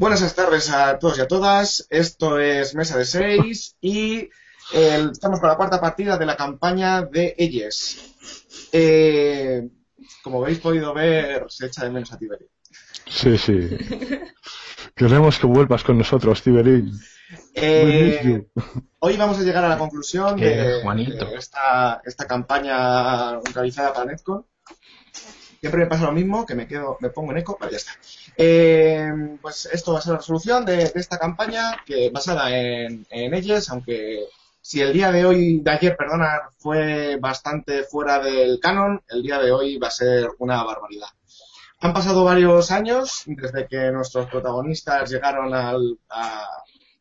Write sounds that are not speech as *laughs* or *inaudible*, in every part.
Buenas tardes a todos y a todas. Esto es Mesa de Seis y eh, estamos con la cuarta partida de la campaña de Elles. Eh, como habéis podido ver, se echa de menos a Tiberi. Sí, sí. Queremos que vuelvas con nosotros, Tiberi. Eh, hoy vamos a llegar a la conclusión de, Juanito. de esta, esta campaña realizada para Netcon. Siempre me pasa lo mismo, que me quedo, me pongo en eco, vale, ya está. Eh, pues esto va a ser la resolución de, esta campaña, que basada en, en ellas, aunque si el día de hoy, de ayer, perdona, fue bastante fuera del canon, el día de hoy va a ser una barbaridad. Han pasado varios años desde que nuestros protagonistas llegaron al, a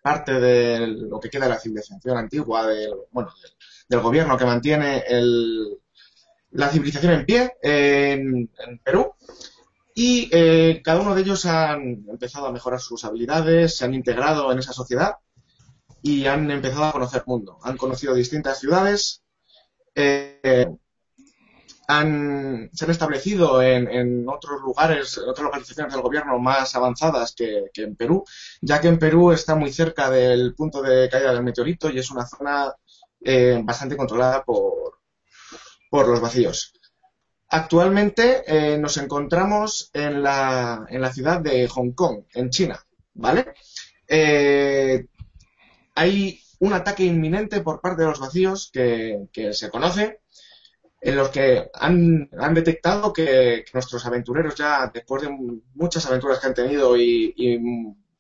parte de lo que queda de la civilización antigua, del, bueno, del, gobierno que mantiene el, la civilización en pie en Perú. Y eh, cada uno de ellos han empezado a mejorar sus habilidades, se han integrado en esa sociedad y han empezado a conocer mundo. Han conocido distintas ciudades, eh, han, se han establecido en, en otros lugares, en otras localizaciones del gobierno más avanzadas que, que en Perú, ya que en Perú está muy cerca del punto de caída del meteorito y es una zona eh, bastante controlada por, por los vacíos. Actualmente eh, nos encontramos en la, en la ciudad de Hong Kong, en China, ¿vale? Eh, hay un ataque inminente por parte de los vacíos que, que se conoce, en los que han, han detectado que, que nuestros aventureros ya, después de muchas aventuras que han tenido y, y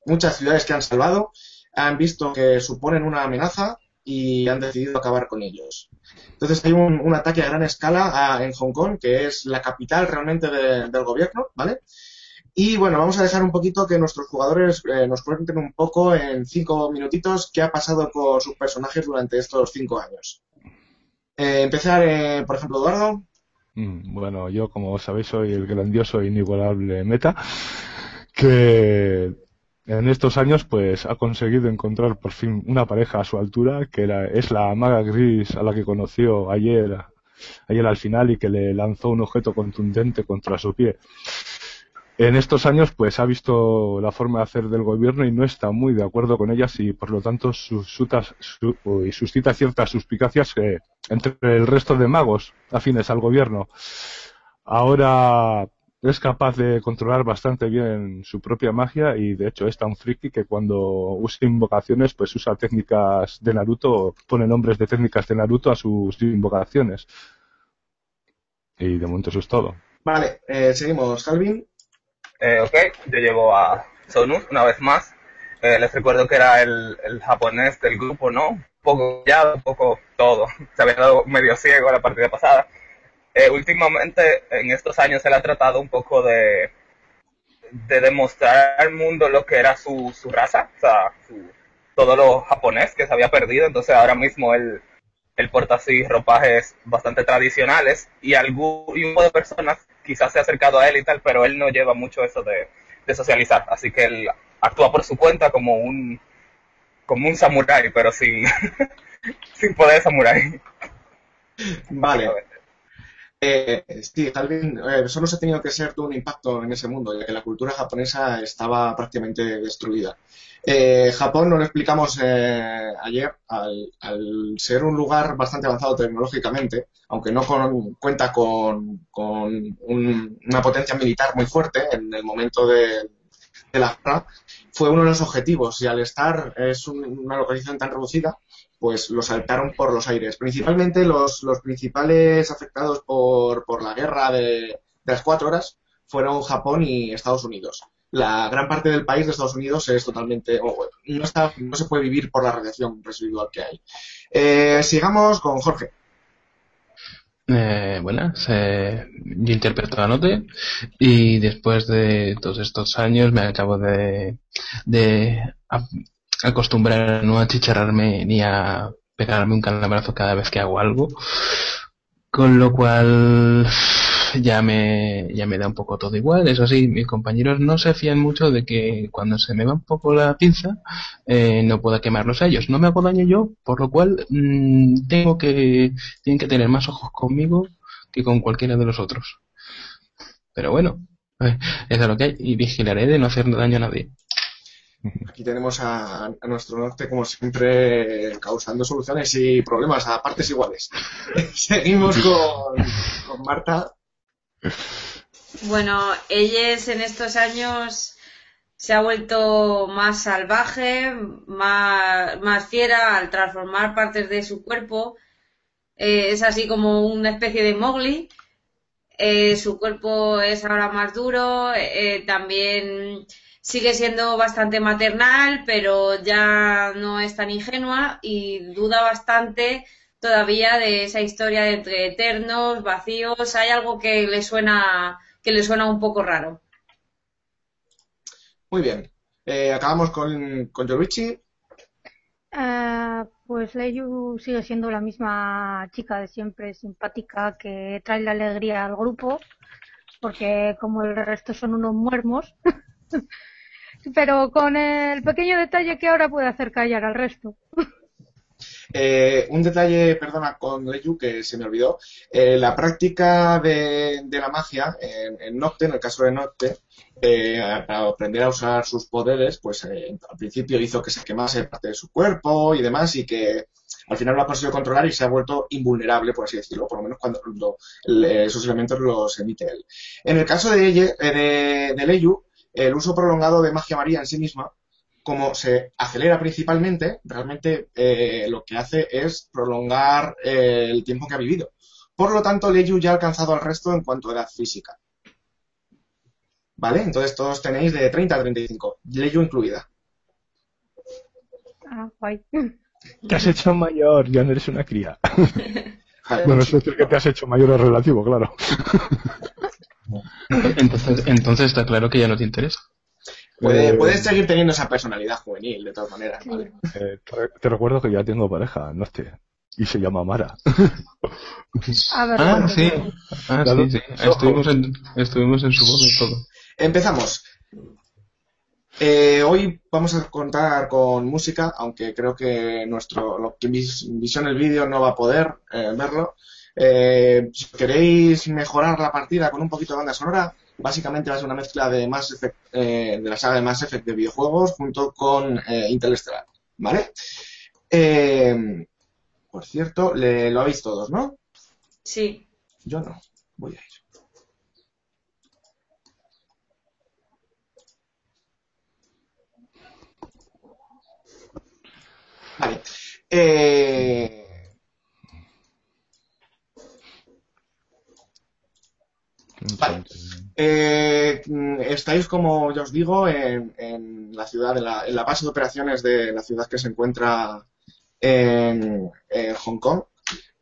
muchas ciudades que han salvado, han visto que suponen una amenaza y han decidido acabar con ellos. Entonces hay un, ataque a gran escala en Hong Kong, que es la capital realmente de- del gobierno, ¿vale? Y bueno, vamos a dejar un poquito que nuestros jugadores eh, nos cuenten un poco en cinco minutitos qué ha pasado con sus personajes durante estos cinco años. Eh, empezar, eh, por ejemplo, Eduardo. Mm, Bueno, yo como sabéis soy el grandioso e inigualable Meta, que en estos años pues ha conseguido encontrar por fin una pareja a su altura, que es la maga gris a la que conoció ayer, ayer al final y que le lanzó un objeto contundente contra su pie. En estos años pues ha visto la forma de hacer del gobierno y no está muy de acuerdo con ellas y por lo tanto suscita, suscita ciertas suspicacias eh, entre el resto de magos afines al gobierno. Ahora es capaz de controlar bastante bien su propia magia y de hecho es tan friki que cuando usa invocaciones pues usa técnicas de Naruto, pone nombres de técnicas de Naruto a sus invocaciones. Y de momento eso es todo. Vale, eh, seguimos. Calvin. Eh, ok, yo llevo a Sonus una vez más. Eh, les recuerdo que era el, el japonés del grupo, ¿no? Un poco ya, un poco todo. Se había dado medio ciego la partida pasada. Eh, últimamente, en estos años, él ha tratado un poco de, de demostrar al mundo lo que era su, su raza, o sea, su- todo lo japonés que se había perdido. Entonces, ahora mismo él, él porta así ropajes bastante tradicionales y algún y un grupo de personas quizás se ha acercado a él y tal, pero él no lleva mucho eso de, de socializar. Así que él actúa por su cuenta como un como un samurái, pero sin, *laughs* sin poder samurái. Vale. Eh, sí, Calvin, eh, solo se ha tenido que ser un impacto en ese mundo, ya que la cultura japonesa estaba prácticamente destruida. Eh, Japón, no lo explicamos eh, ayer, al, al ser un lugar bastante avanzado tecnológicamente, aunque no con- cuenta con, un- una potencia militar muy fuerte en el momento de, de la guerra, fue uno de los objetivos y al estar es un- una localización tan reducida, pues lo saltaron por los aires. Principalmente los, los principales afectados por, por la guerra de, las cuatro horas fueron Japón y Estados Unidos. La gran parte del país de Estados Unidos es totalmente, no está, no se puede vivir por la radiación residual que hay. Eh, sigamos con Jorge. Eh, buenas, eh, yo interpreto a Note y después de todos estos años me acabo de a- acostumbrar a no achicharrarme ni a pegarme un calabrazo cada vez que hago algo, con lo cual ya me, ya me da un poco todo igual. Eso sí, mis compañeros no se fían mucho de que cuando se me va un poco la pinza, eh, no pueda quemarlos a ellos. No me hago daño yo, por lo cual mm, tengo que, tienen que tener más ojos conmigo que con cualquiera de los otros. Pero bueno, eh, eso es lo que hay y vigilaré de no hacer daño a nadie. Aquí tenemos a, a nuestro norte, como siempre, causando soluciones y problemas a partes iguales. *laughs* Seguimos con, con Marta. Bueno, Elles en estos años se ha vuelto más salvaje, más, más fiera al transformar partes de su cuerpo. Eh, es así como una especie de Mowgli. Eh, su cuerpo es ahora más duro, eh, también sigue siendo bastante maternal, pero ya no es tan ingenua y duda bastante todavía de esa historia de entre eternos, vacíos. Hay algo que le suena, que le suena un poco raro. Muy bien. Eh, acabamos con, con Yoruichi. Eh, pues Leyu sigue siendo la misma chica de siempre, simpática, que trae la alegría al grupo, porque como el resto son unos muermos, *laughs* pero con el pequeño detalle que ahora puede hacer callar al resto. Eh, un detalle, perdona, con Leyu que se me olvidó. Eh, la práctica de, de la magia en, Nocte, en el caso de Nocte, eh, para aprender a usar sus poderes, pues eh, al principio hizo que se quemase parte de su cuerpo y demás, y que al final lo ha conseguido controlar y se ha vuelto invulnerable, por así decirlo, por lo menos cuando lo- le- esos elementos los emite él. En el caso de, eh, de, de Leyu, el uso prolongado de magia María en sí misma, como se acelera principalmente, realmente eh, lo que hace es prolongar eh, el tiempo que ha vivido. Por lo tanto, Leyu ya ha alcanzado al resto en cuanto a edad física. ¿Vale? Entonces todos tenéis de 30 a 35, Leyu incluida. Ah, guay. Te has hecho mayor, ya no eres una cría. *laughs* *laughs* Bueno, es decir que te has hecho mayor es relativo, claro. *laughs* Entonces, entonces está claro que ya no te interesa. Puede- Eh, puedes seguir teniendo esa personalidad juvenil, de todas maneras. ¿vale? eh, te, te recuerdo que ya tengo pareja, no sé, y se llama Mara. A ver, Ah, bueno, sí. Ah, sí, sí. Estuvimos en, estuvimos en su boda y todo. Empezamos. Eh, hoy vamos a contar con música, aunque creo que nuestro lo que vis- visione el vídeo no va a poder eh, verlo. Eh, si queréis mejorar la partida con un poquito de banda sonora, básicamente va a ser una mezcla de Mass Effect, eh, de la saga de Mass Effect de videojuegos junto con eh, Interstellar, ¿vale? Eh, por cierto, le, lo habéis todos, ¿no? Sí. Yo no. Voy a ir. Vale. Eh, Vale. eh, estáis, como ya os digo, en, la ciudad, en la, base de operaciones de la ciudad que se encuentra en, Hong Kong.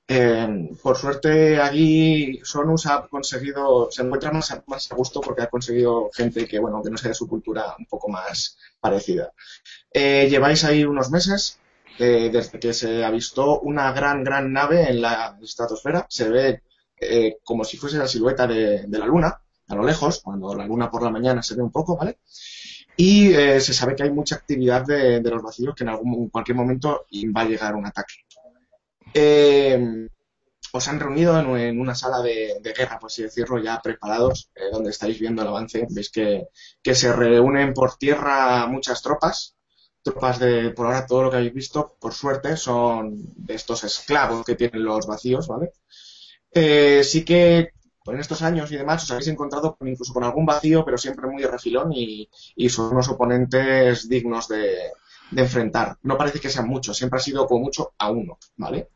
Eh, por suerte allí Sonus ha conseguido, se encuentra más a, gusto porque ha conseguido gente que, bueno, que no sea de su cultura un poco más parecida. Eh, lleváis ahí unos meses desde que se avistó una gran, gran nave en la estratosfera. Se ve eh, como si fuese la silueta de, la luna, a lo lejos, cuando la luna por la mañana se ve un poco, ¿vale? Y eh, se sabe que hay mucha actividad de, los vacíos que en algún cualquier momento va a llegar un ataque. Eh, os han reunido en, una sala de, de guerra, por así decirlo, ya preparados, donde estáis viendo el avance. Veis que, que se reúnen por tierra muchas tropas. Tropas de, por ahora, todo lo que habéis visto, por suerte, son de estos esclavos que tienen los vacíos, ¿vale? Eh, sí que en estos años y demás os habéis encontrado con, incluso con algún vacío, pero siempre muy refilón y, y son unos oponentes dignos de, de enfrentar. No parece que sean muchos, siempre ha sido como mucho a uno, ¿vale?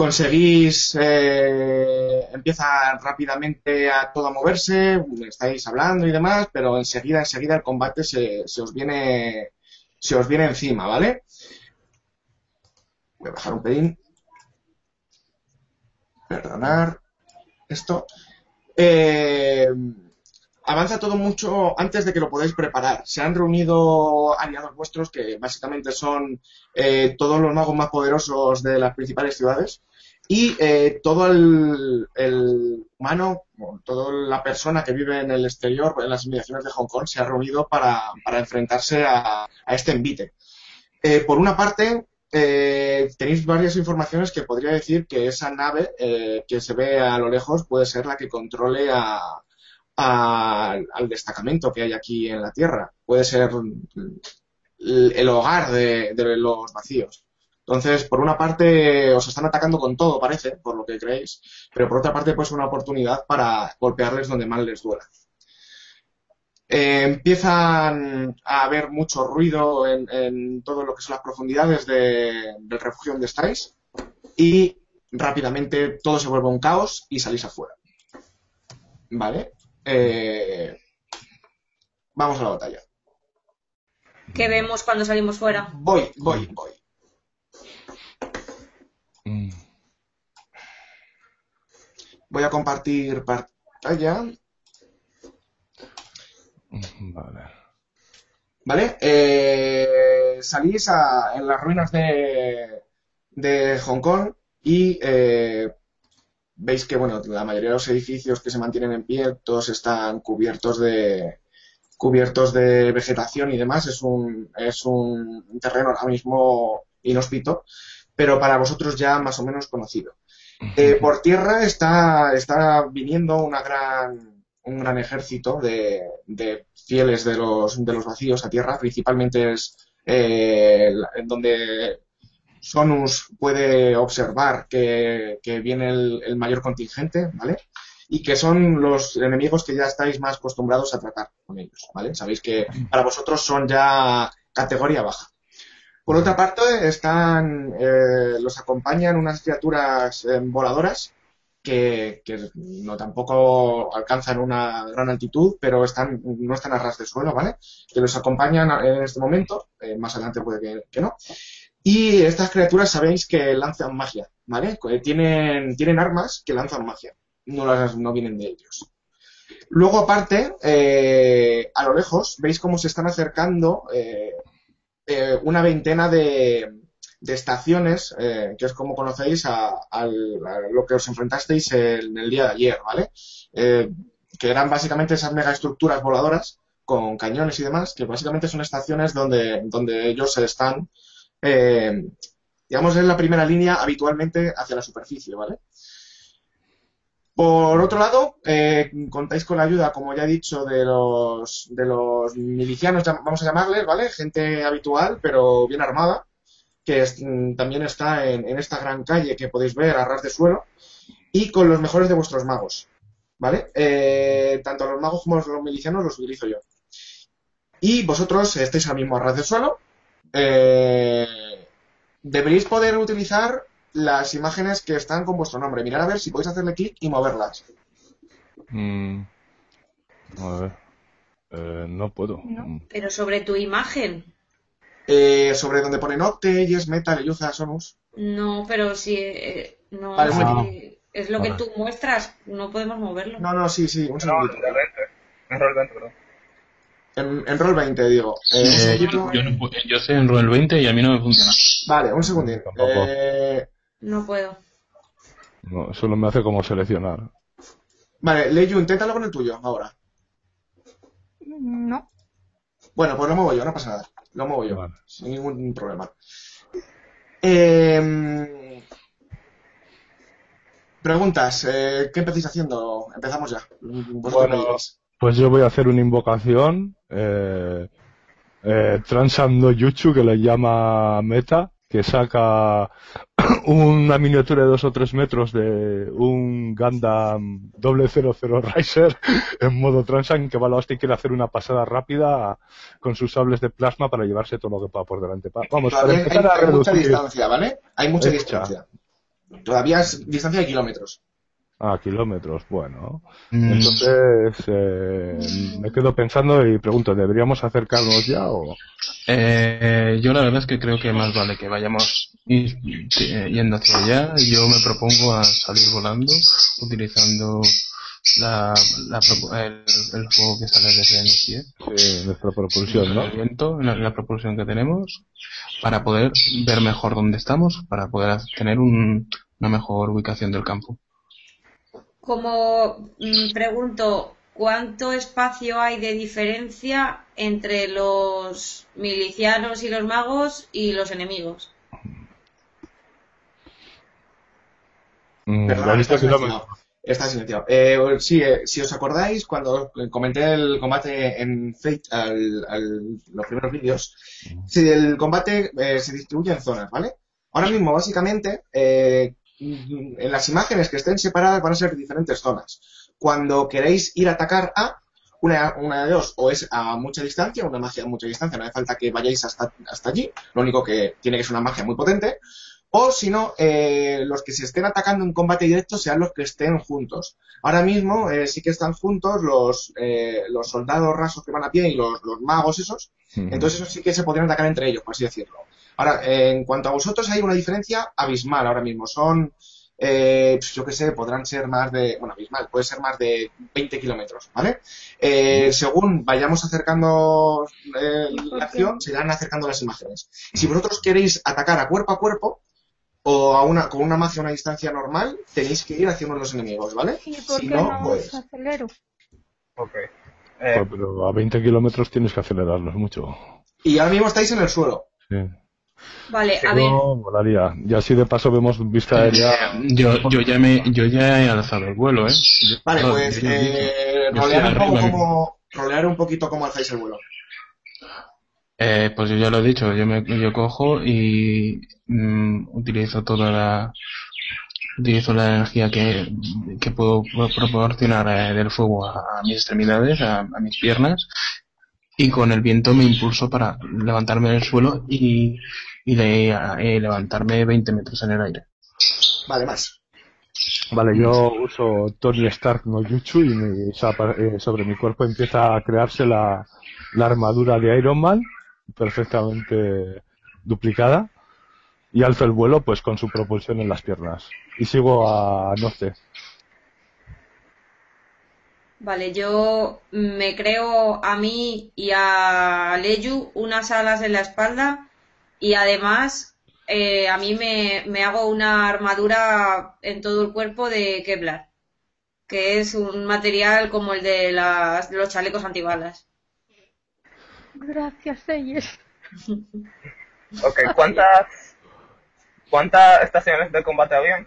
Conseguís, eh, empieza rápidamente a todo a moverse, estáis hablando y demás, pero enseguida, enseguida el combate se, se os viene, se os viene encima, ¿vale? Voy a bajar un pelín. Perdonar esto. Eh, avanza todo mucho antes de que lo podáis preparar. Se han reunido aliados vuestros que básicamente son eh, todos los magos más poderosos de las principales ciudades y eh, todo el, el humano, toda la persona que vive en el exterior, en las inmediaciones de Hong Kong, se ha reunido para, para enfrentarse a, a este envite. Eh, por una parte, eh, tenéis varias informaciones que podría decir que esa nave eh, que se ve a lo lejos puede ser la que controle a, al, destacamento que hay aquí en la Tierra. Puede ser el, hogar de, de los vacíos. Entonces, por una parte, os están atacando con todo, parece, por lo que creéis, pero por otra parte, pues una oportunidad para golpearles donde más les duela. Eh, empiezan a haber mucho ruido en, en todo lo que son las profundidades de- del refugio donde estáis y rápidamente todo se vuelve un caos y salís afuera. ¿Vale? Eh, vamos a la batalla. ¿Qué vemos cuando salimos fuera? Voy, voy, voy. Mm, Voy a compartir pantalla. Vale. ¿Vale? Eh, salís a- en las ruinas de, de Hong Kong y eh, veis que, bueno, la mayoría de los edificios que se mantienen en pie, todos están cubiertos de cubiertos de vegetación y demás. Es un, es un terreno ahora mismo inhóspito, pero para vosotros ya más o menos conocido. Eh, por tierra está, está viniendo una gran, un gran ejército de, fieles de los, de los vacíos a tierra. Principalmente es eh, donde Sonus puede observar que, viene el, el mayor contingente, ¿vale? Y que son los enemigos que ya estáis más acostumbrados a tratar con ellos, ¿vale? Sabéis que para vosotros son ya categoría baja. Por otra parte, están, eh, los acompañan unas criaturas eh, voladoras que, que no tampoco alcanzan una gran altitud, pero están, no están a ras de suelo, ¿vale? Que los acompañan en este momento, eh, más adelante puede que, que no. Y estas criaturas sabéis que lanzan magia, ¿vale? Tienen, tienen armas que lanzan magia, no, las, no vienen de ellos. Luego, aparte, eh, a lo lejos, veis cómo se están acercando eh, eh, una veintena de, de estaciones, eh, que es como conocéis a, lo que os enfrentasteis en el día de ayer, ¿vale? Eh, que eran básicamente esas megaestructuras voladoras con cañones y demás, que básicamente son estaciones donde, donde ellos están, eh, digamos, en la primera línea habitualmente hacia la superficie, ¿vale? Por otro lado, eh, contáis con la ayuda, como ya he dicho, de los, de los milicianos, vamos a llamarles, ¿vale? Gente habitual, pero bien armada, que es- mm, también está en, en esta gran calle que podéis ver a ras de suelo, y con los mejores de vuestros magos, ¿vale? Eh, tanto los magos como los milicianos los utilizo yo. Y vosotros estáis ahora mismo a ras de suelo. eh, deberéis poder utilizar las imágenes que están con vuestro nombre. Mirar a ver si podéis hacerle clic y moverlas. Mm, a ver. Eh, no puedo. No. Pero sobre tu imagen. Eh, sobre donde pone Nocte, Yes, Metal, Yuza, Sonus. No, pero si eh, no Vale, si muy es lo que Vale. tú muestras, no podemos moverlo. No, no, sí, sí, un No, segundito. de 20. En rol 20, perdón. En, en Roll 20, digo. Eh, un Eh, segundito. yo, no pu- yo sé en Roll 20 y a mí no me funciona. Vale, un segundito. Tampoco. Eh, No puedo. No, solo me hace como seleccionar. vale, Leyu, inténtalo con el tuyo ahora. No. Bueno, pues lo muevo yo, no pasa nada. Lo muevo yo, sin ningún problema. Eh, preguntas, eh, ¿qué empezáis haciendo? Empezamos ya. Bueno. Pues yo voy a hacer una invocación. Eh, eh, Transando Yuchu, que le llama Meta, que saca *clears throat* una miniatura de dos o tres metros de un Gundam 000 Riser *laughs* en modo Transan que va a la hostia y quiere hacer una pasada rápida con sus sables de plasma para llevarse todo lo que pueda por delante. Vamos, para hay, empezar a hay mucha reducir. distancia, ¿vale? Hay mucha Hay mucha. distancia. Todavía es distancia de kilómetros. Ah, kilómetros, bueno. Mm, Entonces, eh, me quedo pensando y pregunto, ¿deberíamos acercarnos ya o...? eh, yo la verdad es que creo que más vale que vayamos eh, yendo hacia allá. Yo me propongo a salir volando utilizando la, la el, el fuego que sale desde mi pie, Sí, nuestra propulsión, ¿no? el viento, la, la propulsión que tenemos, para poder ver mejor dónde estamos, para poder tener un- una mejor ubicación del campo. Como mm, pregunto, ¿cuánto espacio hay de diferencia entre los milicianos y los magos y los enemigos? Mm, mencionando. Está silenciado. Eh, sí, eh, si os acordáis, cuando comenté el combate en Fate, al, al- los primeros vídeos, si el combate eh, se distribuye en zonas, ¿vale? Ahora mismo, básicamente, eh, en las imágenes que estén separadas van a ser diferentes zonas. Cuando queréis ir a atacar a una, una de dos, o es a mucha distancia, una magia a mucha distancia, no hace falta que vayáis hasta, hasta allí, lo único que tiene que ser una magia muy potente, o si no, eh, los que se estén atacando en combate directo sean los que estén juntos. Ahora mismo eh, sí que están juntos los, eh, los soldados rasos que van a pie y los, los magos esos, entonces esos sí que se podrían atacar entre ellos, por así decirlo. Ahora, eh, en cuanto a vosotros, hay una diferencia abismal ahora mismo. Son, eh, yo qué sé, podrán ser más de, bueno, abismal, puede ser más de 20 kilómetros, ¿vale? Eh, según vayamos acercando eh, la acción, se irán acercando las imágenes. Si vosotros queréis atacar a cuerpo a cuerpo, o a una, con una magia a una distancia normal, tenéis que ir hacia uno de los enemigos, ¿vale? ¿Y por Si qué no, no pues... acelero? Ok. Eh, Pues, pero a 20 kilómetros tienes que acelerarlos mucho. Y ahora mismo estáis en el suelo. Sí. Vale, a ver. No, volaría. Y así de paso vemos vista aérea. Yo, yo ya me, yo ya he alzado el vuelo, ¿eh? Vale, no, pues yo- eh, yo rolear, un poco como, rolear un poquito cómo alzáis el vuelo. Eh, pues yo ya lo he dicho, yo me, yo cojo y mm, utilizo toda la, utilizo la energía que, que puedo proporcionar eh, del fuego a, a mis extremidades, a, a mis piernas, y con el viento me impulso para levantarme del suelo y, y de- eh, levantarme 20 metros en el aire. Vale, más. Vale, yo uso Tony Stark no Jutsu y mi- sapa- eh, sobre mi cuerpo empieza a crearse la, la armadura de Iron Man, perfectamente duplicada, y alzo el vuelo pues con su propulsión en las piernas. Y sigo a Noce. Vale, yo me creo a mí y a Leyu unas alas en la espalda y además eh, a mí me, me hago una armadura en todo el cuerpo de Kevlar, que es un material como el de las, de los chalecos antibalas. Gracias, Eyes. *laughs* ok, ¿cuántas, *laughs* ¿cuántas estaciones de combate habían?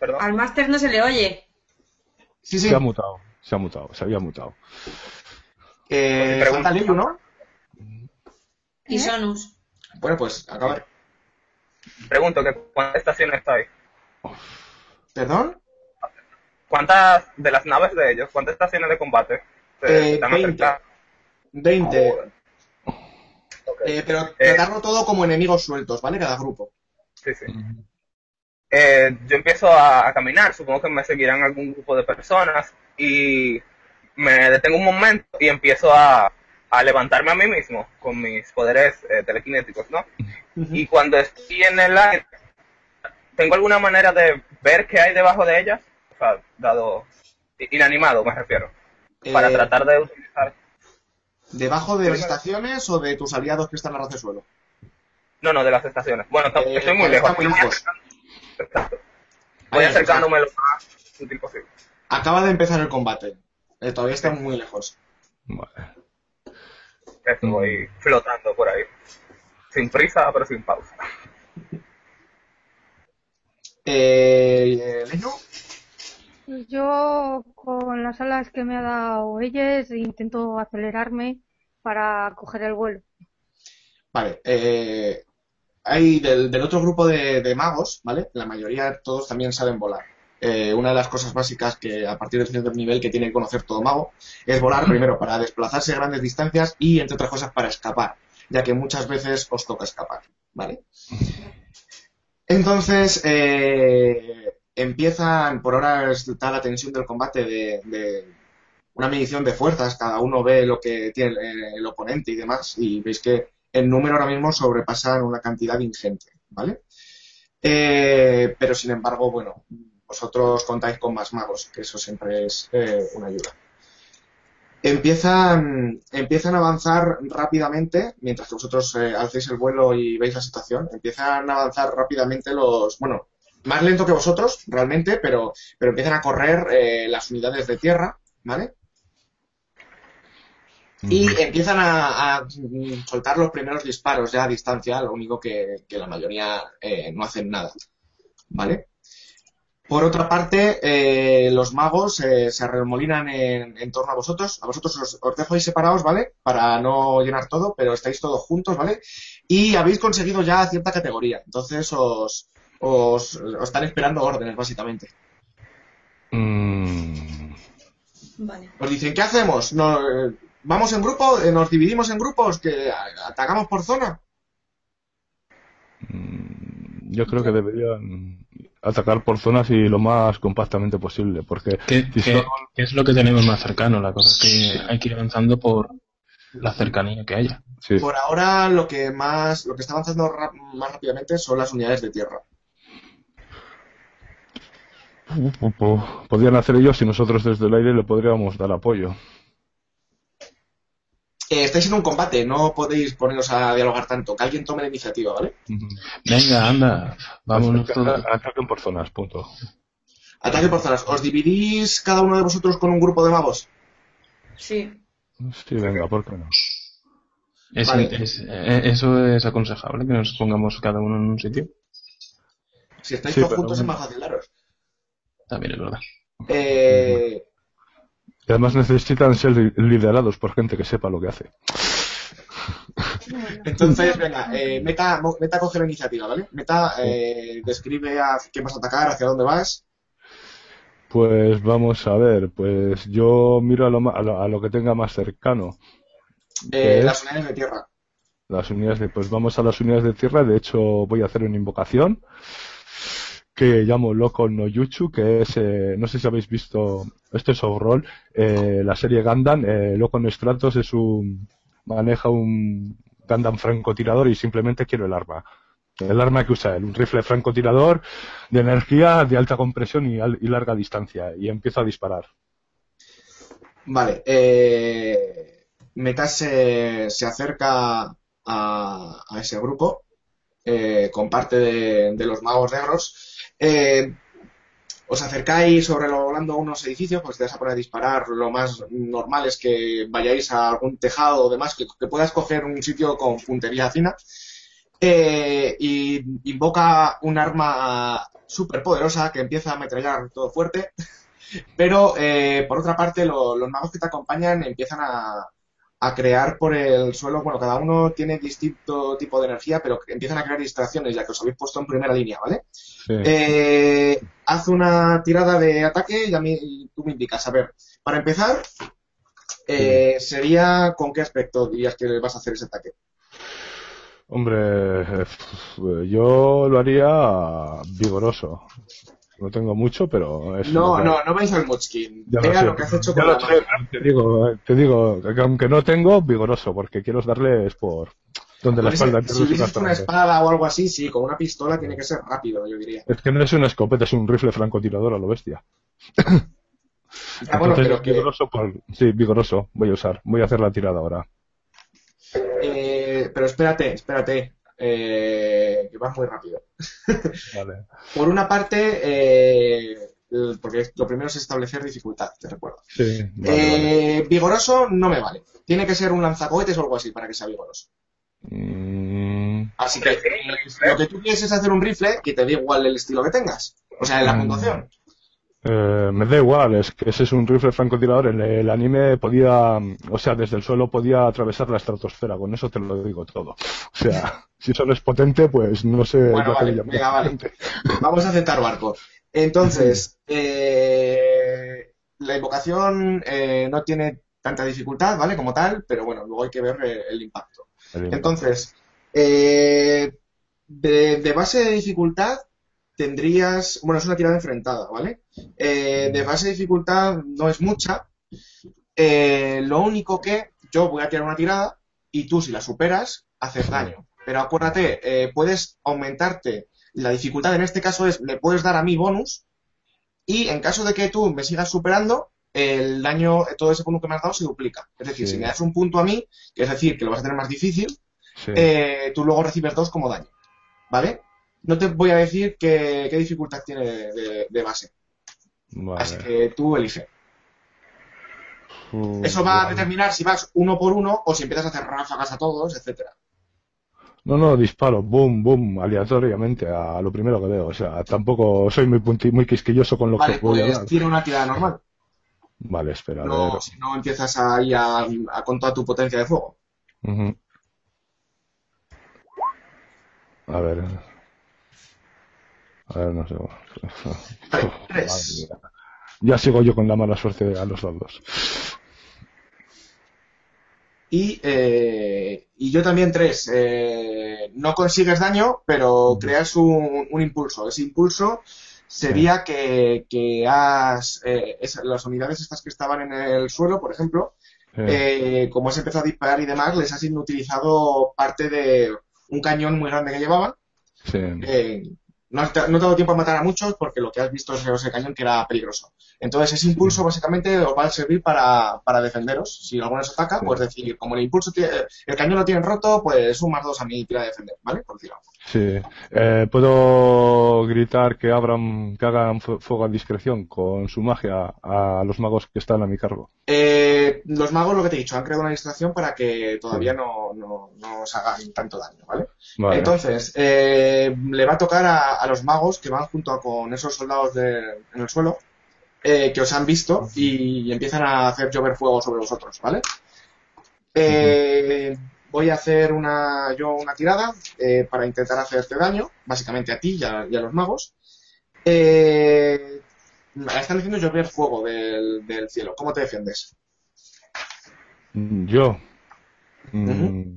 Perdón. Al máster no se le oye. Sí, sí. Se ha mutado, se ha mutado, se había mutado. Eh, Pregunta. Liu, ¿no? Y Sonus. Bueno, pues acabar. Pregunto que cuántas estaciones hay. ¿Perdón? ¿Cuántas de las naves de ellos? ¿Cuántas estaciones de combate se Eh, están 20. acercando? 20. Ok. Eh, pero Eh. tratarlo todo como enemigos sueltos, ¿vale? Cada grupo. Sí, sí. Eh, yo empiezo a, a caminar, supongo que me seguirán algún grupo de personas y me detengo un momento y empiezo a, a levantarme a mí mismo con mis poderes eh, telequinéticos, ¿no? Y cuando estoy en el aire, ¿tengo alguna manera de ver qué hay debajo de ellas? O sea, dado inanimado me refiero, para Eh, tratar de utilizar... ¿Debajo de las estaciones o de tus aliados que están a ras de suelo? No, no, de las estaciones. Bueno, no, Eh, estoy muy lejos. muy lejos. Exacto. Voy acercándome lo más útil posible. Acaba de empezar el combate. Eh, todavía está muy lejos. Vale. Eso, voy flotando por ahí. Sin prisa, pero sin pausa. Eh, Leyu, Pues yo, con las alas que me ha dado Eyes, intento acelerarme para coger el vuelo. Vale, eh, hay del, del otro grupo de, de magos, ¿vale? La mayoría, todos también saben volar. Eh, una de las cosas básicas que a partir del cierto nivel que tiene que conocer todo mago es volar primero para desplazarse a grandes distancias y, entre otras cosas, para escapar, ya que muchas veces os toca escapar, ¿vale? Entonces, eh, empiezan, por ahora está la tensión del combate de, de una medición de fuerzas, cada uno ve lo que tiene el, el oponente y demás, y veis que en número ahora mismo sobrepasan una cantidad ingente, ¿vale? Eh, pero sin embargo, bueno, vosotros contáis con más magos, que eso siempre es eh, una ayuda. Empiezan, empiezan a avanzar rápidamente, mientras que vosotros eh, alcéis el vuelo y veis la situación, empiezan a avanzar rápidamente los, bueno, más lento que vosotros, realmente, pero, pero empiezan a correr eh, las unidades de tierra, ¿vale? Y empiezan a, a, mm, soltar los primeros disparos ya a distancia, lo único que, que la mayoría eh, no hacen nada. ¿Vale? Por otra parte, eh, los magos eh, se arremolinan en, en torno a vosotros. A vosotros os, os dejo ahí separados, ¿vale? Para no llenar todo, pero estáis todos juntos, ¿vale? Y habéis conseguido ya cierta categoría. Entonces os, os, os están esperando órdenes, básicamente. Mm, Vale. Os dicen, ¿qué hacemos? ¿No, eh, ¿Vamos en grupo? Eh, ¿Nos dividimos en grupos? ¿Que atacamos por zona? mm, yo creo que deberían atacar por zonas y lo más compactamente posible, porque ¿Qué, si qué- son- qué es lo que tenemos más cercano? La cosa es que hay que ir avanzando por la cercanía que haya. sí. Por ahora lo que más, lo que está avanzando más rápidamente son las unidades de tierra. Po- po- podrían hacer ellos y nosotros desde el aire le podríamos dar apoyo. Eh, estáis en un combate, no podéis poneros a dialogar tanto. Que alguien tome la iniciativa, ¿vale? Venga, anda, vámonos todos. Ataquen por zonas, punto. Ataque por zonas. ¿Os dividís cada uno de vosotros con un grupo de magos? Sí. Sí, venga, ¿por qué no? Es- Vale. es- eh, eso es aconsejable, que nos pongamos cada uno en un sitio. Si estáis Sí, todos juntos es bueno. más fácil daros. También es verdad. Eh, Y además necesitan ser li- liderados por gente que sepa lo que hace. entonces, *laughs* venga, eh, Meta, Meta coge la iniciativa, ¿vale? Meta eh, describe a quién vas a atacar, hacia dónde vas. Pues vamos a ver, pues yo miro a lo, ma- a lo, a lo que tenga más cercano. Eh, las unidades de tierra. Las unidades de, pues vamos a las unidades de tierra. De hecho, voy a hacer una invocación que llamo Loco no Yuchu, que es, eh, no sé si habéis visto, esto es Overroll, eh, la serie Gundam, eh, Loco no Stratos es un, maneja un Gundam francotirador y simplemente quiero el arma. El arma que usa él, un rifle francotirador de energía de alta compresión y, al- y larga distancia. Y empiezo a disparar. Vale, eh, Meta se, se acerca a, a ese grupo eh, con parte de los magos negros. Eh, os acercáis sobrevolando unos edificios, pues te vas a poner a disparar. Lo más normal es que vayáis a algún tejado o demás, que, que puedas coger un sitio con puntería fina. Eh, y invoca un arma súper poderosa que empieza a ametrallar todo fuerte. *laughs* Pero eh, por otra parte, lo- los magos que te acompañan empiezan a, a crear por el suelo. Bueno, cada uno tiene distinto tipo de energía, pero empiezan a crear distracciones, ya que os habéis puesto en primera línea, ¿vale? Sí. Eh, haz una tirada de ataque y, a mí, y tú me indicas. A ver, para empezar, eh, sería con qué aspecto dirías que vas a hacer ese ataque. Hombre, eh, yo lo haría vigoroso. No tengo mucho, pero es No, no, no vais al lo Vea lo que has hecho con la sé, te digo, eh, te digo que aunque no tengo, vigoroso, porque quiero darles por donde la espalda. si quiero hubiese darles hecho una espada o algo así, sí, con una pistola tiene que ser rápido, yo diría. Es que no es una escopeta, es un rifle francotirador a lo bestia. Ah, bueno, pero que, por- sí, vigoroso, voy a usar, voy a hacer la tirada ahora. eh, pero espérate, espérate, eh, que vas muy rápido. *laughs* Vale. Por una parte, eh, porque lo primero es establecer dificultad, te recuerdo. Sí, vale, vale. Eh, vigoroso no me vale. Tiene que ser un lanzacohetes o algo así para que sea vigoroso. Mm, Así que eh, lo que tú quieres es hacer un rifle y te da igual el estilo que tengas. O sea, en la Mm. puntuación. eh, me da igual, es que ese es un rifle francotirador. En el anime podía, o sea, desde el suelo podía atravesar la estratosfera, con eso te lo digo todo. O sea, *laughs* si solo es potente, pues no sé. Bueno, yo qué vale, le llamo venga, vale. *laughs* Vamos a aceptar barco. Entonces, *laughs* eh, la invocación eh, no tiene tanta dificultad, ¿vale? Como tal, pero bueno, luego hay que ver eh, el impacto. Entonces, eh, de, de base de dificultad tendrías, bueno, es una tirada enfrentada, ¿vale? Eh, de base de dificultad no es mucha. Eh, lo único que yo voy a tirar una tirada y tú si la superas haces daño. Pero acuérdate, eh, puedes aumentarte la dificultad. En este caso es, me puedes dar a mí bonus y en caso de que tú me sigas superando, el daño, todo ese punto que me has dado se duplica. Es decir, Sí. si me das un punto a mí, que es decir, que lo vas a tener más difícil, Sí. eh, tú luego recibes dos como daño. ¿Vale? No te voy a decir qué, qué dificultad tiene de, de- de base. Vale. Así que tú elige. Uh, Eso va a determinar si vas uno por uno o si empiezas a hacer ráfagas a todos, etcétera. No, no, disparo, boom, boom, aleatoriamente a lo primero que veo. O sea, tampoco soy muy punti- muy quisquilloso con lo Vale, que voy a pues dar. tira una tirada normal. Vale, espera, No, si no empiezas ahí a, a con toda tu potencia de fuego. A ver. A ver, no sé. *laughs* Tres. Ya sigo yo con la mala suerte a los dados. Y, eh, y yo también tres. Eh, no consigues daño, pero creas un, un impulso. Ese impulso sería que, que has... eh, es- las unidades estas que estaban en el suelo, por ejemplo, Eh, eh, como has empezado a disparar y demás, les has inutilizado parte de un cañón muy grande que llevaban. sí. Eh, no, has- no te dado tiempo a matar a muchos porque lo que has visto es ese cañón que era peligroso. Entonces, ese impulso básicamente os va a servir para, para defenderos. Si alguno os ataca, pues decir, como el impulso tiene, el cañón lo tienen roto, pues un más dos a mi tira de defender, ¿vale? Por decirlo. Sí. Eh, ¿Puedo gritar que abran, que hagan fu- fuego a discreción con su magia a los magos que están a mi cargo? Eh, los magos, lo que te he dicho, han creado una distracción para que todavía no, no, no os hagan tanto daño, ¿vale? Vale. Entonces, eh, le va a tocar a, a los magos que van junto a- con esos soldados de- en el suelo, eh, que os han visto y, empiezan a hacer llover fuego sobre vosotros, ¿vale? Eh, Voy a hacer una, yo una tirada eh, para intentar hacerte daño, básicamente a ti y a, y a los magos. Eh, están diciendo llover fuego del, del cielo. ¿Cómo te defiendes? Yo. Mm,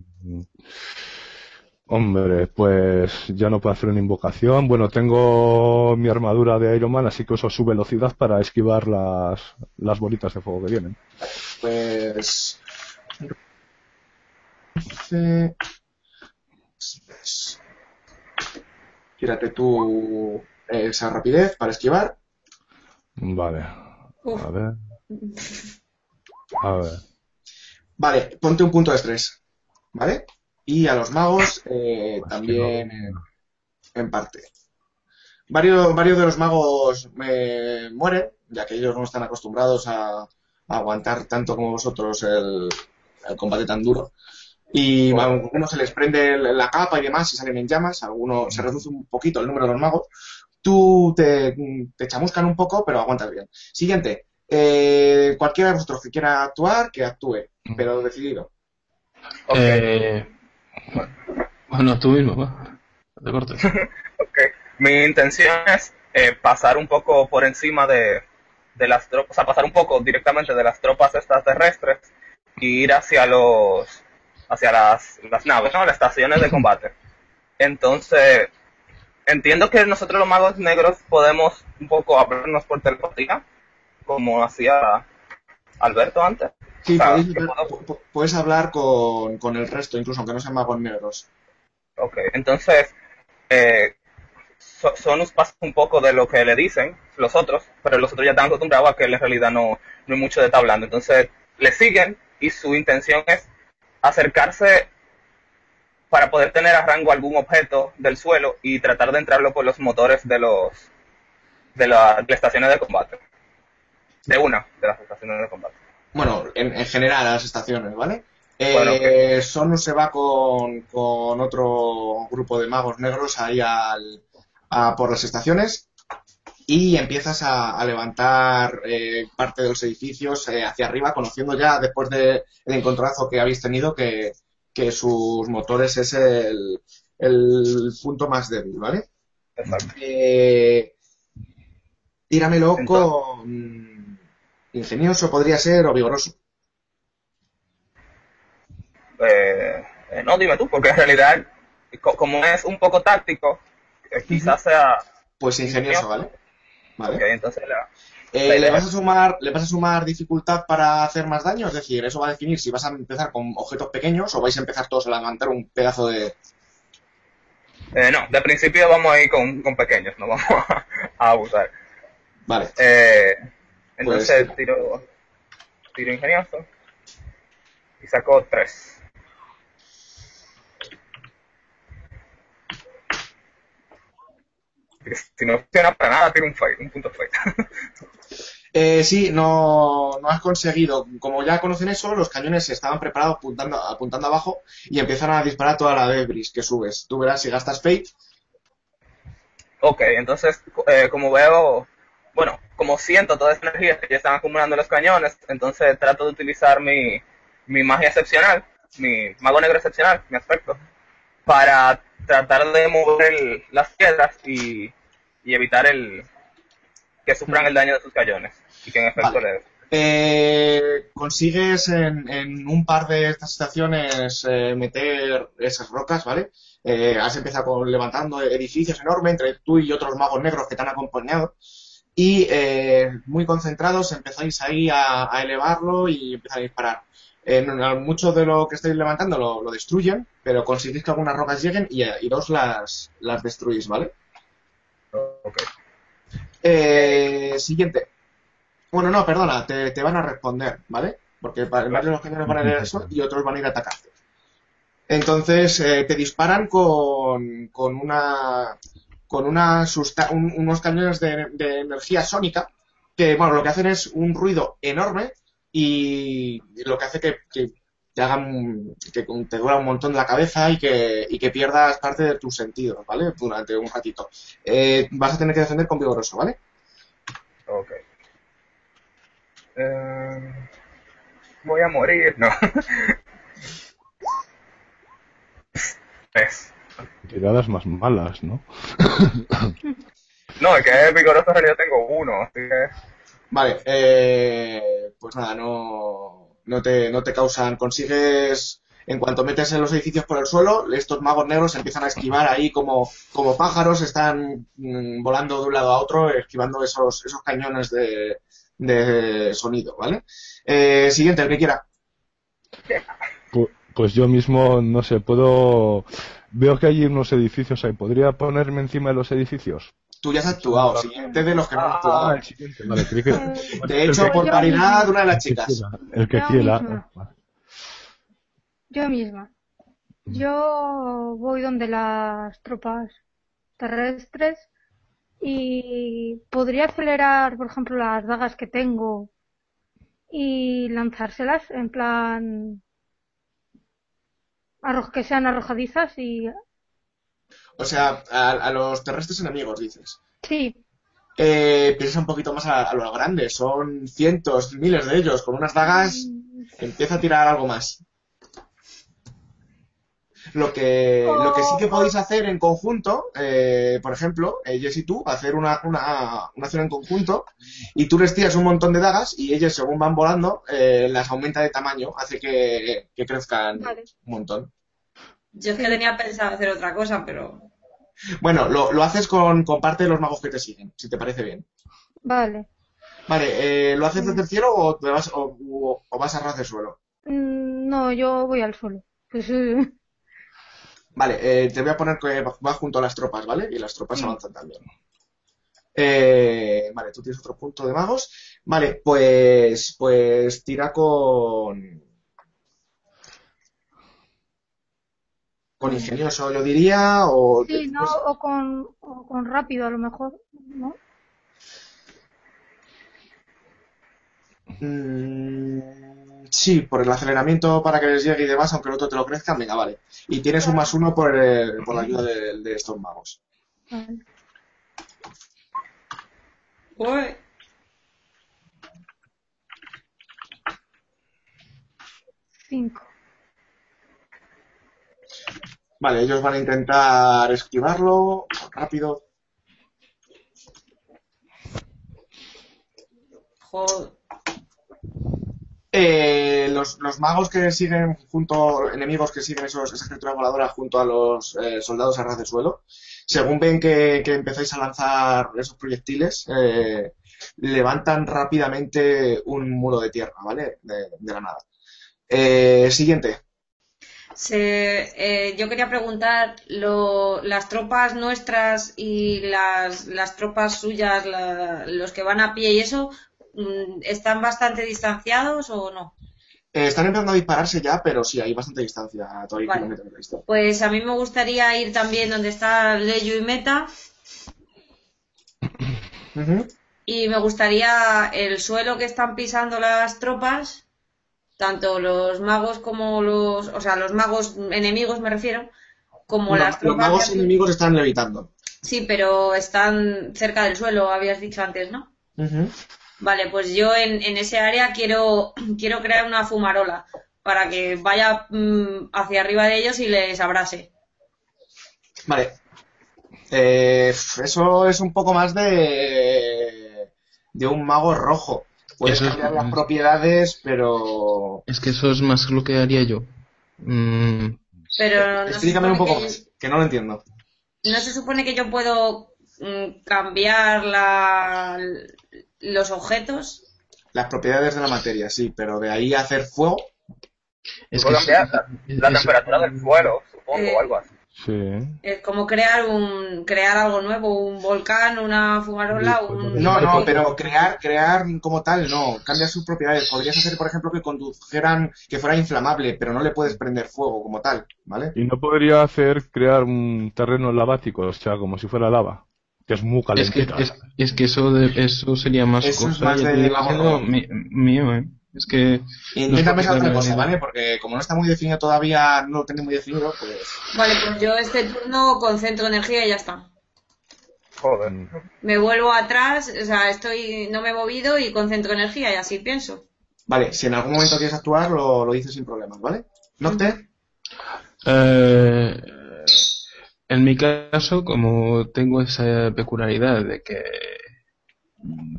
Hombre, pues ya no puedo hacer una invocación. Bueno, tengo mi armadura de Iron Man, así que uso su velocidad para esquivar las, las bolitas de fuego que vienen. Pues. Once, Tírate tú eh, esa rapidez para esquivar. Vale. Uf. A ver. A ver. Vale, ponte un punto de estrés. ¿Vale? Y a los magos eh, también en, en parte. Varios, varios de los magos eh, mueren, ya que ellos no están acostumbrados a, a aguantar tanto como vosotros el, el combate tan duro. Y a algunos se les prende la capa y demás y salen en llamas, a algunos se reduce un poquito el número de los magos. Tú te, te chamuscan un poco, pero aguantas bien. Siguiente. Eh, cualquiera de vosotros que quiera actuar, que actúe, pero decidido. Ok, Eh, bueno, tú mismo. No te cortes. *laughs* ok. Mi intención es eh, pasar un poco por encima de, de las tropas, o sea, pasar un poco directamente de las tropas estas terrestres y ir hacia los, hacia las, las naves, ¿no? Las estaciones de combate. Entonces, entiendo que nosotros los magos negros podemos un poco hablarnos por telepatía, como hacía Alberto antes. Sí, O sea, podéis que hablar- puedo- pu- puedes hablar con, con el resto, incluso aunque no sean magos negros. Ok, entonces, eh, So- Sonus pasa un poco de lo que le dicen los otros, pero los otros ya están acostumbrados a que él en realidad no, no hay mucho de estar hablando. Entonces, le siguen y su intención es acercarse para poder tener a rango algún objeto del suelo y tratar de entrarlo por los motores de los de, la- de las estaciones de combate. De una de las estaciones de combate. Bueno, en, en general a las estaciones, ¿vale? Eh, Bueno, Sonus se va con, con otro grupo de magos negros ahí al, a por las estaciones y empiezas a, a levantar eh, parte de los edificios eh, hacia arriba, conociendo ya después del encontrazo que habéis tenido que, que sus motores es el, el punto más débil, ¿vale? Eh, tíramelo con ingenioso, podría ser, o vigoroso. Eh, no, dime tú, porque en realidad, co- como es un poco táctico, quizás sea... Pues ingenioso, ¿vale? Vale. Entonces la- Eh, la ¿le, idea- vas a sumar, ¿Le vas a sumar dificultad para hacer más daño? Es decir, eso va a definir si vas a empezar con objetos pequeños o vais a empezar todos a levantar un pedazo de... Eh, no, de principio vamos a ir con, con pequeños, no vamos *laughs* a, a abusar. Vale. Eh, entonces Pues- tiro, tiro ingenioso y saco tres. Si no funciona para nada, tiro un fail, un punto fail. *laughs* Eh, sí, no, no has conseguido. Como ya conocen eso, los cañones estaban preparados apuntando, apuntando abajo y empiezan a disparar toda la vez que subes. Tú verás si gastas Fate. Ok, entonces, eh, como veo, bueno, como siento toda esa energía que ya están acumulando los cañones, entonces trato de utilizar mi, mi magia excepcional, mi mago negro excepcional, mi aspecto, para tratar de mover el- las piedras y, y evitar el que sufran el daño de sus cañones y que en efecto Vale. les... Eh, consigues en, en un par de estas estaciones eh, meter esas rocas, ¿vale? Eh, has empezado con, levantando edificios enormes entre tú y otros magos negros que te han acompañado. Y eh, muy concentrados empezáis ahí a, a elevarlo y empezáis a disparar. Mucho de lo que estáis levantando lo, lo destruyen, pero conseguís que algunas rocas lleguen y, y dos las, las destruís, ¿vale? Eh, siguiente. Bueno, no, perdona, te, van a responder, ¿vale? Porque varios de los cañones van a ir a eso y otros van a ir a atacarte. Entonces, eh, te disparan con, con una con una un- unos cañones de, energía sónica que, bueno, lo que hacen es un ruido enorme y lo que hace que te hagan, que te duela un montón la cabeza y que, y que pierdas parte de tus sentidos, ¿vale? Durante un ratito. Eh, vas a tener que defender con vigoroso, ¿vale? Ok. Eh, voy a morir, no. *laughs* Tres. Tiradas más malas, ¿no? No, es que vigoroso en realidad tengo uno, así que... Vale, eh, pues nada, no, no te, no te causan, consigues, en cuanto metes en los edificios por el suelo, estos magos negros empiezan a esquivar ahí como, como pájaros, están mm, volando de un lado a otro, esquivando esos, esos cañones de, de sonido, ¿vale? Eh, siguiente, el que quiera. Pu- Pues yo mismo, no sé, puedo... Veo que hay unos edificios ahí. ¿Podría ponerme encima de los edificios? Tú ya has actuado, siguiente de los que no han actuado. el siguiente. Vale, que... De hecho, por paridad, una de las chicas. El que quiera. Yo misma. Yo voy donde las tropas terrestres y podría acelerar, por ejemplo, las dagas que tengo y lanzárselas en plan arro- que sean arrojadizas y O sea, a, a los terrestres enemigos, dices. sí, Eh, piensa un poquito más a, a lo grande, son cientos, miles de ellos, con unas dagas empieza a tirar algo más. Lo que, lo que sí que podéis hacer en conjunto, eh, por ejemplo, eh, Jess y tú, hacer una, una, una acción en conjunto y tú les tiras un montón de dagas y ellos según van volando eh, las aumenta de tamaño, hace que, que crezcan Vale. un montón. Yo es que tenía pensado hacer otra cosa, pero Bueno, lo, lo haces con, con parte de los magos que te siguen, si te parece bien. vale. Vale, eh, ¿lo haces desde el cielo o, te vas, o, o- o vas a ras del suelo? Mm, No, yo voy al suelo. Pues eh, *laughs* Vale, eh, te voy a poner que vas junto a las tropas, ¿vale? Y las tropas Sí. avanzan también. Eh, vale, tú tienes otro punto de magos. Vale, pues, pues tira con... Con ingenioso, yo diría, o... sí, no, o con, o con rápido a lo mejor, ¿no? Mm, sí, por el aceleramiento para que les llegue y demás, aunque el otro te lo crezca, venga, vale. Y tienes un más uno por, el- por la ayuda de, de estos magos. Vale. Uy, Cinco. Vale, ellos van a intentar esquivarlo rápido. joder. Eh, los, los magos que siguen junto, enemigos que siguen esos, esas criaturas voladoras junto a los eh, soldados a ras de suelo, según ven que, que empezáis a lanzar esos proyectiles, eh, levantan rápidamente un muro de tierra, ¿vale? De, de la nada. Eh, siguiente. Se, eh, yo quería preguntar, lo, las tropas nuestras y las, las tropas suyas, la- los que van a pie y eso, mm, ¿están bastante distanciados o no? Eh, están empezando a dispararse ya, pero sí, hay bastante distancia, todavía Vale. kilómetros de distancia. Pues a mí me gustaría ir también donde está Leyu y Meta. Y me gustaría el suelo que están pisando las tropas, tanto los magos como los, o sea, los magos enemigos me refiero, como No, las los magos enemigos están levitando. Sí, pero están cerca del suelo, habías dicho antes, ¿no? Vale, pues yo en, en ese área quiero, *clears throat* quiero crear una fumarola para que vaya mm, hacia arriba de ellos y les abrase. Vale. Eh, eso es un poco más de, de un mago rojo. Puedes Eso es- cambiar las propiedades, pero... Es que eso es más lo que haría yo. Mm, Pero no se Explícame un supone poco que- más, que no lo entiendo. ¿No se supone que yo puedo mm, cambiar la, los objetos? Las propiedades de la materia, sí, pero de ahí hacer fuego... es que cambiar la, la es- temperatura del suelo, supongo, Eh, o algo así. Sí. Es como crear un crear algo nuevo, un volcán, una fumarola, un... No, no, pero crear, crear como tal, no. Cambia sus propiedades. Podrías hacer, por ejemplo, que condujeran, que fuera inflamable, pero no le puedes prender fuego como tal, ¿vale? Y no podría hacer crear un terreno lavático, o sea, como si fuera lava, que es muy Es que, calentita. es, es que eso, de, eso sería más Eso es más de mi- mío, ¿eh? Es que... Intenta No, pensar otra no, cosa. ¿vale? Porque como no está muy definido todavía, no lo tenéis muy definido, pues... Vale, pues yo este turno concentro energía y ya está. Joder. Me vuelvo atrás, o sea, estoy, no me he movido y concentro energía y así pienso. Vale, si en algún momento quieres actuar, lo, lo dices sin problemas, ¿vale? Nocte, Eh, en mi caso, como tengo esa peculiaridad de que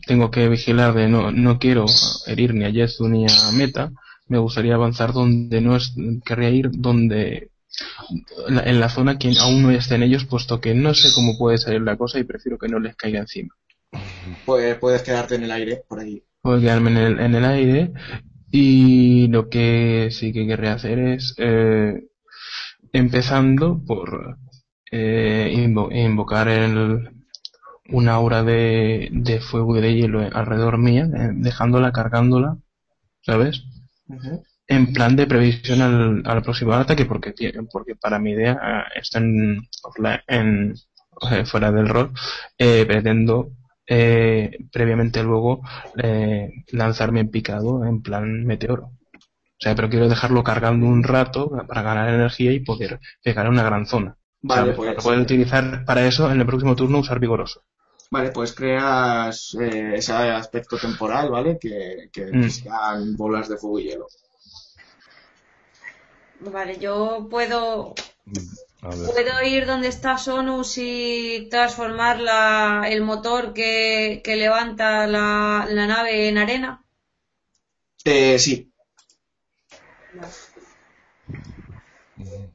tengo que vigilar de no, no quiero herir ni a Yesu ni a Meta, me gustaría avanzar donde no es, querría ir donde en la, zona que aún no estén ellos, puesto que no sé cómo puede salir la cosa y prefiero que no les caiga encima. pues puedes quedarte en el aire, por ahí. Puedo quedarme en el, en el aire y lo que sí que querría hacer es eh, empezando por eh, invo- invocar el, una aura de, de fuego y de hielo alrededor mía, eh, dejándola, cargándola, ¿sabes? En plan de previsión al, al próximo ataque, porque, porque para mi idea eh, está en, fuera del rol, eh, pretendo eh, previamente luego eh, lanzarme en picado en plan meteoro. O sea, pero quiero dejarlo cargando un rato para ganar energía y poder pegar a una gran zona. Vale, ¿sabes? pues, Para poder utilizar para eso en el próximo turno usar vigoroso. vale, pues creas eh, ese aspecto temporal, ¿vale? Que, que Mm. sean bolas de fuego y hielo. Vale, yo puedo, ver. puedo ir donde está Sonus y transformar la, el motor que, que levanta la, la nave en arena. Eh, sí,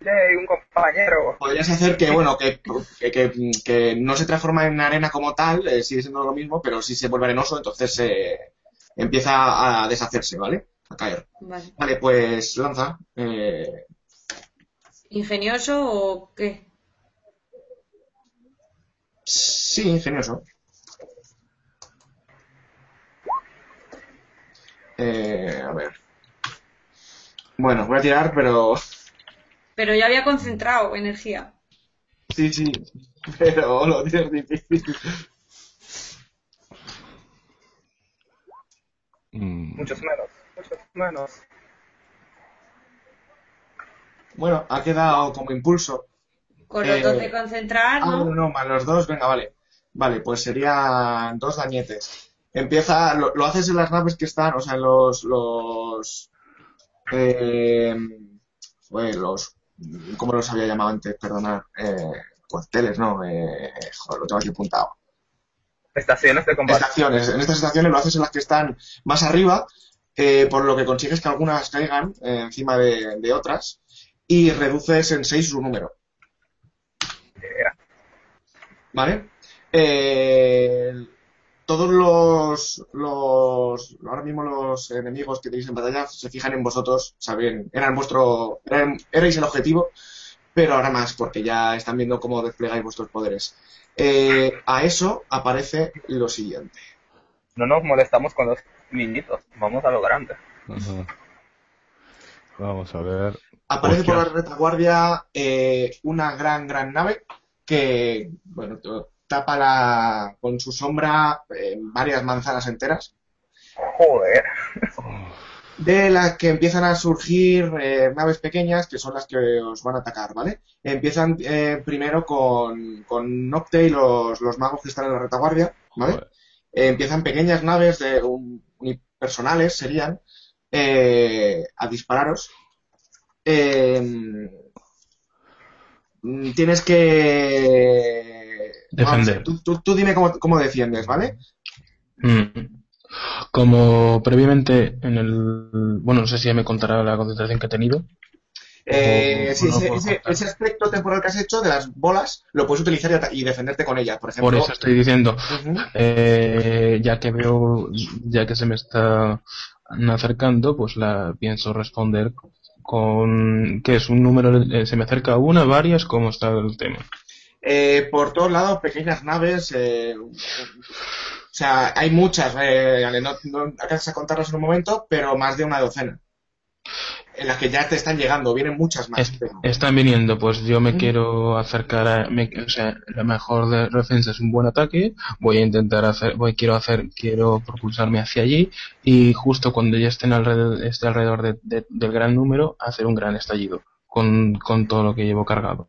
Yay, un compañero. podrías hacer que, bueno, que, que, que- que no se transforma en arena como tal, eh, sigue siendo lo mismo, pero sí se vuelve arenoso, entonces eh, empieza a deshacerse, ¿vale? A caer. Vale. Vale, pues lanza. Eh, ¿Ingenioso o qué? sí, ingenioso. Eh, a ver. Bueno, voy a tirar, pero... Pero yo había concentrado energía. Sí, sí, *laughs* pero lo tienes difícil. Mm, Muchos menos, muchos menos. Bueno, ha quedado como impulso. Con los Eh, dos de concentrar, Ah, ¿no? no, no, más los dos, venga, vale. Vale, pues serían dos dañetes. Empieza, lo, lo haces en las naves que están, o sea, en los, los, eh, joder, los, ¿cómo los había llamado antes? Perdona, eh, cuarteles, no, eh, joder, lo tengo aquí apuntado. Estaciones de combate. Estaciones, en estas estaciones lo haces en las que están más arriba, eh, por lo que consigues que algunas caigan eh, encima de, de otras y reduces en 6 su número. Yeah. ¿Vale? Eh, todos los, los, ahora mismo los enemigos que tenéis en batalla se fijan en vosotros, saben, eran vuestro, eran- erais el objetivo, pero ahora más, porque ya están viendo cómo desplegáis vuestros poderes. Eh, a eso aparece lo siguiente. No nos molestamos con los niñitos, vamos a lo grande. Vamos a ver. Aparece por la retaguardia eh, una gran, gran nave que, bueno, tapa la, con su sombra eh, varias manzanas enteras, Joder. de las que empiezan a surgir eh, naves pequeñas que son las que os van a atacar, ¿vale? Empiezan eh, primero con, con Nocte y los, los magos que están en la retaguardia, ¿vale? Eh, empiezan pequeñas naves de un- unipersonales, serían, eh, a dispararos. Eh, tienes que... Defender. Vamos, tú, tú- tú dime cómo, cómo defiendes, ¿vale? Mm. Como previamente en el... Bueno, no sé si ya me contará la concentración que he tenido. Eh, O- sí, o no ese, ese- ese aspecto temporal que has hecho de las bolas lo puedes utilizar y, defenderte con ellas, por ejemplo. Por eso estoy diciendo, eh, ya que veo, ya que se me está acercando, pues la pienso responder con que es un número, eh, se me acerca una, varias, ¿cómo está el tema? Eh, por todos lados, pequeñas naves. eh, o sea, hay muchas. eh, no, no alcanzas a contarlas en un momento, pero más de una docena. En las que ya te están llegando. Vienen muchas más. Están viniendo, pues yo me quiero acercar a, o sea, la mejor de defensa es un buen ataque, voy a intentar hacer, voy, quiero hacer, quiero propulsarme hacia allí y justo cuando ya estén alrededor, esté alrededor de- de- del gran número, hacer un gran estallido con, con todo lo que llevo cargado.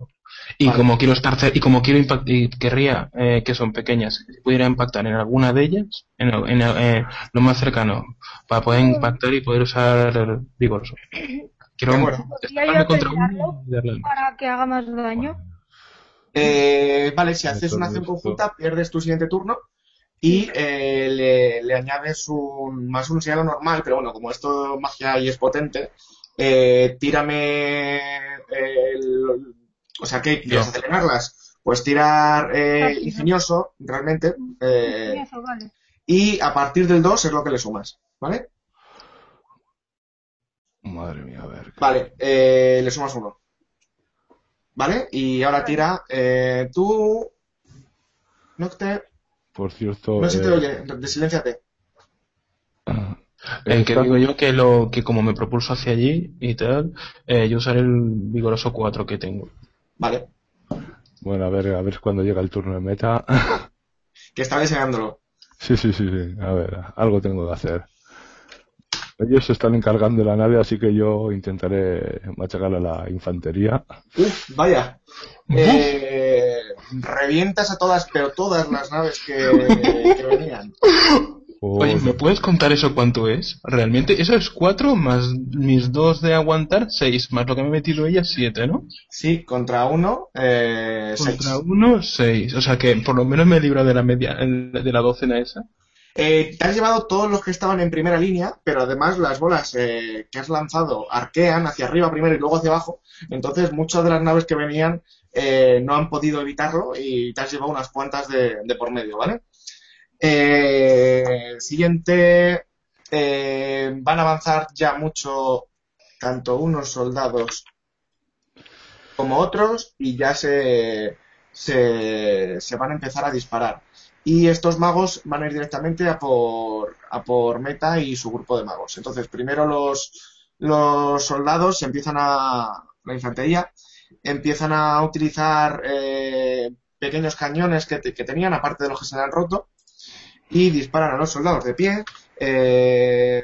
Y Vale. como quiero estar y como quiero impact y querría eh, que son pequeñas, pudiera impactar en alguna de ellas, en, el- en el- eh, lo más cercano, para poder impactar y poder usar vigoroso. *coughs* Quiero De acuerdo. ¿Podría yo desplazarme contra uno y darle para que haga más daño? Eh, vale, si haces una acción conjunta, pierdes tu siguiente turno y eh, le, le añades un más un señal normal, pero bueno, como esto magia y es potente, eh, tírame el, o sea, ¿qué quieres acelerarlas? Pues tirar eh, ingenioso, realmente, eh, Eso, vale. y a partir del 2 es lo que le sumas, ¿vale? Madre mía, a ver. Vale, eh, le sumas uno. ¿Vale? Y ahora tira eh, tú, Nocte, Por cierto. no se te eh, oye, desilénciate. Eh, que digo yo que lo que como me propulso hacia allí y tal, eh, yo usaré el vigoroso 4 que tengo. Vale, Bueno, a ver, a ver cuando llega el turno de meta. que está deseándolo. sí, sí, sí, sí. A ver, algo tengo que hacer. Ellos se están encargando de la nave, así que yo intentaré machacar a la infantería. Uf, vaya. Eh, revientas a todas, pero todas las naves que, que venían. *laughs* Oye, ¿me puedes contar eso cuánto es? Realmente, eso es 4 más mis 2 de aguantar, 6, más lo que me he metido ella, 7, ¿no? Sí, contra uno, eh, seis. Contra 1, 6. O sea que por lo menos me he librado de la media, de la docena esa. Eh, te has llevado todos los que estaban en primera línea, pero además las bolas eh, que has lanzado arquean hacia arriba primero y luego hacia abajo. Entonces muchas de las naves que venían eh, no han podido evitarlo y te has llevado unas cuantas de, de por medio, ¿vale? Eh, siguiente, eh, van a avanzar ya mucho tanto unos soldados como otros y ya se, se, van a empezar a disparar. Y estos magos van a ir directamente a por, a por Meta y su grupo de magos. Entonces, primero los, los soldados empiezan a, la infantería, empiezan a utilizar eh, pequeños cañones que, que tenían, aparte de los que se han roto, y disparan a los soldados de pie. Eh,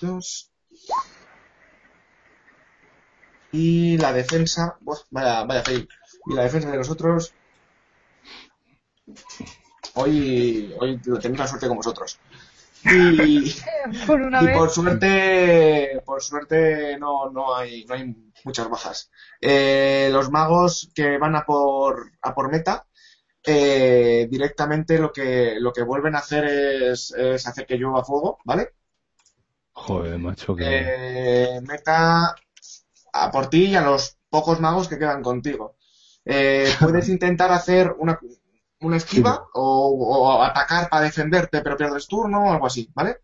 dos. Y la defensa, buah, vaya, vaya. Y la defensa de los otros. Hoy, hoy tenéis la suerte con vosotros. Y, *laughs* Por una y vez. por suerte, por suerte no, no hay, no hay muchas bajas. Eh, los magos que van a por, a por meta, eh, directamente lo que, lo que vuelven a hacer es, es hacer que llueva fuego, ¿vale? Joder, macho, que. Eh, meta a por ti y a los pocos magos que quedan contigo. Eh, *laughs* puedes intentar hacer una, una esquiva o, o atacar para defenderte pero pierdes turno o algo así, ¿vale?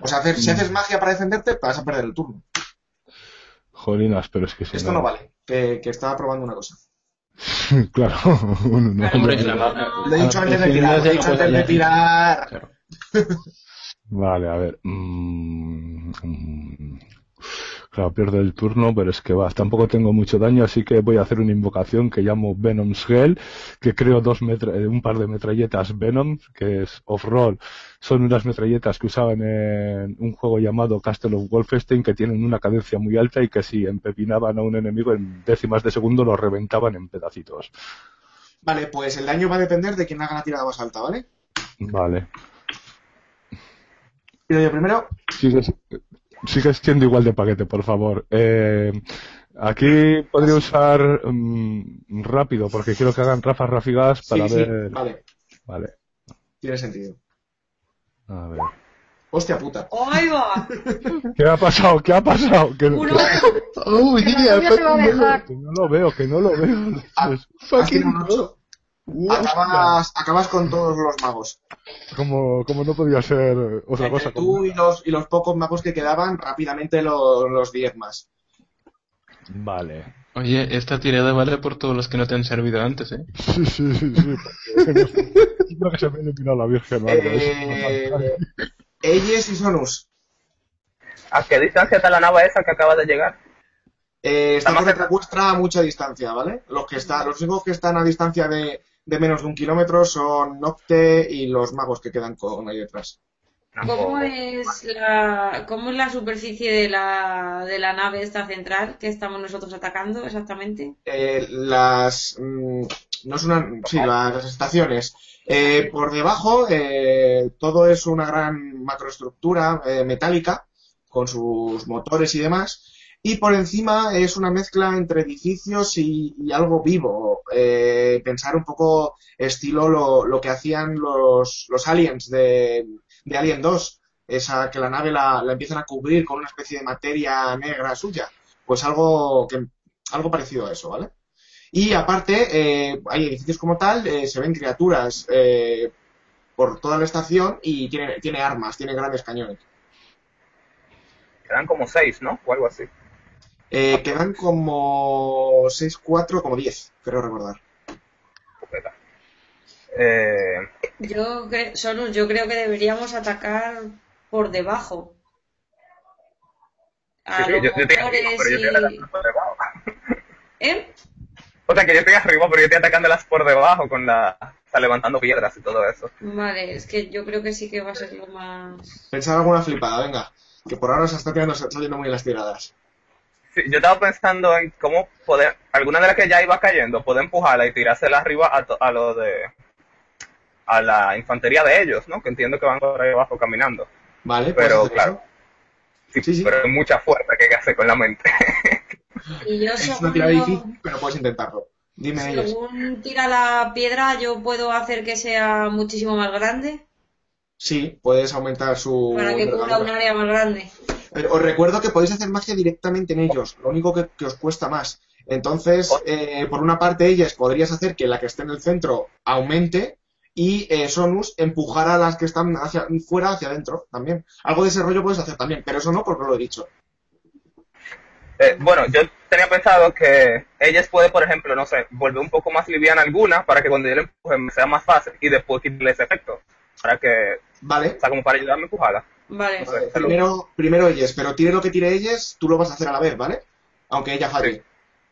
O sea, hacer, si haces magia para defenderte, vas a perder el turno. Jolinas, pero es que si Esto no vale, que, que estaba probando una cosa. *laughs* claro, *laughs* uno no. Hombre, no, no. Lo he dicho antes de *laughs* tirar, lo he dicho antes de tirar. Claro. Vale, a ver. mm, Claro, pierde el turno, pero es que va, tampoco tengo mucho daño, así que voy a hacer una invocación que llamo Venom's Gel, que creo dos eh, un par de metralletas Venom, que es off-roll. Son unas metralletas que usaban en un juego llamado Castle of Wolfenstein, que tienen una cadencia muy alta y que si empepinaban a un enemigo en décimas de segundo lo reventaban en pedacitos. Vale, pues el daño va a depender de quién haga la tirada más alta, ¿vale? Vale. Tiro yo primero. Sigues, sigues siendo igual de paquete, por favor. Eh, aquí podría usar mm, rápido, porque quiero que hagan rafas ráfidas para sí, ver. sí, vale, Vale. tiene sentido. A ver. Hostia puta. ¡Ahí va! *laughs* ¿Qué ha pasado? ¿Qué ha pasado? Que, Uno. *laughs* Oh, no te va a dejar. que no lo veo, que no lo veo. Ah, un ocho. Acabas, acabas con todos los magos. como, como no podía ser otra Entre cosa. tú como- y los, y los pocos magos que quedaban, rápidamente lo- los 10 más. Vale. Oye, esta tirada vale por todos los que no te han servido antes, ¿eh? *laughs* Sí, sí, sí, sí. *laughs* Creo que se me ha iluminado la Virgen. Eh, es- Elles y Sonus. ¿A qué distancia está la nave esa que acaba de llegar? Eh, está por detrás vuestra a mucha distancia, ¿vale? Los que están, los únicos que están a distancia de, de menos de un kilómetro son Nocte y los magos que quedan con ahí detrás. ¿Cómo es la, cómo es la superficie de la, de la nave esta central que estamos nosotros atacando exactamente? Eh, las mm, no es una sí las, las estaciones Eh, por debajo eh, todo es una gran macroestructura eh, metálica con sus motores y demás y por encima es una mezcla entre edificios y, y algo vivo Eh, pensar un poco estilo lo, que hacían los, los aliens de, de Alien 2 esa que la nave la, la empiezan a cubrir con una especie de materia negra suya pues algo que algo parecido a eso, ¿vale? Y aparte, eh, hay edificios como tal, eh, se ven criaturas eh, por toda la estación y tiene, tiene armas, tiene grandes cañones. Quedan como seis, ¿no? O algo así. Eh, quedan como 6, 4, como 10, creo recordar. Eh, Yo, cre- Sonus, yo creo que deberíamos atacar por debajo. A sí, los yo, yo estoy arriba, motores pero yo estoy atacando por debajo. *laughs* ¿Eh? O sea, que yo estoy arriba, pero yo estoy atacándolas por debajo con la... Sea, levantando piedras y todo eso. Vale, es que yo creo que sí que va a ser lo más... Pensar alguna flipada, venga. Que por ahora se está tirando, saliendo muy las tiradas. Sí, yo estaba pensando en cómo poder... Alguna de las que ya iba cayendo, poder empujarla y tirársela arriba a, to- a lo de... A la infantería de ellos, ¿no? Que entiendo que van por ahí abajo caminando. Vale, puedes Pero, claro. Sí, Sí, sí. pero es mucha fuerza que hay que hacer con la mente. Y yo Es una tirada difícil, pero puedes intentarlo. Dime ellos. según tira la piedra, yo puedo hacer que sea muchísimo más grande Sí, puedes aumentar su para que cubra un área más grande. Pero os recuerdo que podéis hacer magia directamente en ellos, lo único que, que os cuesta más. Entonces, eh, por una parte, ellas podrías hacer que la que esté en el centro aumente y eh, Sonus empujar a las que están hacia fuera hacia adentro también. Algo de ese rollo puedes hacer también, pero eso no porque lo he dicho. Eh, bueno, yo tenía pensado que ellas puede, por ejemplo, no sé, volver un poco más liviana alguna para que cuando yo le empuje me sea más fácil y después quitarle ese efecto. Para que, Vale. o sea, como para ayudarme a empujarla. Vale. Vale. Primero, primero ellas, pero tire lo que tire ellas, tú lo vas a hacer a la vez, ¿vale? Aunque ella falle. Sí.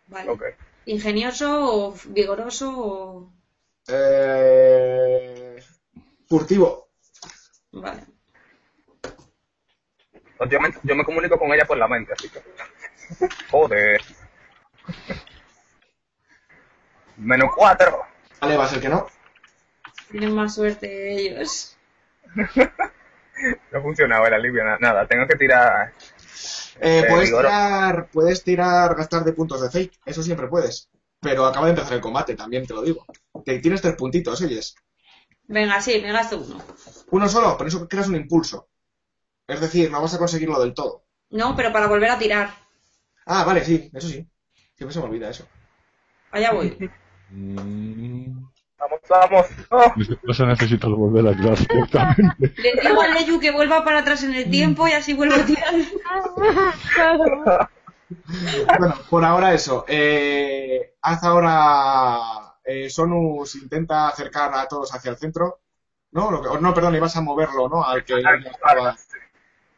Vale. Ingenioso o vigoroso o... Eh, furtivo. Vale. Yo me, yo me comunico con ella por la mente, así que. Joder. Menos cuatro. Vale, va a ser que no. Tienen más suerte ellos. *laughs* No funcionaba el alivio, na- nada. Tengo que tirar. Eh, Eh, puedes vigor- tirar, puedes tirar, gastar de puntos de fake, eso siempre puedes. Pero acaba de empezar el combate, también te lo digo. Que tienes tres puntitos, ellos. Venga, sí, me gasto uno. Uno solo, por eso creas un impulso. Es decir, no vas a conseguirlo del todo. No, pero para volver a tirar. Ah, vale, sí, eso sí. Siempre se me olvida eso. Allá voy. Vamos, vamos. Oh, necesitas volver a tirar directamente. Le digo a Leyu que vuelva para atrás en el tiempo y así vuelvo a tirar. Claro. *laughs* Bueno, por ahora eso. Eh, haz ahora. eh, Sonus intenta acercar a todos hacia el centro. No, Lo no, perdón, ibas a moverlo, ¿no? Al que ya estaba.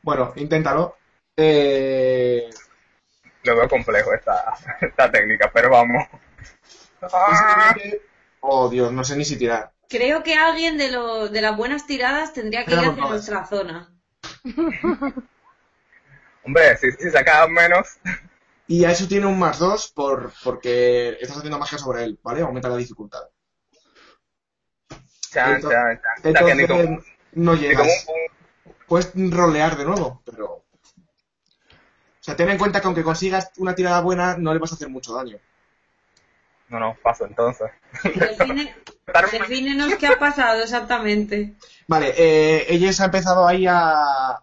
Bueno, inténtalo. Eh, lo veo complejo esta, *laughs* esta técnica, pero vamos. Oh, Dios, no sé ni si tirar. Creo que alguien de, lo, de las buenas tiradas tendría que ir hacia nuestra zona. *laughs* hombre, si, si sacas menos, Y a eso tiene un más 2 por, porque estás haciendo magia sobre él, ¿vale? Aumenta la dificultad. chan, Ento- chan, chan. O sea, que ni como- Entonces, no ni como llegas. un- Puedes rolear de nuevo, pero... O sea, ten en cuenta que aunque consigas una tirada buena, no le vas a hacer mucho daño. No, no, paso entonces. Defínenos *laughs* qué ha pasado exactamente. Vale, eh, ella se ha empezado ahí a,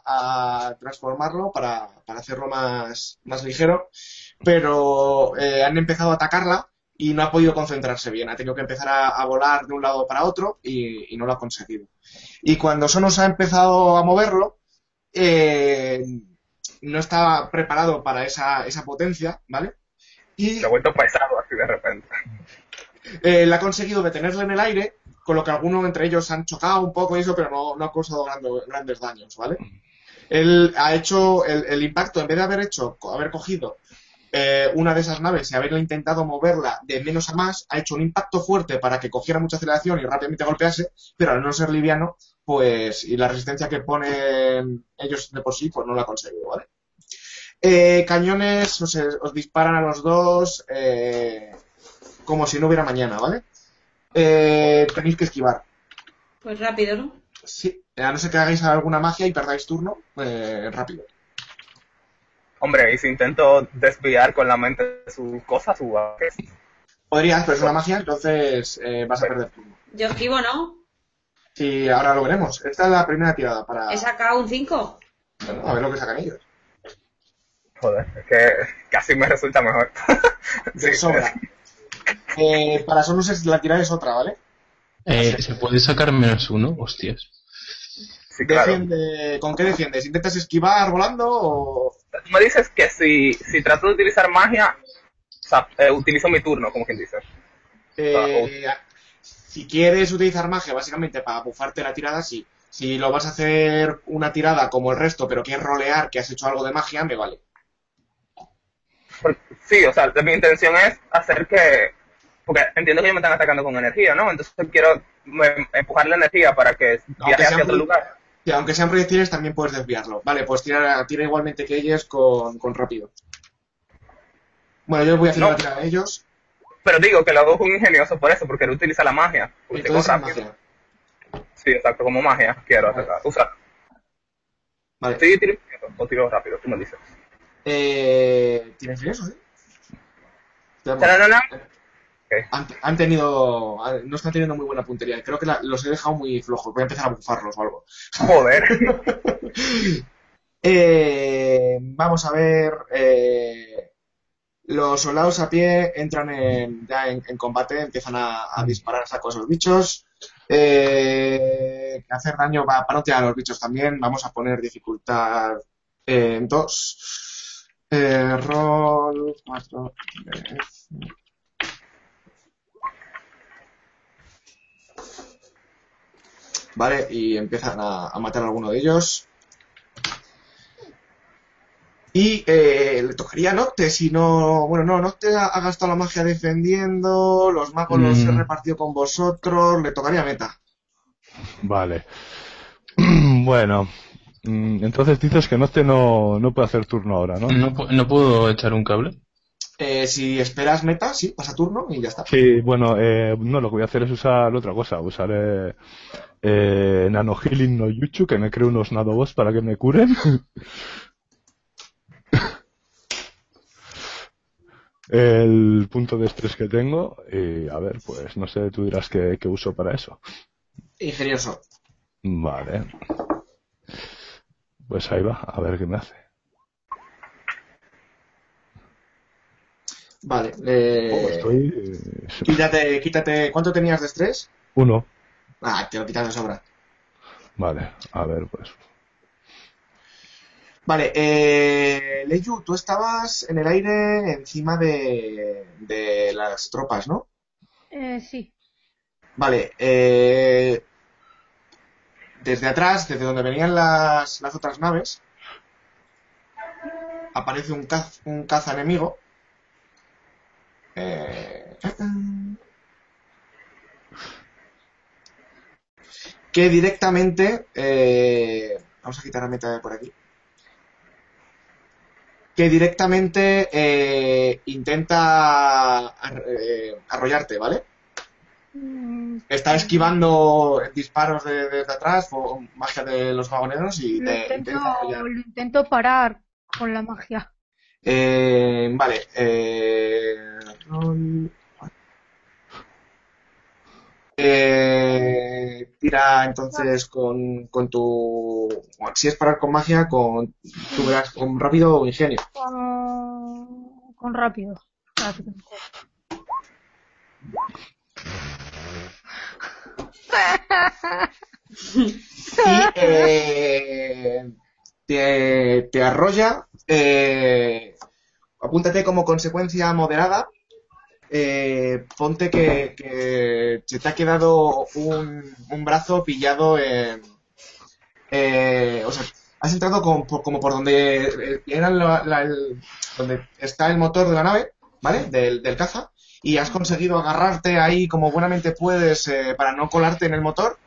a transformarlo para, para hacerlo más, más ligero, pero eh, han empezado a atacarla y no ha podido concentrarse bien. Ha tenido que empezar a, a volar de un lado para otro y, y no lo ha conseguido. Y cuando Sonos ha empezado a moverlo, eh, no estaba preparado para esa, esa potencia, ¿vale? Y Se ha vuelto pesado así de repente. eh, la ha conseguido detenerle en el aire, con lo que algunos entre ellos han chocado un poco y eso, pero no, no ha causado grande- grandes daños, ¿vale? Él ha hecho el, el impacto, en vez de haber hecho, haber cogido eh, una de esas naves y haberle intentado moverla de menos a más, ha hecho un impacto fuerte para que cogiera mucha aceleración y rápidamente golpease, pero al no ser liviano, pues, y la resistencia que ponen ellos de por sí, pues no la ha conseguido, ¿vale? Eh, cañones os, os disparan a los dos eh, como si no hubiera mañana, ¿vale? Eh, tenéis que esquivar. Pues rápido, ¿no? Sí, a no ser que hagáis alguna magia y perdáis turno, eh, rápido. Hombre, y si intento desviar con la mente sus cosas, su Podrías, pero es una magia, entonces eh, vas a perder turno. Yo esquivo, ¿no? Y ahora lo veremos. Esta es la primera tirada para He sacado un 5. bueno, a ver lo que sacan ellos. Joder, es que casi me resulta mejor. *laughs* De sobra. Eh, para Sonus la tirada es otra, ¿vale? Eh, ¿Se puede sacar menos uno? Hostias. Sí, claro. Defiende, ¿Con qué defiendes? ¿Intentas esquivar volando o...? Tú me dices que si, si trato de utilizar magia, o sea, eh, utilizo mi turno, como quien dice. Eh, si quieres utilizar magia básicamente para bufarte la tirada, sí. Si lo vas a hacer una tirada como el resto, pero quieres rolear que has hecho algo de magia, me vale. Sí, o sea, mi intención es hacer que... Porque entiendo que ellos me están atacando con energía, ¿no? Entonces quiero me- empujar la energía para que viaje hacia otro lugar. Y aunque sean proyectiles, también puedes desviarlo. Vale, pues tira, tira igualmente que ellos con, con rápido. Bueno, yo voy a hacer No. una tirada de ellos. Pero digo que lo hago un ingenioso por eso, porque él utiliza la magia. Es rápido. magia. Sí, exacto, como magia quiero hacer, usar. Vale. Sí, tiro o tiro rápido, tú me dices. Eh, ¿Tienes eso, sí? No, no, no. Han, han tenido. No están teniendo muy buena puntería. Creo que la- los he dejado muy flojos. Voy a empezar a bufarlos o algo. Joder. *laughs* Eh, vamos a ver. eh, los soldados a pie entran en- ya en, en combate, empiezan a, a disparar a saco a esos bichos. Eh, hacer daño va para no tirar a los bichos también. Vamos a poner dificultad en 2. Eh, roll 4. Vale, y empiezan a, a matar a alguno de ellos. Y eh, le tocaría a Nocte, si no. Bueno, no, Nocte ha, ha gastado la magia defendiendo, los magos los he Mm. repartido con vosotros, le tocaría a Meta. Vale. *clears throat* bueno. Mm, Entonces dices que no, no puede hacer turno ahora, ¿no? ¿No, pu- no puedo echar un cable? Eh, si esperas Meta, sí, pasa turno y ya está. Sí, bueno, eh, no, lo que voy a hacer es usar otra cosa. Usaré eh, Nano Healing no Yuchu, que me creo unos Nadobots para que me curen. *laughs* El punto de estrés que tengo, y a ver, pues no sé, tú dirás qué, qué uso para eso. Ingenioso. Vale. Pues ahí va, a ver qué me hace. Vale, eh, Oh, estoy. eh, quítate, quítate. ¿Cuánto tenías de estrés? Uno. Ah, te lo quitas de sobra. Vale, a ver, pues. Vale, eh, Leyu, tú estabas en el aire encima de, de las tropas, ¿no? Eh, sí. Vale, eh, desde atrás, desde donde venían las, las otras naves, aparece un caza, un caza enemigo. Eh, que directamente eh, vamos a quitar la meta de por aquí que directamente eh, intenta eh, arrollarte, ¿vale? Mm, Está esquivando disparos de- desde atrás o magia de los vagoneros y Lo te intento, lo intento parar con la magia. Eh, vale. Eh, Eh, tira entonces con, con tu. bueno, si es parar con magia, con tu verás, con rápido o ingenio. Con, con rápido. Con- y eh, te, arrolla. eh, apúntate como consecuencia moderada. eh, ponte que, se te ha quedado un, un brazo pillado en. eh, o sea, has entrado como por, donde eh, era la- el- donde está el motor de la nave, ¿vale? Del, del caza. Y has conseguido agarrarte ahí como buenamente puedes eh, para no colarte en el motor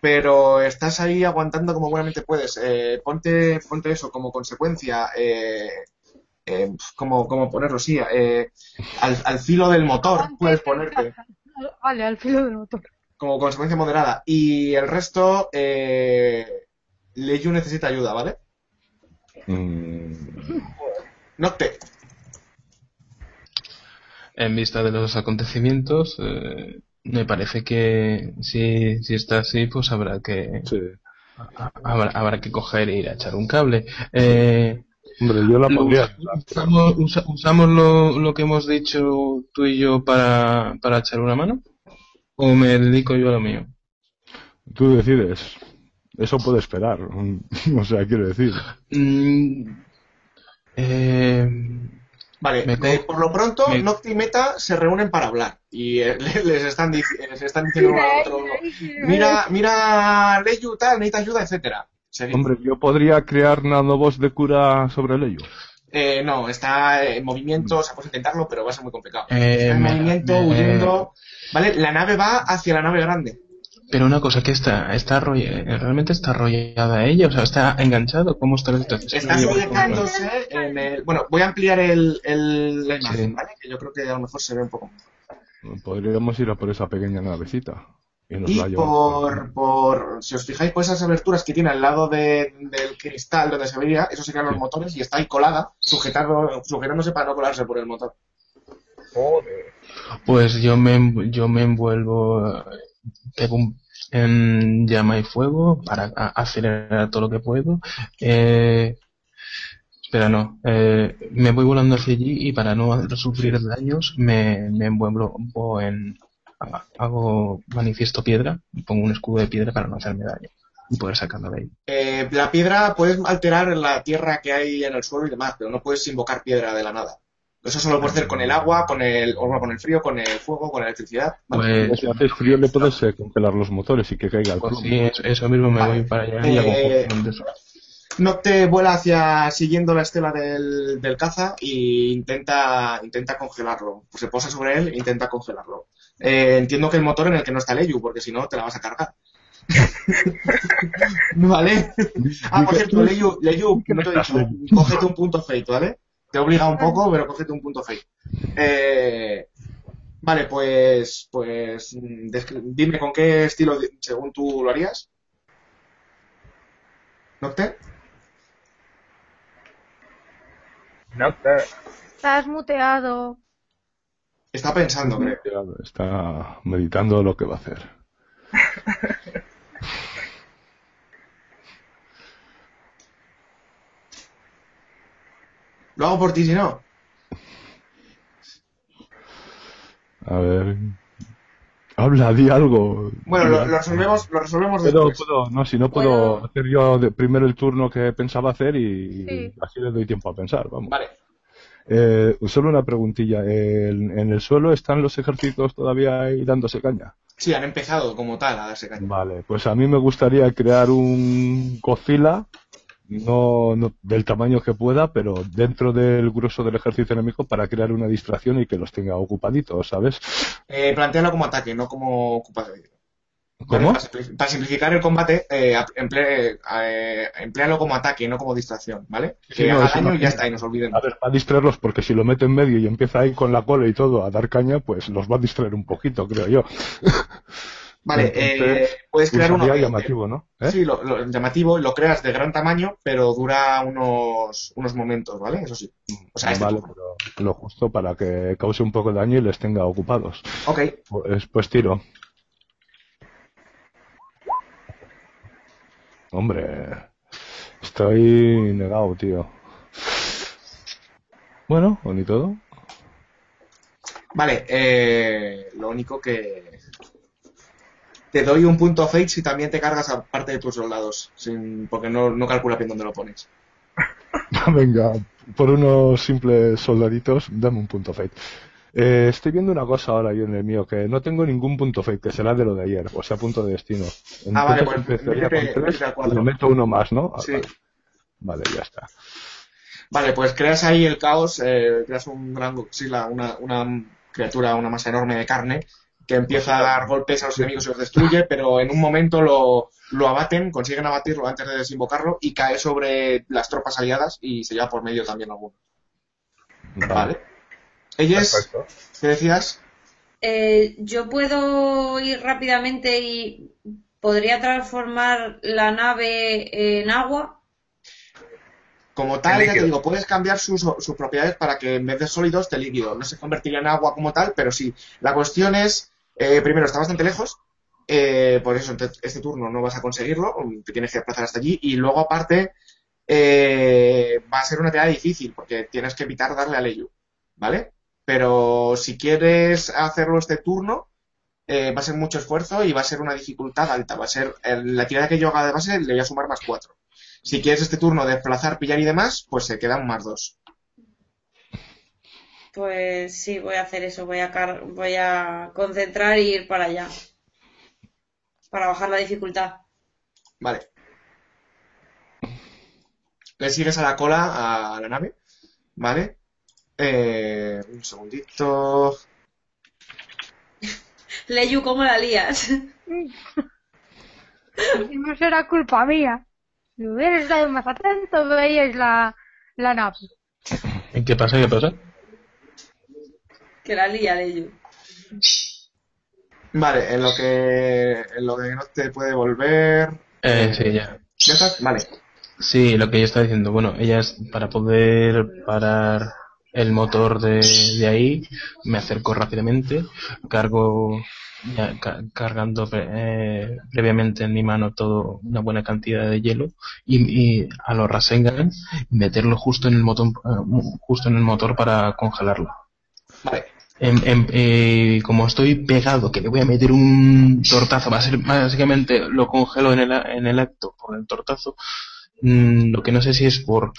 pero estás ahí aguantando como buenamente puedes. Eh, ponte, ponte eso como consecuencia, eh, eh, como, como ponerlo, sí, eh, al, al filo del motor puedes ponerte Vale, al filo del motor. como consecuencia moderada. Y el resto, eh, Leyu necesita ayuda, ¿vale? Mm, Nocte, En vista de los acontecimientos, eh, me parece que si, si está así, pues habrá que sí. habrá, habrá que coger e ir a echar un cable. Eh, Hombre, yo la podría usa- usamos, usa- usamos lo, lo que hemos dicho tú y yo para, para echar una mano? ¿O me dedico yo a lo mío? Tú decides. Eso puede esperar. *laughs* O sea, quiero decir. Mm, eh, vale, de- por lo pronto, me- Nocte y Meta se reúnen para hablar. Y eh, *laughs* les están, dic- les están diciendo uno al otro, mira, mira, Leyu, tal, necesita ayuda, etcétera. Hombre, yo podría crear nanobots de cura sobre ello. Eh, no, está en movimiento, o sea, puedes intentarlo, pero va a ser muy complicado. Eh, está en me- movimiento, me- huyendo. ¿Vale? La nave va hacia la nave grande. Pero una cosa que está, está realmente está arrollada ella, o sea, está enganchado, ¿cómo está la situación? Está sujetándose en el. Bueno, voy a ampliar el, el- la imagen, Sí. ¿vale? Que yo creo que a lo mejor se ve un poco. Podríamos ir a por esa pequeña navecita. Y nos Y la llevamos. por, por. Si os fijáis, por esas aberturas que tiene al lado de- del cristal donde se vería, esos serían los Sí. motores y está ahí colada, sujetado, sujetándose para no colarse por el motor. Joder. Pues yo me, yo me envuelvo, eh, pego un- en llama y fuego para acelerar todo lo que puedo. Eh, espera, no. eh, me voy volando hacia allí y para no sufrir daños me, me envuelvo en... ha- Hago manifiesto piedra y pongo un escudo de piedra para no hacerme daño y poder sacarlo de ahí. Eh, la piedra puedes alterar la tierra que hay en el suelo y demás, pero no puedes invocar piedra de la nada. Eso solo lo puedes hacer con el agua, con el, o bueno, con el frío, con el fuego, con la electricidad. ¿vale? Pues, Si haces frío le puedes eh, congelar los motores y que caiga el pues sí, eso, mismo me Vale. voy para allá y hago Eh, justamente eso. Nocte vuela hacia siguiendo la estela del, del caza e intenta, intenta congelarlo. Pues se posa sobre él e intenta congelarlo. Eh, entiendo que el motor en el que no está Leyu, porque si no te la vas a cargar. *laughs* ¿Vale? Ah, por cierto, Leyu, Leyu, no te he dicho, cógete un punto fate, ¿vale? Te obliga un poco, pero cógete un punto fate. Eh, vale, pues, pues, mm, dime con qué estilo, según tú lo harías. ¿Nocte? No te... Estás muteado. Está pensando, creo. Está meditando lo que va a hacer. *laughs* Lo hago por ti si no. A ver. Habla, di algo. Bueno, lo, lo resolvemos, lo resolvemos Puedo, después. puedo, no, si no puedo hacer yo de- primero el turno que pensaba hacer y Sí. así le doy tiempo a pensar, vamos. Vale. Eh, solo una preguntilla. ¿En, en el suelo están los ejércitos todavía ahí dándose caña? Sí, han empezado como tal a darse caña. Vale, pues a mí me gustaría crear un Godzilla no, no- del tamaño que pueda, pero dentro del grueso del ejército enemigo para crear una distracción y que los tenga ocupaditos, ¿sabes? Eh, plantéalo como ataque, no como ocupación. ¿Cómo? Para, simpli- para simplificar el combate, eh, emple- eh, empléalo como ataque, no como distracción, ¿vale? Sí, que no, haga daño no- y ya está, y nos olvidemos. A ver, va a distraerlos porque si lo mete en medio y empieza ahí con la cola y todo a dar caña, pues los va a distraer un poquito, creo yo. *laughs* Vale, Entonces, eh, puedes crear uno que- llamativo, ¿no? ¿Eh? Sí, lo, lo llamativo, lo creas de gran tamaño, pero dura unos, unos momentos, ¿vale? Eso sí. O sea, este vale, pero lo justo para que cause un poco de daño y les tenga ocupados. Ok, Pues, pues tiro. Hombre, estoy negado, tío. Bueno, ni todo. vale, eh, lo único que... Te doy un punto fate si también te cargas a parte de tus soldados, sin, porque no, no calcula bien dónde lo pones. *laughs* Venga, por unos simples soldaditos, dame un punto fate. Eh, estoy viendo una cosa ahora yo en el mío, que no tengo ningún punto fate, que será de lo de ayer, o sea, punto de destino. Ah, vale, pues empezaría con tres le meto uno más, ¿no? Ah, Sí. Vale. Vale, ya está. Vale, pues creas ahí el caos, eh, creas un gran Godzilla, una, una criatura, una masa enorme de carne, que empieza a dar golpes a los enemigos y los destruye, pero en un momento lo, lo abaten, consiguen abatirlo antes de desinvocarlo y cae sobre las tropas aliadas y se lleva por medio también alguno. Vale. Ellas, Perfecto. ¿qué decías? Eh, yo puedo ir rápidamente y podría transformar la nave en agua. Como tal, ya te digo, puedes cambiar sus, sus propiedades para que en vez de sólidos te líquido. No se convertiría en agua como tal, pero sí. La cuestión es, eh, primero, está bastante lejos, eh, por eso este turno no vas a conseguirlo, te tienes que desplazar hasta allí, y luego aparte eh, va a ser una tarea difícil, porque tienes que evitar darle a Leyu, ¿vale? Pero si quieres hacerlo este turno, eh, va a ser mucho esfuerzo y va a ser una dificultad alta. Va a ser la tirada que yo haga de base le voy a sumar más 4. Si quieres este turno desplazar, pillar y demás, pues se quedan más 2. Pues sí, voy a hacer eso. Voy a, car- voy a concentrar y ir para allá. Para bajar la dificultad. Vale. Le sigues a la cola a la nave, ¿vale? Eh, un segundito. *laughs* Leyu, ¿cómo la lías? *laughs* No será culpa mía. Si hubieras estado más atento, veíais la, la nave. ¿Y qué pasa? ¿Qué pasa? Que la lía, Leyu. Vale, en lo que en lo que no te puede volver. Eh, sí, ya. ¿Ya estás? Vale. Sí, lo que yo estaba diciendo. Bueno, ellas, para poder parar el motor de, de ahí, me acerco rápidamente, cargo, ya, ca- cargando eh, previamente en mi mano todo una buena cantidad de hielo y, y a los Rasengan meterlo justo en el motor, eh, justo en el motor para congelarlo. Vale. En- en- eh, como estoy pegado, que le voy a meter un tortazo, va a ser básicamente lo congelo en el, en el acto por el tortazo. Mm, lo que no sé si es por,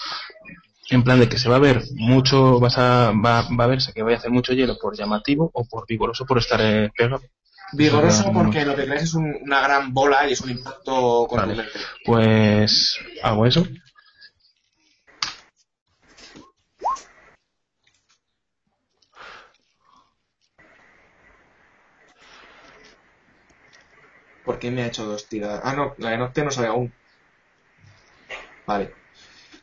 en plan de que se va a ver mucho, vas a, va, va a verse que voy a hacer mucho hielo por llamativo o por vigoroso por estar eh, pegado. Vigoroso porque lo que crees es un- una gran bola y es un impacto contundente. Pues hago eso. ¿Por qué me ha hecho dos tiradas? Ah, no, la de Nocte no sale aún. Vale.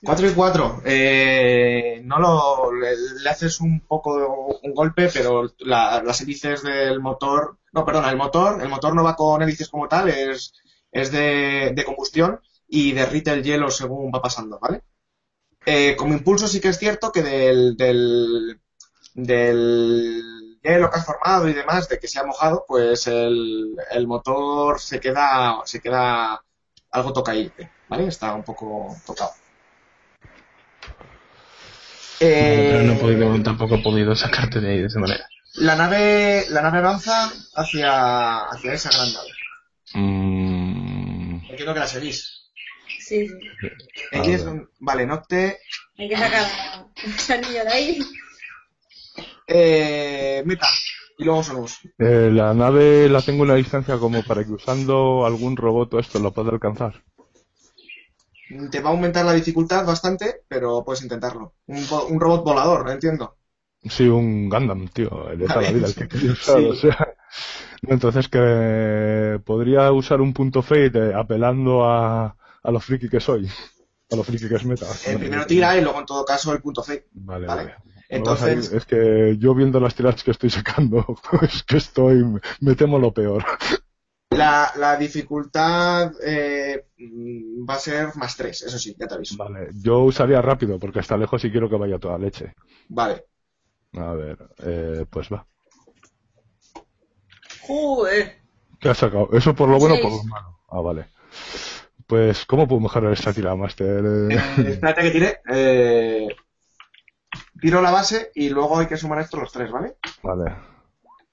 4 y 4. Eh, no lo. Le, haces un poco un golpe, pero la- las hélices del motor. No, perdona, el motor. El motor no va con hélices como tal, es, es de, de combustión y derrite el hielo según va pasando, ¿vale? Eh, como impulso sí que es cierto que del, del, del hielo que has formado y demás, de que se ha mojado, pues el, el motor se queda, se queda algo tocadito, ¿vale? Está un poco tocado. Eh, Pero no he podido, tampoco he podido sacarte de ahí de esa manera. la nave, la nave avanza hacia, hacia esa gran nave. Mm, Entiendo que la seguís. Sí, sí. Ella es ver. un- vale, Nocte, Hay que sacar a esa niña de ahí. Eh, Meta, y luego Sonus. eh, la nave la tengo en una distancia como para que usando algún robot o esto lo pueda alcanzar. Te va a aumentar la dificultad bastante, pero puedes intentarlo. Un, robot volador, no entiendo. Sí, un Gundam, tío, el de toda la *laughs* vida, el que quería usar, Sí. o sea. Entonces que podría usar un punto fate eh, apelando a, a lo friki que soy. A lo friki que es meta. El primero tira y luego en todo caso el punto. Vale, Vale. vale. Entonces, es que yo viendo las tiradas que estoy sacando, *laughs* es que estoy, me temo lo peor. la, la dificultad eh, mm, va a ser más 3, eso sí, ya te aviso. Vale, yo usaría rápido porque está lejos y quiero que vaya toda leche. Vale. A ver, eh, pues va. Joder. ¿Qué has sacado? ¿Eso por lo bueno o por lo malo? Ah, vale. Pues, ¿cómo puedo mejorar esta tirada, Master? Eh, espérate que tire. Eh, tiro la base y luego hay que sumar estos los tres, ¿vale? Vale,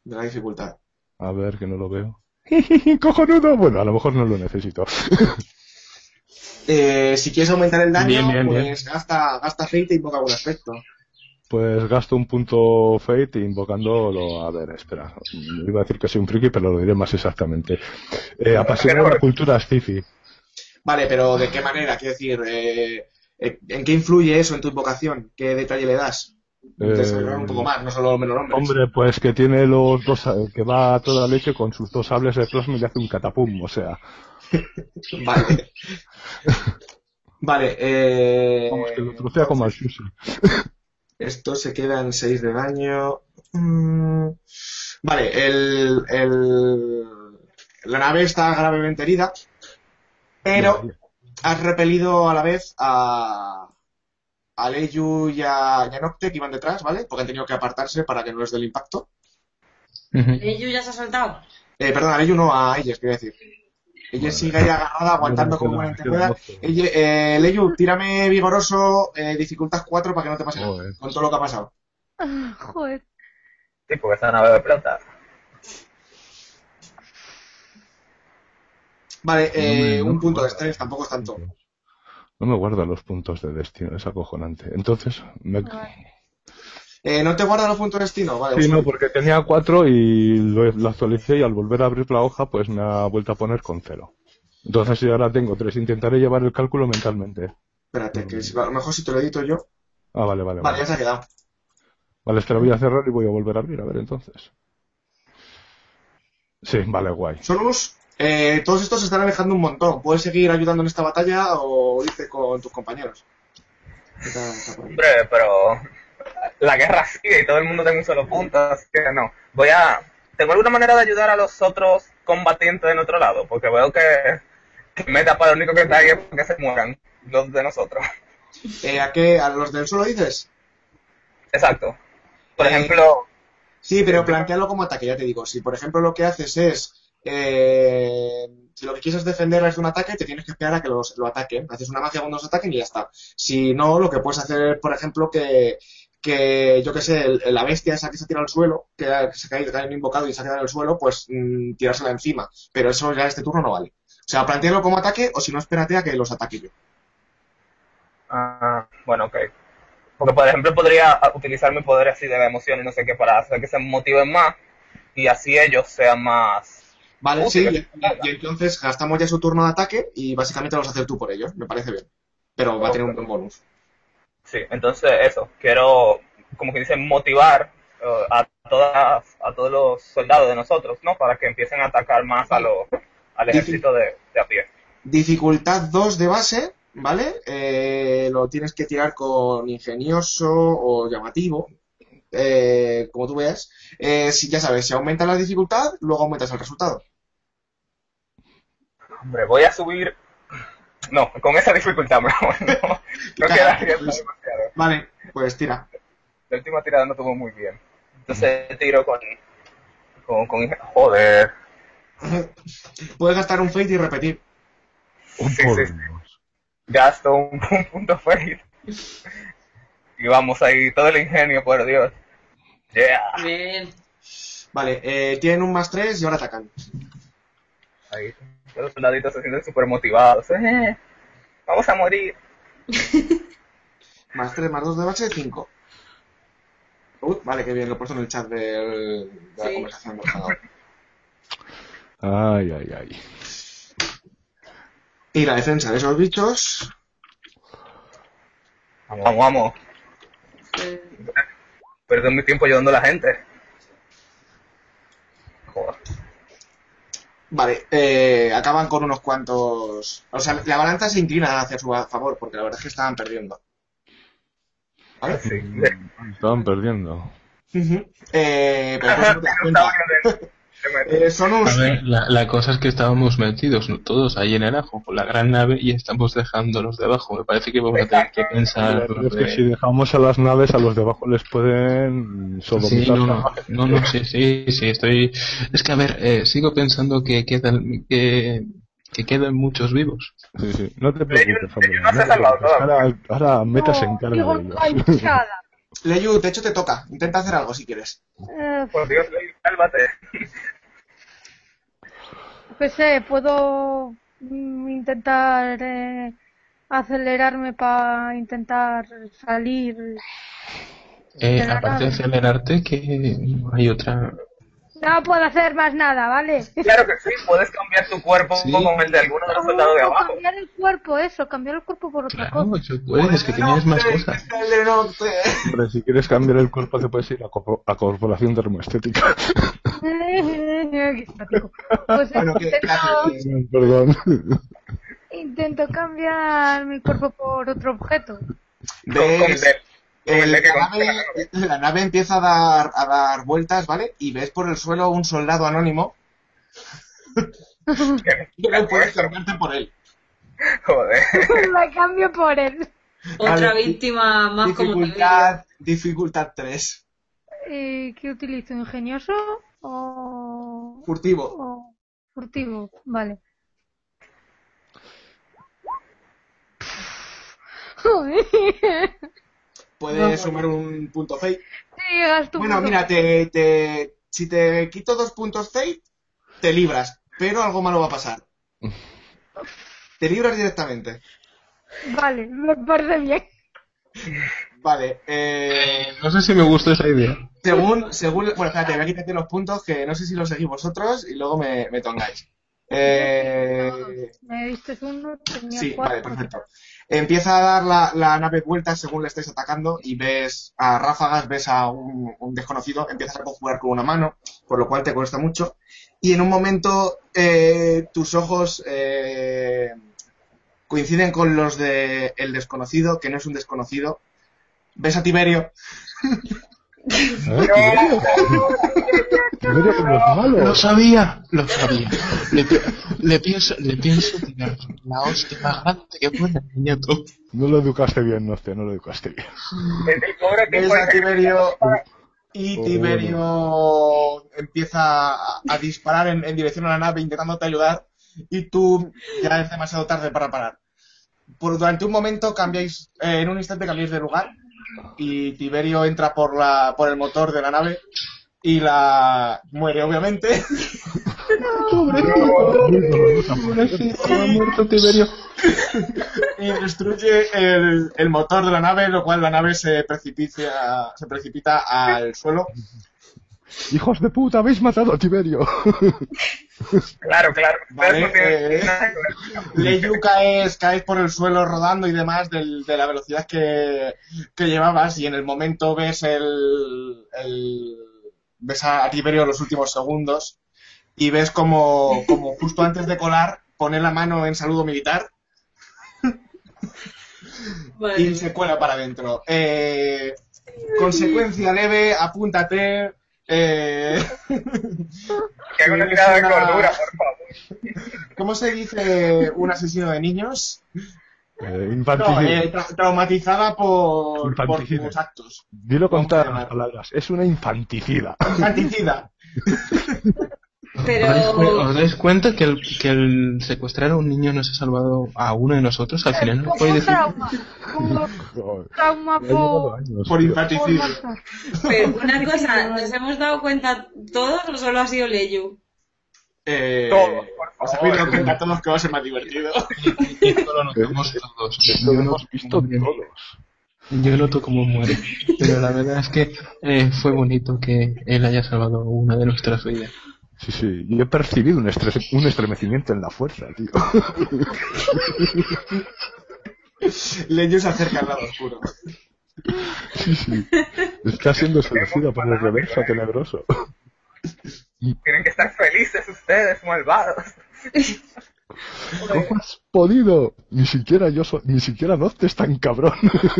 De la dificultad. a ver, que no lo veo. *laughs* ¡Cojonudo! Bueno, a lo mejor no lo necesito. *laughs* Eh, si quieres aumentar el daño, Bien, bien, pues bien. gasta, gasta fate e invoca algún aspecto. Pues gasto un punto Fate invocándolo. A ver, espera. Iba a decir que soy un friki, pero lo diré más exactamente. Eh, apasionado de la cultura sci-fi. Vale, pero ¿de qué manera? Quiero decir, eh, ¿en qué influye eso en tu invocación? ¿Qué detalle le das? Desarrollar un poco más, no solo menos nombres. Hombre, pues que tiene los dos, eh, que va a toda leche con sus dos sables de plasma y le hace un catapum, o sea. *laughs* Vale. Vale, eh, Vamos, que lo trocea como al esto se queda en 6 de daño. Mm, Vale, el, el, la nave está gravemente herida, pero has repelido a la vez a, a Leyu y a, y a Nocte que iban detrás, ¿vale? Porque han tenido que apartarse para que no les dé el impacto. ¿Ellos ya se ha soltado? Eh, perdón, a Leyu no, a Ayes, quería decir. Ella sigue ahí agarrada, aguantando como pueda. Ella, eh, Leyu, tírame vigoroso, eh, dificultad 4 para que no te pase nada, con todo lo que ha pasado. Ah, Joder. Sí, porque esa nave de plata. Vale, eh, No un punto de estrés, tampoco es tanto. No me guarda los puntos de destino, es acojonante. Entonces, me... Eh, ¿No te guarda los puntos de destino? Vale, Sí, no, porque tenía cuatro y lo, lo actualicé y al volver a abrir la hoja, pues me ha vuelto a poner con cero. Entonces, si ahora tengo tres, intentaré llevar el cálculo mentalmente. Espérate, que si- a lo mejor si te lo edito yo. Ah, vale, vale. Vale, Vale, ya se ha quedado. Vale, este lo voy a cerrar y voy a volver a abrir, a ver entonces. Sí, vale, guay. Solus, eh, todos estos se están alejando un montón. ¿Puedes seguir ayudando en esta batalla o irte con tus compañeros? Hombre, pero la guerra sigue y todo el mundo tiene un solo punto, así que no. Voy a... ¿Tengo alguna manera de ayudar a los otros combatientes del otro lado? Porque veo que, que Meta para lo único que está ahí es que se mueran los de nosotros. Eh, ¿A qué? ¿A los del suelo dices? Exacto. Por Eh, ejemplo, Sí, pero plantealo como ataque, ya te digo. Si, por ejemplo, lo que haces es. Eh, si lo que quieres es defenderles de un ataque, te tienes que esperar a que los, lo ataquen. Haces una magia cuando los ataquen y ya está. Si no, lo que puedes hacer, por ejemplo, que. que yo que sé, la bestia esa que se tira al suelo, que, que se caído, que ha invocado y se ha quedado en el suelo, pues mm, tirársela encima. Pero eso ya este turno no vale. O sea, plantealo como ataque o si no, espérate a que los ataque yo. ah, bueno, ok. Porque, por ejemplo, podría utilizar mi poder así de emoción y no sé qué para hacer que se motiven más y así ellos sean más... Vale, Uh, sí, y, entonces gastamos ya su turno de ataque y básicamente lo vas a hacer tú por ellos. Me parece bien. Pero va a tener un buen bonus. Sí, entonces eso, quiero, como que dice, motivar eh, a, todas, a todos los soldados de nosotros, ¿no? Para que empiecen a atacar más a lo, al ejército de, de a pie. Dificultad 2 de base, ¿vale? Eh, lo tienes que tirar con ingenioso o llamativo, eh, como tú veas. Eh, si ya sabes, si aumenta la dificultad, luego aumentas el resultado. Hombre, voy a subir... No, con esa dificultad, *laughs* bro, no, no queda arriesgado demasiado. Vale, pues tira. La última tirada no estuvo muy bien. Entonces tiro con... con, con Joder. *laughs* Puedes gastar un fate y repetir. Un Sí, sí, sí. Gasto un, *laughs* un punto fake. Y vamos ahí, todo el ingenio, por Dios. Yeah. Bien. Vale, eh, tienen un más 3 y ahora atacan. Ahí, los soldaditos se sienten súper motivados. Eh, vamos a morir. *laughs* Más 3 más 2 de base, 5. Uy, vale, qué bien, lo he puesto en el chat del- de la Sí. conversación del. Ay, ay, ay. Y la defensa de esos bichos Vamos, vamos, vamos. Eh, Perdo mi tiempo ayudando a la gente. Joder. Vale, eh, acaban con unos cuantos. O sea, la balanza se inclina hacia su favor, porque la verdad es que estaban perdiendo. ¿Vale? Sí. Estaban perdiendo. Ujú. Eh, pero pues no te das *laughs* cuenta. Eh, son A ver, la, la cosa es que estábamos metidos ¿no? todos ahí en el ajo con la gran nave y estamos dejando los de abajo. Me parece que vamos a tener que pensar. Pero es que de- si dejamos a las naves, a los de abajo les pueden Sí, no, no, no, no, sí, sí, sí, estoy... Es que, a ver, eh, sigo pensando que quedan, que, que quedan muchos vivos. Sí, sí. No te preocupes, hombre. no. Ahora, ahora Meta se No, encarga de ellos. Leyu, de hecho te toca. Intenta hacer algo si quieres. Eh, Por Dios, Ley, cálmate. pues sé, puedo mm, intentar eh, acelerarme para intentar salir. Eh, aparte de acelerarte, que hay otra... No puedo hacer más nada, ¿vale? Claro que sí, puedes cambiar tu cuerpo Sí. con el de alguno de los soldados de No, abajo. cambiar el cuerpo, eso, cambiar el cuerpo por otra Claro, cosa. eso puedes, que tienes más cosas. Si quieres cambiar el cuerpo, te puedes ir a, corpo- a Corporación Termoestética. *laughs* Pues Bueno, ¿qué, qué intento? Perdón. intento cambiar mi cuerpo por otro objeto. El- que la, nave, la nave. la nave empieza a dar, a dar vueltas, ¿vale? Y ves por el suelo un soldado anónimo. *laughs* *laughs* Y no puedes cambiarte por él. Joder. *laughs* La cambio por él. Otra Vale, víctima más como Tiberio. Dificultad, dificultad 3. Eh, ¿Qué utilizo? ¿Ingenioso o, Furtivo. o furtivo? Vale. Puedes sumar un punto fate. Sí, gasto Bueno, punto. mira, te, te, si te quito dos puntos fate, te libras. Pero algo malo va a pasar. *laughs* Te libras directamente. Vale, me parece bien. Vale, eh, No sé si me gusta esa idea. según, según, bueno, espérate, voy a quitarte los puntos que no sé si los seguís vosotros y luego me, me tongáis. Eh, Me diste uno, tenía sí, cuatro. vale, perfecto. Empieza a dar la, la nave vueltas según le estáis atacando y ves a ráfagas, ves a un, un desconocido, empiezas a conjurar con una mano, por lo cual te cuesta mucho. Y en un momento eh, tus ojos eh, coinciden con los de el desconocido, que no es un desconocido. Ves a Tiberio *laughs* Lo malos. sabía, lo sabía. Le, pi- le pienso, le pienso tirar la hostia más grande que pueda, niñato. No lo educaste bien, no sé, no lo educaste bien. El, el pobre ves a Tiberio y Oh. Tiberio empieza a, a disparar en, en dirección a la nave intentándote ayudar y tú ya es demasiado tarde para parar. Por, durante un momento cambiáis, eh, en un instante cambiáis de lugar y Tiberio entra por la por el motor de la nave y la muere obviamente. *laughs* Y destruye el, el motor de la nave lo cual la nave se precipita se precipita al suelo Hijos de puta, habéis matado a Tiberio. *laughs* Claro, claro. Vale, eh. Leyu caes, caes por el suelo rodando y demás del- de la velocidad que, que llevabas y en el momento ves el, el- ves a Tiberio los últimos segundos y ves como, como justo antes de colar pone la mano en saludo militar *laughs* Vale. y se cuela para adentro. Eh, consecuencia leve, apúntate. Eh, *laughs* Que haga una tirada de cordura, por favor. *laughs* ¿Cómo se dice un asesino de niños? Eh, No, eh, tra- traumatizada por, por tus actos. Dilo con todas las palabras. Es una infanticida. Infanticida. *laughs* ¿Os dais, cu- Pero os dais cuenta que el, que el secuestrar a un niño nos ha salvado a uno de nosotros? Al final no Como puede decir... trauma. Como Joder, trauma por, Por por infanticidio. Pero una cosa, ¿nos hemos dado cuenta todos o solo ha sido Leyu? Eh, Todos, por os favor. habéis dado cuenta todos que va a ser más divertido. *laughs* Esto lo notamos todos. Esto Yo lo hemos visto todos. Yo noto cómo muere. Pero la verdad es que eh, fue bonito que él haya salvado una de nuestras vidas. Sí, sí. Yo he percibido un, estres- un estremecimiento en la fuerza, tío. *laughs* Leño se acerca al lado oscuro. Sí, sí. Está siendo seducida por el reverso tenebroso. Tienen que estar felices ustedes, malvados. ¿Cómo has podido? Ni siquiera yo soy, ni siquiera Nozte es tan cabrón.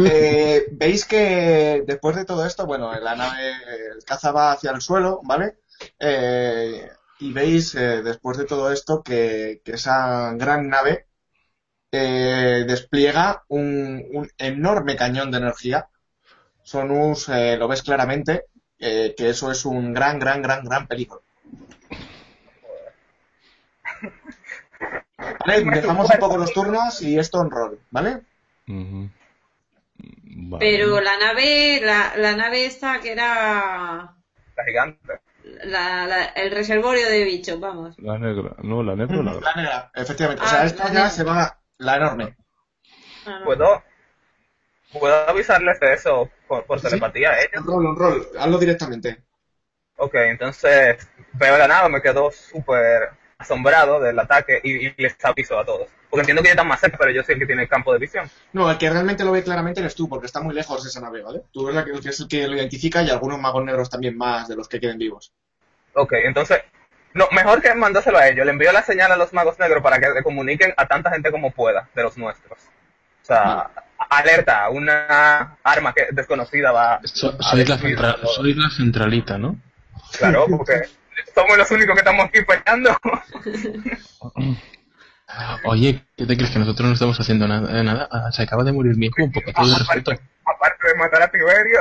Eh, *laughs* Veis que después de todo esto, bueno, la nave, el caza va hacia el suelo, ¿vale? Eh, y veis eh, después de todo esto que, que esa gran nave eh, despliega un, un enorme cañón de energía. Sonus eh, lo ves claramente, eh, que eso es un gran, gran, gran, gran peligro. *laughs* Vale, dejamos un poco los turnos y esto en rol. Vale. Pero la nave, la, la nave esta que era La gigante. La, la- el reservorio de bichos, vamos. La negra, no, la negra o la La negra, efectivamente. O sea, Ah, esta ya negra. se va, la enorme. Ah, no. ¿Puedo, ¿Puedo avisarles de eso por, por Sí. telepatía a ellos? Un rol, un rol, hazlo directamente. Ok, entonces veo la nave, me quedo súper asombrado del ataque y, y les aviso a todos. Porque entiendo que ellos están más cerca, pero yo soy el que tiene el campo de visión. No, el que realmente lo ve claramente eres tú, porque está muy lejos de esa nave, ¿vale? Tú eres la que, el que es el que lo identifica y algunos magos negros también más de los que queden vivos. Ok, entonces, no, mejor que mandárselo a ellos. Le envío la señal a los magos negros para que le comuniquen a tanta gente como pueda de los nuestros. O sea, alerta, una arma que desconocida va So- a sois, la centralita, ¿no? Claro, *laughs* porque somos los únicos que estamos aquí peleando. *laughs* Oye, ¿qué te crees que nosotros no estamos haciendo nada? nada? Ah, Se acaba de morir mi hijo, un poquito de respeto. Aparte de matar a Tiberio.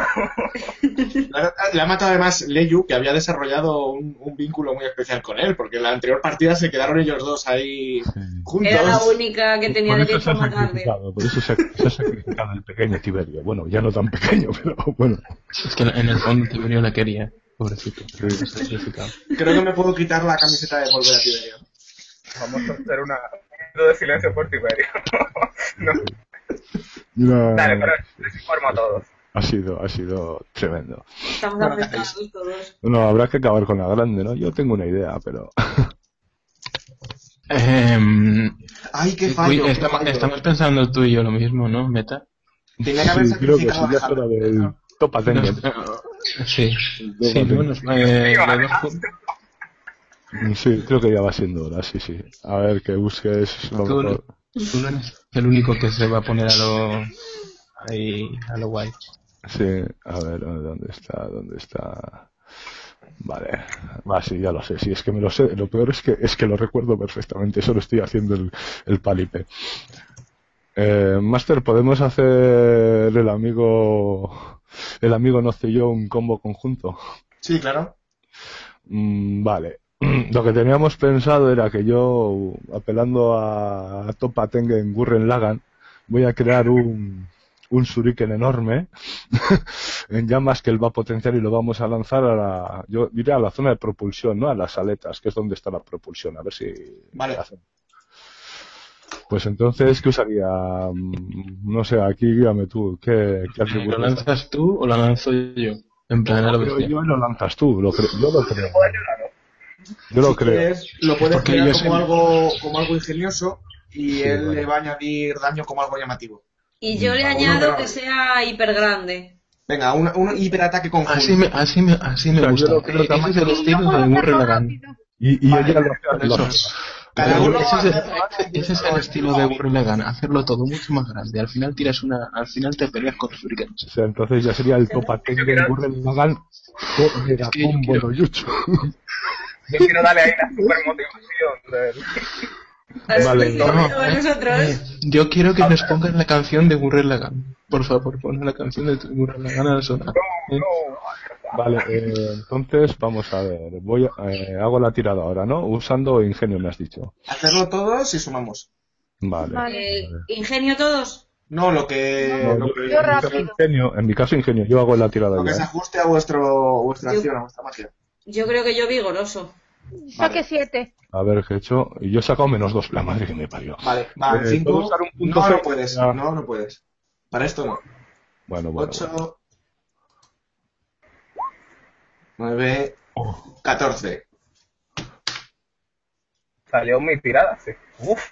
*laughs* Le ha- matado además Leyu, que había desarrollado un, un vínculo muy especial con él, porque en la anterior partida se quedaron ellos dos ahí juntos. Era la única que tenía derecho a matarle. por eso se, se ha sacrificado el pequeño Tiberio. Bueno, ya no tan pequeño, *laughs* pero bueno. Es que en el fondo Tiberio la quería, pobrecito. Creo que me puedo quitar la camiseta de volver a Tiberio. Vamos a hacer una un minuto de silencio por Tiberio. *laughs* no, Dale, pero les informo a todos. ha sido, ha sido tremendo. Estamos ¿qué afectados todos. No, habrá que acabar con la grande, ¿no? Yo tengo una idea, pero... *laughs* Em, Ay, qué uy, fallo. qué estamos, fallo. estamos pensando tú y yo lo mismo, ¿no, Meta? Tenía que haber Sí, creo que sí, ya es hora del topa Tengen. Sí, sí, bueno, eh, Sí, creo que ya va siendo hora, sí, sí. A ver, que busques lo mejor. tú no eres el único que se va a poner a lo ahí a lo guay. Sí, a ver, ¿dónde está? ¿Dónde está? Vale, va, sí, ya lo sé, sí, es que me lo sé. Lo peor es que es que lo recuerdo perfectamente, solo estoy haciendo el, el palipe. Eh, Master, ¿podemos hacer el amigo, el amigo no sé yo un combo conjunto? Sí, claro. Mm, vale. *clears throat* Lo que teníamos pensado era que yo, apelando a, a Topa Tengen Gurren Lagan, voy a crear un, un shuriken enorme *laughs* en llamas que él va a potenciar y lo vamos a lanzar a la, yo diría a la zona de propulsión, ¿no? A las aletas, que es donde está la propulsión, a ver si Vale. hacen. Pues entonces, ¿qué usaría? Mm, No sé, aquí guíame tú, ¿qué, qué ¿Lo lanzas tú o lo lanzo yo? En plan, lo bestia. yo lo lanzas tú, lo creo, yo lo creo. Yo lo Si creo. quieres, lo puedes Porque crear como algo, como algo ingenioso y Sí, él vale. le va a añadir daño como algo llamativo. Y yo le Vale. añado No, que sea hiper grande. Venga, un, un hiperataque conjunto. Así me, así me, así me O sea, yo gusta. lo creo Eh, Ese es el Y estilo de Lagann. rápido. Y, y Vale, ella lo, ese, el, hace daño ese es el estilo de Gurren Lagann, hacerlo todo mucho más grande. Al final tiras una, al final te peleas con shurikens. o sea, entonces ya sería el Topa Tengen Gurren Lagann con que yo Combo no Yucho. *laughs* *laughs* Yo quiero darle ahí la super motivación Vale, eh, yo quiero que nos pongan la canción de Gurren Lagann. Por favor, pon la canción de Gurren Lagann a sonar. Eh, Vale, eh, entonces vamos a ver. Voy a, eh, hago la tirada ahora, ¿no? Usando ingenio, me has dicho. Hacerlo todos y sumamos. Vale. Vale. Ingenio todos. No, lo que, No, lo que, yo rápido. ingenio, en mi caso, ingenio. Yo hago la tirada lo que ya. se ¿eh? ajuste a vuestro, vuestra Yo- acción, a vuestra magia. Yo creo que yo vigoroso. Saque 7. A ver, ¿qué he hecho? Y yo he sacado menos dos. La madre que me parió. Vale, va, Eh, 5. ¿puedo usar un punto No, no puedes. Ya. No, no puedes. Para esto no. Bueno, bueno. 8, 9, 14. Salió mi tirada, sí. Uf,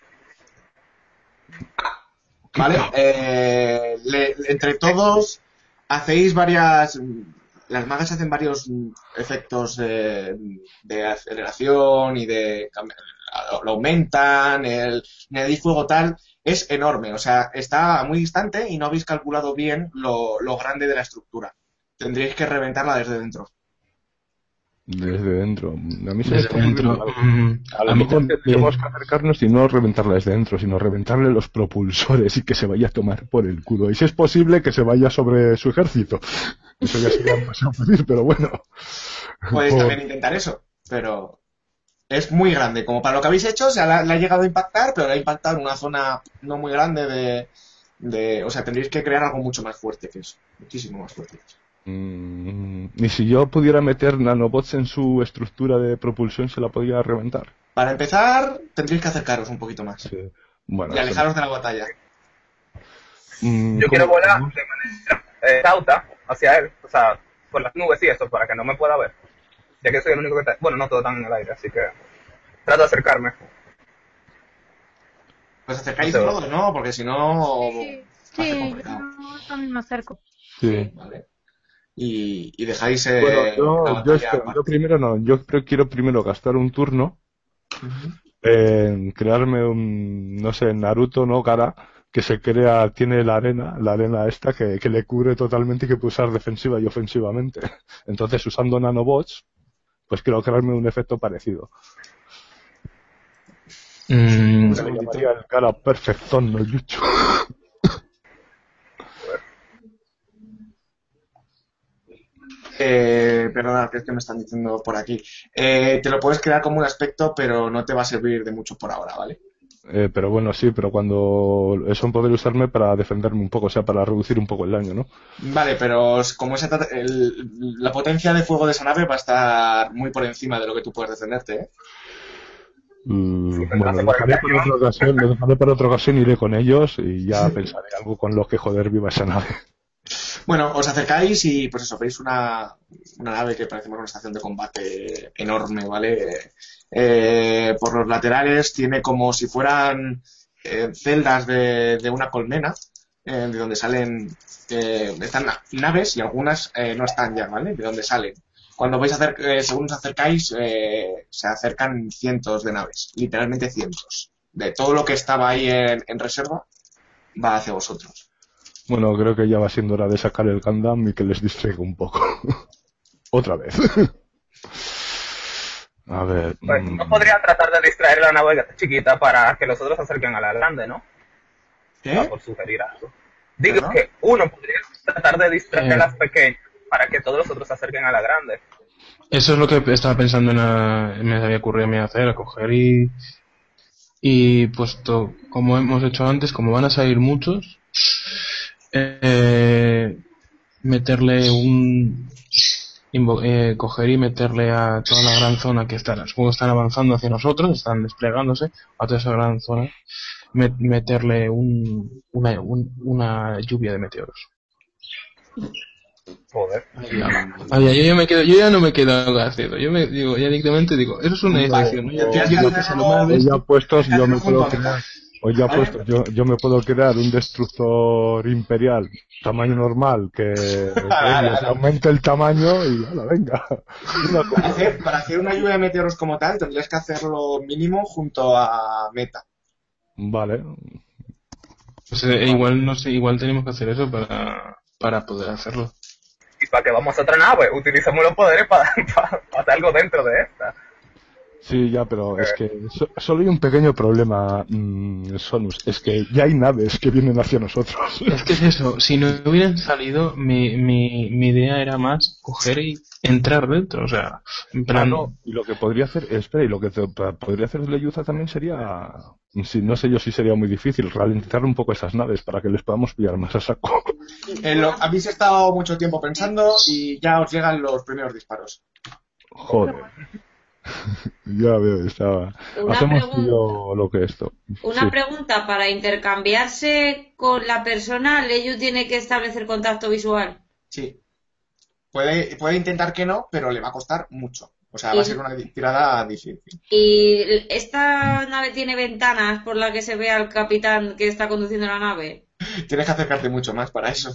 ¿Vale? Eh, le- entre todos hacéis varias. Las magas hacen varios mm, efectos de, de aceleración y de. Lo aumentan, el añadir fuego tal. Es enorme, o sea, está muy distante y no habéis calculado bien lo, lo grande de la estructura. Tendríais que reventarla desde dentro. Desde dentro. A mí se Desde dentro. A lo a mí mejor también. tendríamos que acercarnos y no reventarla desde dentro, sino reventarle los propulsores y que se vaya a tomar por el culo. Y si es posible, que se vaya sobre su ejército. Eso ya sería demasiado pedir, pero bueno. Por- también intentar eso, pero es muy grande. Como para lo que habéis hecho, o sea, la- le ha llegado a impactar, pero le ha impactado en una zona no muy grande de, de- O sea, tendréis que crear algo mucho más fuerte que eso. Muchísimo más fuerte. que eso. Mm, y si yo pudiera meter nanobots en su estructura de propulsión, se la podría reventar. Para empezar, tendréis que acercaros un poquito más. Sí. Bueno, Y alejaros de la batalla. Mm, Yo quiero ¿cómo- volar de manera eh, cauta hacia él, o sea, por las nubes y eso, para que no me pueda ver. Ya que soy el único que está... Bueno, no todo tan en el aire, así que trato de acercarme. Pues acercáis todos, ¿no? Porque si no... Sí, sí, complicado. yo también me acerco. Sí. Vale. Y, y dejáis... eh, Bueno, yo, yo, espero- primero no, yo quiero primero gastar un turno en crearme un, no sé, Naruto no cara, que se crea, tiene la arena, la arena esta que, que le cubre totalmente y que puede usar defensiva y ofensivamente. *laughs* Entonces, usando nanobots, pues quiero crearme un efecto parecido. mm, Se le llamaría el cara perfectón no yucho. Eh, perdona, que es que me están diciendo por aquí. Eh, te lo puedes crear como un aspecto, pero no te va a servir de mucho por ahora, ¿vale? Eh, pero bueno, sí, pero cuando eso poder usarme para defenderme un poco, o sea, para reducir un poco el daño, ¿no? Vale, pero como esa, el- la potencia de fuego de esa nave va a estar muy por encima de lo que tú puedes defenderte, ¿eh? Mm, Sí, bueno, lo dejaré por para otra ocasión, lo dejaré para otra ocasión, iré con ellos y ya *laughs* pensaré algo con lo que joder viva esa nave. Bueno, os acercáis y pues eso, veis una, nave que parece una estación de combate enorme, ¿vale? Eh, por los laterales tiene como si fueran eh, celdas de, una colmena, eh, de donde salen, eh, están na- naves y algunas eh, no están ya, ¿vale? De donde salen. Cuando vais a hacer, según os acercáis, se acercan cientos de naves, literalmente cientos. De todo lo que estaba ahí en, en reserva, va hacia vosotros. Bueno, creo que ya va siendo hora de sacar el Gundam y que les distraiga un poco. *laughs* Otra vez. *laughs* A ver. Pues mm, no podría tratar de distraer la nave chiquita para que los otros se acerquen a la grande, ¿no? ¿Qué? por sugerir algo. Digo ¿Perdón? que uno podría tratar de distraer Eh. a las pequeñas para que todos los otros se acerquen a la grande. Eso es lo que estaba pensando en a- me había ocurrido a mí hacer, coger y y puesto como hemos hecho antes, como van a salir muchos, eh, meterle un eh, coger y meterle a toda la gran zona que están, supongo que están avanzando hacia nosotros, están desplegándose a toda esa gran zona, me- meterle un, una, un- una lluvia de meteoros. Joder. Yo ya me quedo, yo ya no me quedo gracioso. Yo me digo, ya directamente digo, eso es una Vale. ¿no? Ya ya puestos, yo me puedo. Metal. Hoy ya ¿Vale? puestos, yo, yo me puedo crear un destructor imperial tamaño normal que, que *laughs* se aumente el tamaño y ala, venga. Para hacer, para hacer una lluvia de meteoros como tal, tendrías que hacerlo mínimo junto a Meta. Vale. Pues, eh, igual no sé, igual tenemos que hacer eso para, para poder hacerlo. ¿Y para qué vamos a otra nave? Utilicemos los poderes para, *laughs* para, para hacer algo dentro de esta. Sí, ya, pero es que so- solo hay un pequeño problema, mm, Sonus. Es que ya hay naves que vienen hacia nosotros. *laughs* Es que es eso, si no hubieran salido, mi, mi, mi idea era más coger y entrar dentro, o sea, en Ah, plan, no, y lo que podría hacer, espera, y lo que te- podría hacer Leyuza también sería, si, no sé yo si sería muy difícil, ralentizar un poco esas naves para que les podamos pillar más a saco. Eh, lo- habéis estado mucho tiempo pensando y ya os llegan los primeros disparos. Joder. *laughs* ya veo, estaba. Una Hacemos pregunta. lo que esto. Una Sí. pregunta, para intercambiarse con la persona, Leyu tiene que establecer contacto visual. Sí. Puede, puede intentar que no, pero le va a costar mucho. O sea, va a ser una tirada difícil. ¿Y esta nave tiene ventanas por las que se ve al capitán que está conduciendo la nave? *laughs* Tienes que acercarte mucho más para eso.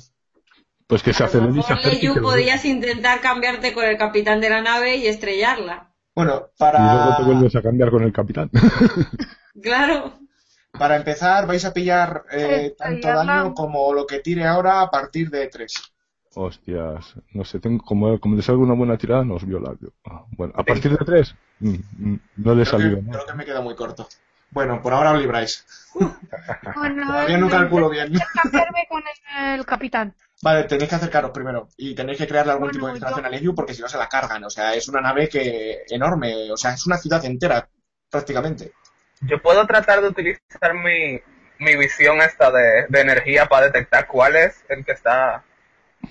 Pues que se acelere y se podías intentar cambiarte con el capitán de la nave y estrellarla. Bueno, Y luego te para, vuelves a cambiar con el capitán. *laughs* Claro. para empezar vais a pillar eh, Eh, tanto daño como lo que tire ahora a partir de 3. Hostias, no sé, tengo, como, como le salga una buena tirada, nos viola. Ah, bueno, a partir de tres, mm, mm, no le Creo salió. ¿no? creo que me queda muy corto. Bueno, por ahora os libráis. Bueno, *laughs* Todavía no calculo bien. *laughs* cambiarme con el, el capitán. Vale, tenéis que acercaros primero y tenéis que crearle algún Bueno, tipo de distracción yo- a Legiu porque si no se la cargan. O sea, es una nave que enorme, o sea, es una ciudad entera prácticamente. Yo puedo tratar de utilizar mi, mi visión esta de, de energía para detectar cuál es el que está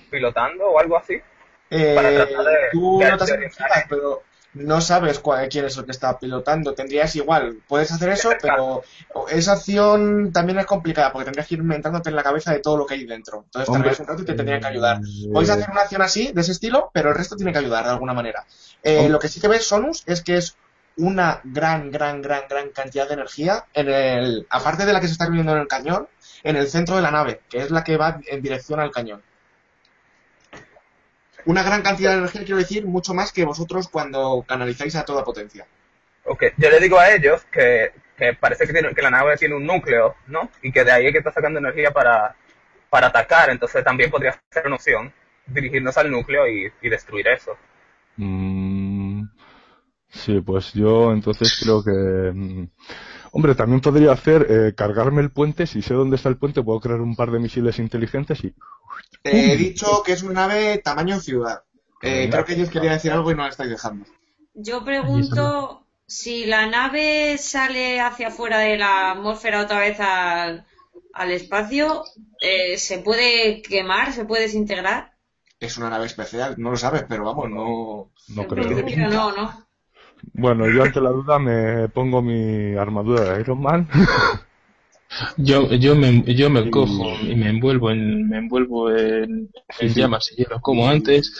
pilotando o algo así. Eh, Para tratar de- tú de- de energías, pero no sabes cuál- quién es el que está pilotando. Tendrías igual, puedes hacer eso, pero esa acción también es complicada porque tendrías que ir inventándote en la cabeza de todo lo que hay dentro. Entonces Hombre, tardarías un rato y te tendrían que ayudar. eh, Podéis hacer una acción así, de ese estilo, pero el resto tiene que ayudar de alguna manera. Eh, lo que sí que ves, Sonus, es que es una gran, gran, gran, gran cantidad de energía en el, aparte de la que se está viendo en el cañón, en el centro de la nave, que es la que va en dirección al cañón. Una gran cantidad de energía, quiero decir, mucho más que vosotros cuando canalizáis a toda potencia. Ok, yo le digo a ellos que, que parece que, tiene, que la nave tiene un núcleo, ¿no? Y que de ahí es que está sacando energía para, para atacar, entonces también podría ser una opción dirigirnos al núcleo y, y destruir eso. mm, sí, pues yo entonces creo que... hombre, también podría hacer eh, cargarme el puente. Si sé dónde está el puente, puedo crear un par de misiles inteligentes y... Eh, he dicho que es una nave tamaño ciudad. Eh, creo que ellos querían decir algo y no la estáis dejando. Yo pregunto si la nave sale hacia afuera de la atmósfera otra vez al, al espacio, eh, ¿se puede quemar? ¿Se puede desintegrar? Es una nave especial, no lo sabes, pero vamos, no. No creo. no, ¿no? Bueno, yo ante la duda me pongo mi armadura de Iron Man. *laughs* Yo, yo me, yo me Y- cojo y me envuelvo en, me envuelvo en, en llamas y hielo como antes.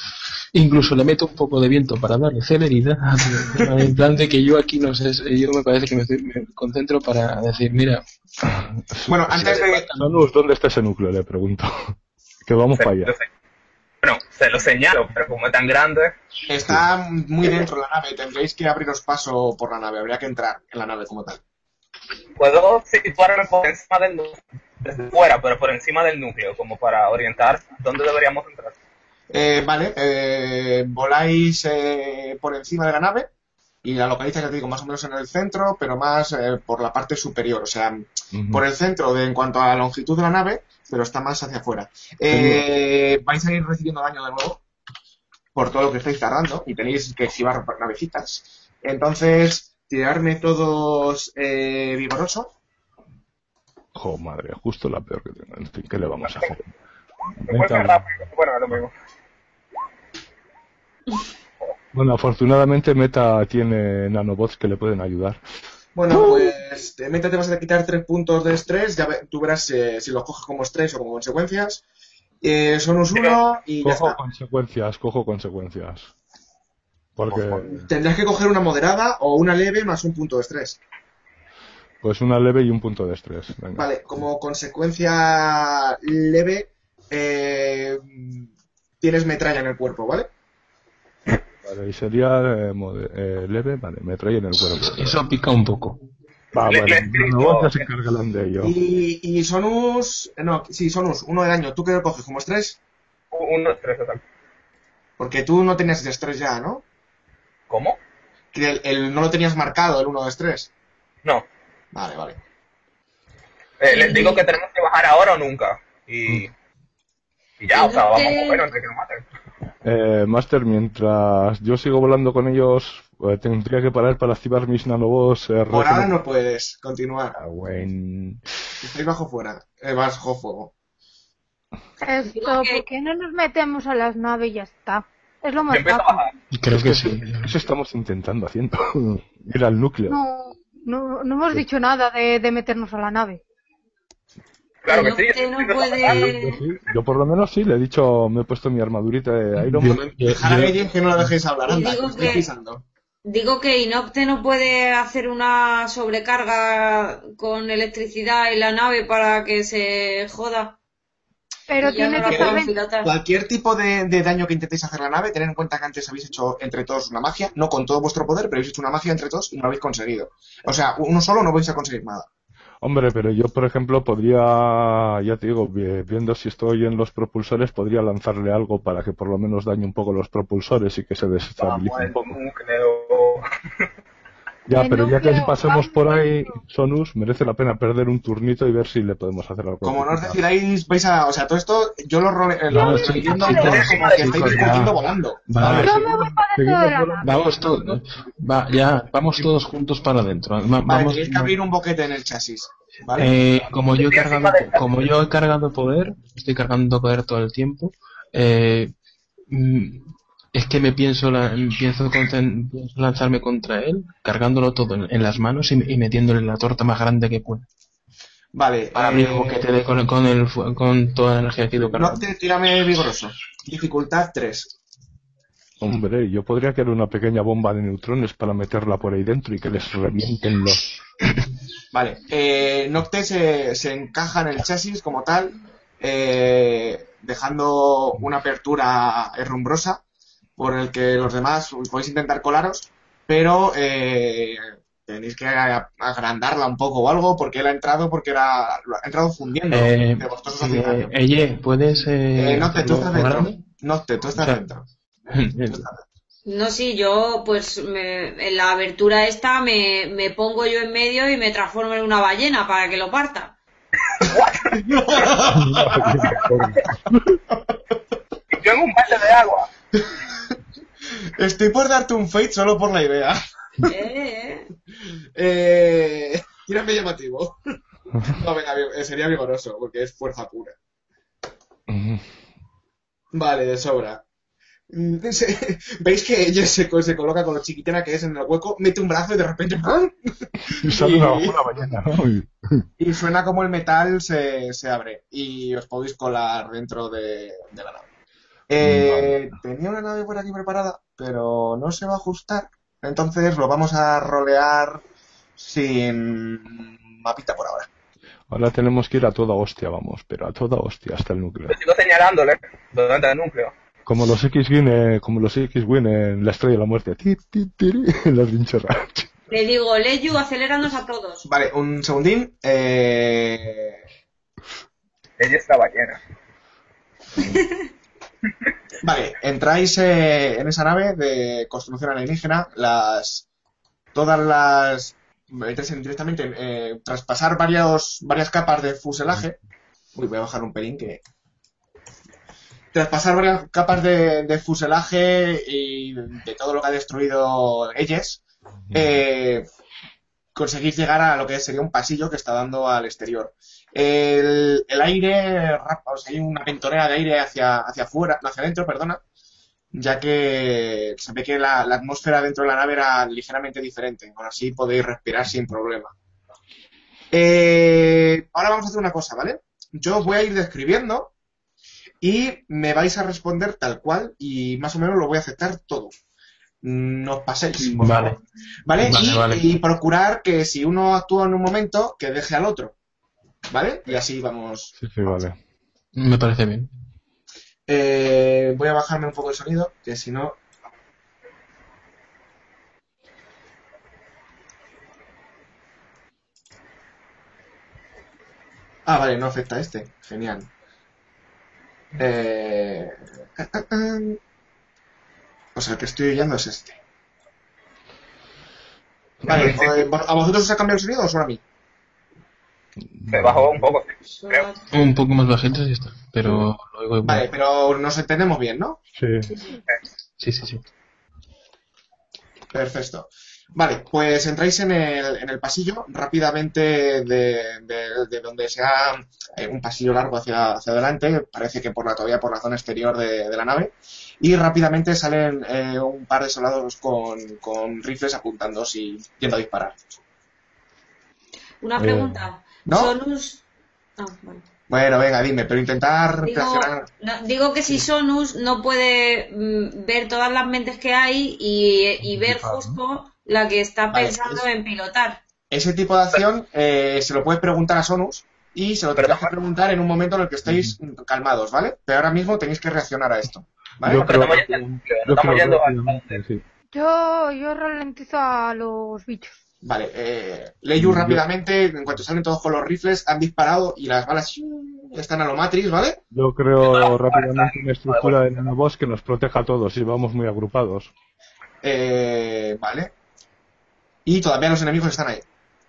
Incluso le meto un poco de viento para darle celeridad. *laughs* En plan de que yo aquí no sé, yo me parece que me, estoy- me concentro para decir, mira, Bueno, antes de. ¿dónde está ese núcleo? Le pregunto. *laughs* que vamos para allá. Bueno, se lo señalo, pero como es tan grande, Está muy dentro de la nave, tendréis que abriros paso por la nave, habría que entrar en la nave como tal. puedo situarme por encima del núcleo, desde fuera, pero por encima del núcleo, como para orientar dónde deberíamos entrar. Eh, vale, eh, voláis eh, por encima de la nave y la localizas, ya te digo, más o menos en el centro, pero más eh, por la parte superior, o sea, por el centro de, en cuanto a la longitud de la nave, pero está más hacia afuera. Eh, vais a ir recibiendo daño de nuevo por todo lo que estáis tardando y tenéis que esquivar navecitas. Entonces, tirarme todos eh, vigoroso. Jo, madre, justo la peor que tengo. En fin, ¿qué le vamos a hacer? *laughs* Bueno, lo mismo. Bueno, afortunadamente Meta tiene nanobots que le pueden ayudar. Bueno, pues meta te vas a quitar tres puntos de estrés, ya ve- tú verás eh, si los coges como estrés o como consecuencias. Eh, son un uno y ya Cojo está. consecuencias, cojo consecuencias. Porque, Tendrás que coger una moderada o una leve más un punto de estrés. pues una leve y un punto de estrés. Venga. Vale, como consecuencia leve, eh, tienes metralla en el cuerpo, ¿vale? Vale, y sería eh, eh, leve, vale, me trae en el cuerpo. eso pica un poco. Va, Le- bueno, le explico. los nanobots ya se encargarán de ello. Y, y Sonus, no, sí, Sonus, uno de daño. ¿Tú qué lo coges como estrés? Uno, tres, exacto. Porque tú no tenías de estrés ya, ¿no? ¿Cómo? Que el, el- no lo tenías marcado, el uno de estrés. No. Vale, vale. Eh, les digo que tenemos que bajar ahora o nunca. Y, y ya, o sea, vamos a mover antes de que nos maten. Eh, Master, mientras yo sigo volando con ellos, eh, tendría que parar para activar mis nanobots. Eh, Por ahora no puedes continuar. Ah, buen- Estáis bajo fuera, eh, bajo fuego. Esto, ¿por qué no nos metemos a las naves y ya está? Es lo más fácil. Creo que sí. Eso estamos intentando haciendo. *laughs* Ir al núcleo. No, no, no hemos dicho nada de, de meternos a la nave. Claro que sí. no puede-. Yo, sí, yo por lo menos sí, le he dicho, me he puesto mi armadurita de Iron Man. que no la dejéis hablar, anda, digo que pisando. Digo que Inopte no puede hacer una sobrecarga con electricidad en la nave para que se joda. Pero tiene no que saber. Cualquier tipo de, de daño que intentéis hacer a la nave, tened en cuenta que antes habéis hecho entre todos una magia, no con todo vuestro poder, pero habéis hecho una magia entre todos y no lo habéis conseguido. O sea, uno solo no vais a conseguir nada. Hombre, pero yo, por ejemplo, podría, ya te digo, vi- viendo si estoy en los propulsores, podría lanzarle algo para que por lo menos dañe un poco los propulsores y que se desestabilice Vamos, un el poco. Ya, pero ya que pasemos por ahí. Sonus, merece la pena perder un turnito y ver si le podemos hacer algo. Como no os decidáis, vais a. O sea, todo esto yo lo, role- eh, lo estoy viendo como que estáis discutiendo volando. Vale. Yo me voy para dentro de la nave. Vamos todos, va, ya, vamos todos juntos para adentro. Va- Vale, vamos, que abrir un boquete en el chasis. ¿Vale? Eh, como yo he cargado, como yo he cargado poder, estoy cargando poder todo el tiempo. eh, mm, es que me pienso, la- pienso, lanzarme contra él, cargándolo todo en, en las manos y, y metiéndole la torta más grande que pueda. Vale. Para eh, boquete de- con, con, el, fu- con toda la energía que he ido no cargando. te tírame vigoroso. Dificultad 3. Hombre, yo podría crear una pequeña bomba de neutrones para meterla por ahí dentro y que les revienten los... *coughs* Vale. Eh, Nocte se, se encaja en el chasis como tal, eh, dejando una apertura herrumbrosa por el que los demás podéis intentar colaros, pero eh, tenéis que agrandarla un poco o algo porque él ha entrado porque era ha entrado fundiendo Eh, de vosotros eh. Eye, ¿puedes eh, Eh, Nocte, tú hacerlo estás dentro. Nocte, tú estás O sea, *laughs* dentro. No, sí, yo pues me- en la abertura esta me, me pongo yo en medio y me transformo en una ballena para que lo parta. Y *laughs* yo en un balde de agua. *laughs* Estoy por darte un fate solo por la idea. Eh, eh. Eh, tírame llamativo. No, venga, eh, sería vigoroso, porque es fuerza pura. Vale, de sobra. Mm, *laughs* ¿Veis que ella se, co- se coloca con lo chiquitina que es en el hueco, mete un brazo y de repente ¡pum! Y sale una, una ballena, ¿no? Y- *laughs* y suena como el metal se, se abre y os podéis colar dentro de, de la nave. Eh, Tenía una nave por aquí preparada, pero no se va a ajustar. Entonces lo vamos a rolear sin mapita por ahora. Ahora tenemos que ir a toda hostia, vamos, pero a toda hostia hasta el núcleo. Yo sigo señalándole dónde está el núcleo. Como los X-Wing, eh, como los X-Wing en la estrella de la muerte. Ti, ti, tiri, *laughs* en las. Le digo, Leyu, aceleranos a todos. Vale, un segundín. Eh, Ella está ballena. *laughs* Vale, entráis eh, en esa nave de construcción alienígena, las todas las en- directamente eh, tras pasar varios, varias capas de fuselaje. Uy, voy a bajar un pelín que. Tras pasar varias capas de, de fuselaje y de todo lo que ha destruido ellos, eh, conseguís llegar a lo que sería un pasillo que está dando al exterior. El, el aire, o sea, hay una ventonera de aire hacia, hacia afuera, hacia adentro, perdona, ya que se ve que la, la atmósfera dentro de la nave era ligeramente diferente, aún así podéis respirar sin problema. Eh, ahora vamos a hacer una cosa, ¿vale? Yo os voy a ir describiendo y me vais a responder tal cual y más o menos lo voy a aceptar todo. No os paséis. Vale. favor. ¿Vale? Vale, y, vale. y procurar que si uno actúa en un momento, que deje al otro. ¿Vale? Y así vamos. Sí, sí, vale. Me parece bien. Eh, voy a bajarme un poco el sonido, que si no. Ah, vale, no afecta a este. Genial. Eh... ah, ah, ah. O sea, el que estoy oyendo es este. Vale, eh, ¿a vosotros os ha cambiado el sonido o solo a mí? Se bajó un poco. Creo. Un poco más bajito y está. Pero lo oigo igual. Vale, pero nos entendemos bien, ¿no? Sí. Sí, sí, sí. Perfecto. Vale, pues entráis en el, en el pasillo rápidamente de, de- de donde sea eh, un pasillo largo hacia, hacia adelante, parece que por la, todavía por la zona exterior de, de la nave, y rápidamente salen eh, un par de soldados con, con rifles apuntando y yendo a disparar. Una Eh, pregunta. ¿No? Sonus. Ah. Bueno, venga, dime, pero intentar Digo, no, digo que si Sonus no puede mm, ver todas las mentes que hay y, y ver justo la que está Vale, pensando es- en pilotar. Ese tipo de acción eh, se lo puedes preguntar a Sonus y se lo tendrás que preguntar en un momento en el que estéis calmados, ¿vale? Pero ahora mismo tenéis que reaccionar a esto. Yo, yo ralentizo a los bichos. Vale, eh, Leyu rápidamente, en cuanto salen todos con los rifles, han disparado y las balas están a lo Matrix, ¿vale? Yo creo rápidamente una estructura de nanobots que nos proteja a todos y vamos muy agrupados. Eh, vale. Y todavía los enemigos están ahí.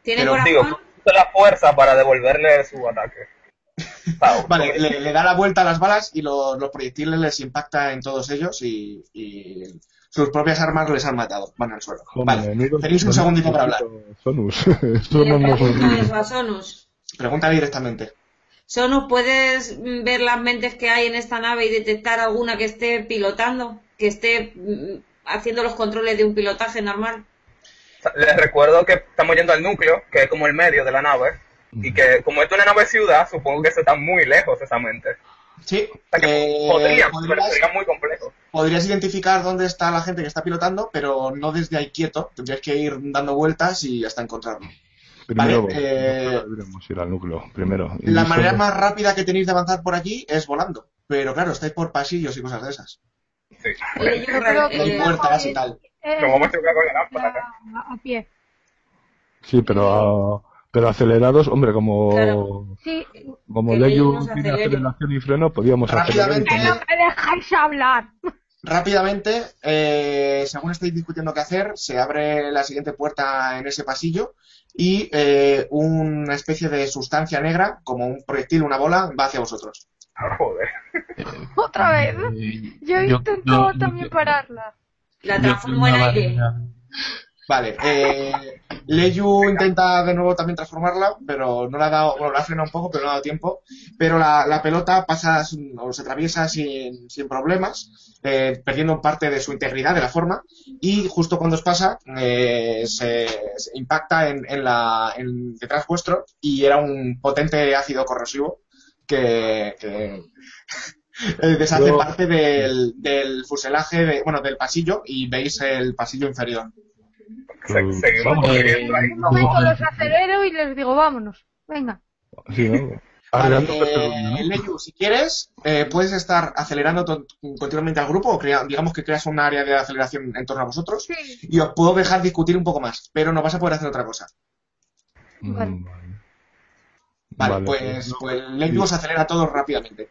¿Tiene Pero, Digo, la fuerza para devolverle su ataque. *laughs* Vale, le, le da la vuelta a las balas y los, los proyectiles les impacta en todos ellos y, y sus propias armas les han matado. Van al suelo. Vale, menudo- tenéis un segundito para hablar. Sonus. *laughs* Esto no nos Sonus. Pregúntale directamente. Sonus, ¿puedes ver las mentes que hay en esta nave y detectar alguna que esté pilotando? Que esté mm, haciendo los controles de un pilotaje normal. Les recuerdo que estamos yendo al núcleo, que es como el medio de la nave, y que como esto es una nave ciudad, supongo que eso está muy lejos esa mente. Sí, O sea que eh, podrían, pero sería muy complejo. Podrías identificar dónde está la gente que está pilotando, pero no desde ahí quieto. Tendrías que ir dando vueltas y hasta encontrarlo. Primero, Vale, eh, ir al núcleo, primero. La manera más rápida que tenéis de avanzar por aquí es volando. Pero claro, estáis por pasillos y cosas de esas. Sí. Eh, Yo creo Y hay que- puertas y tal. Eh, a chocar con la lámpara. a, a pie. Sí, pero, pero acelerados, hombre, como, Claro. Sí, como Leyu tiene aceleración y freno, podíamos acelerar. y Rápidamente. no me dejáis hablar. Rápidamente, eh, según estáis discutiendo qué hacer, se abre la siguiente puerta en ese pasillo y eh, una especie de sustancia negra, como un proyectil, una bola, va hacia vosotros. Ah, Joder. Otra vez. Eh, Yo intento yo- también yo- pararla. La transformo en aire. Vale, eh, Leyu intenta de nuevo también transformarla, pero no le ha dado, bueno, la ha frenado un poco, pero no ha dado tiempo. Pero la, la pelota pasa o se atraviesa sin, sin problemas, eh, perdiendo parte de su integridad, de la forma, y justo cuando os pasa, eh, se, se impacta en, en la, en- detrás vuestro y era un potente ácido corrosivo que, que *laughs* eh, deshace Yo- parte del, del fuselaje, de, bueno, del pasillo y veis el pasillo inferior. Se- seguimos vamos. corriendo ahí. Un momento los acelero y les digo, vámonos. Venga. Sí, eh, si quieres, eh, puedes estar acelerando to- continuamente al grupo, o crea- digamos que creas un área de aceleración en torno a vosotros, Sí. y os puedo dejar discutir un poco más, pero no vas a poder hacer otra cosa. Vale. Vale, Vale, pues, no, pues Leyu sí. os acelera todo rápidamente.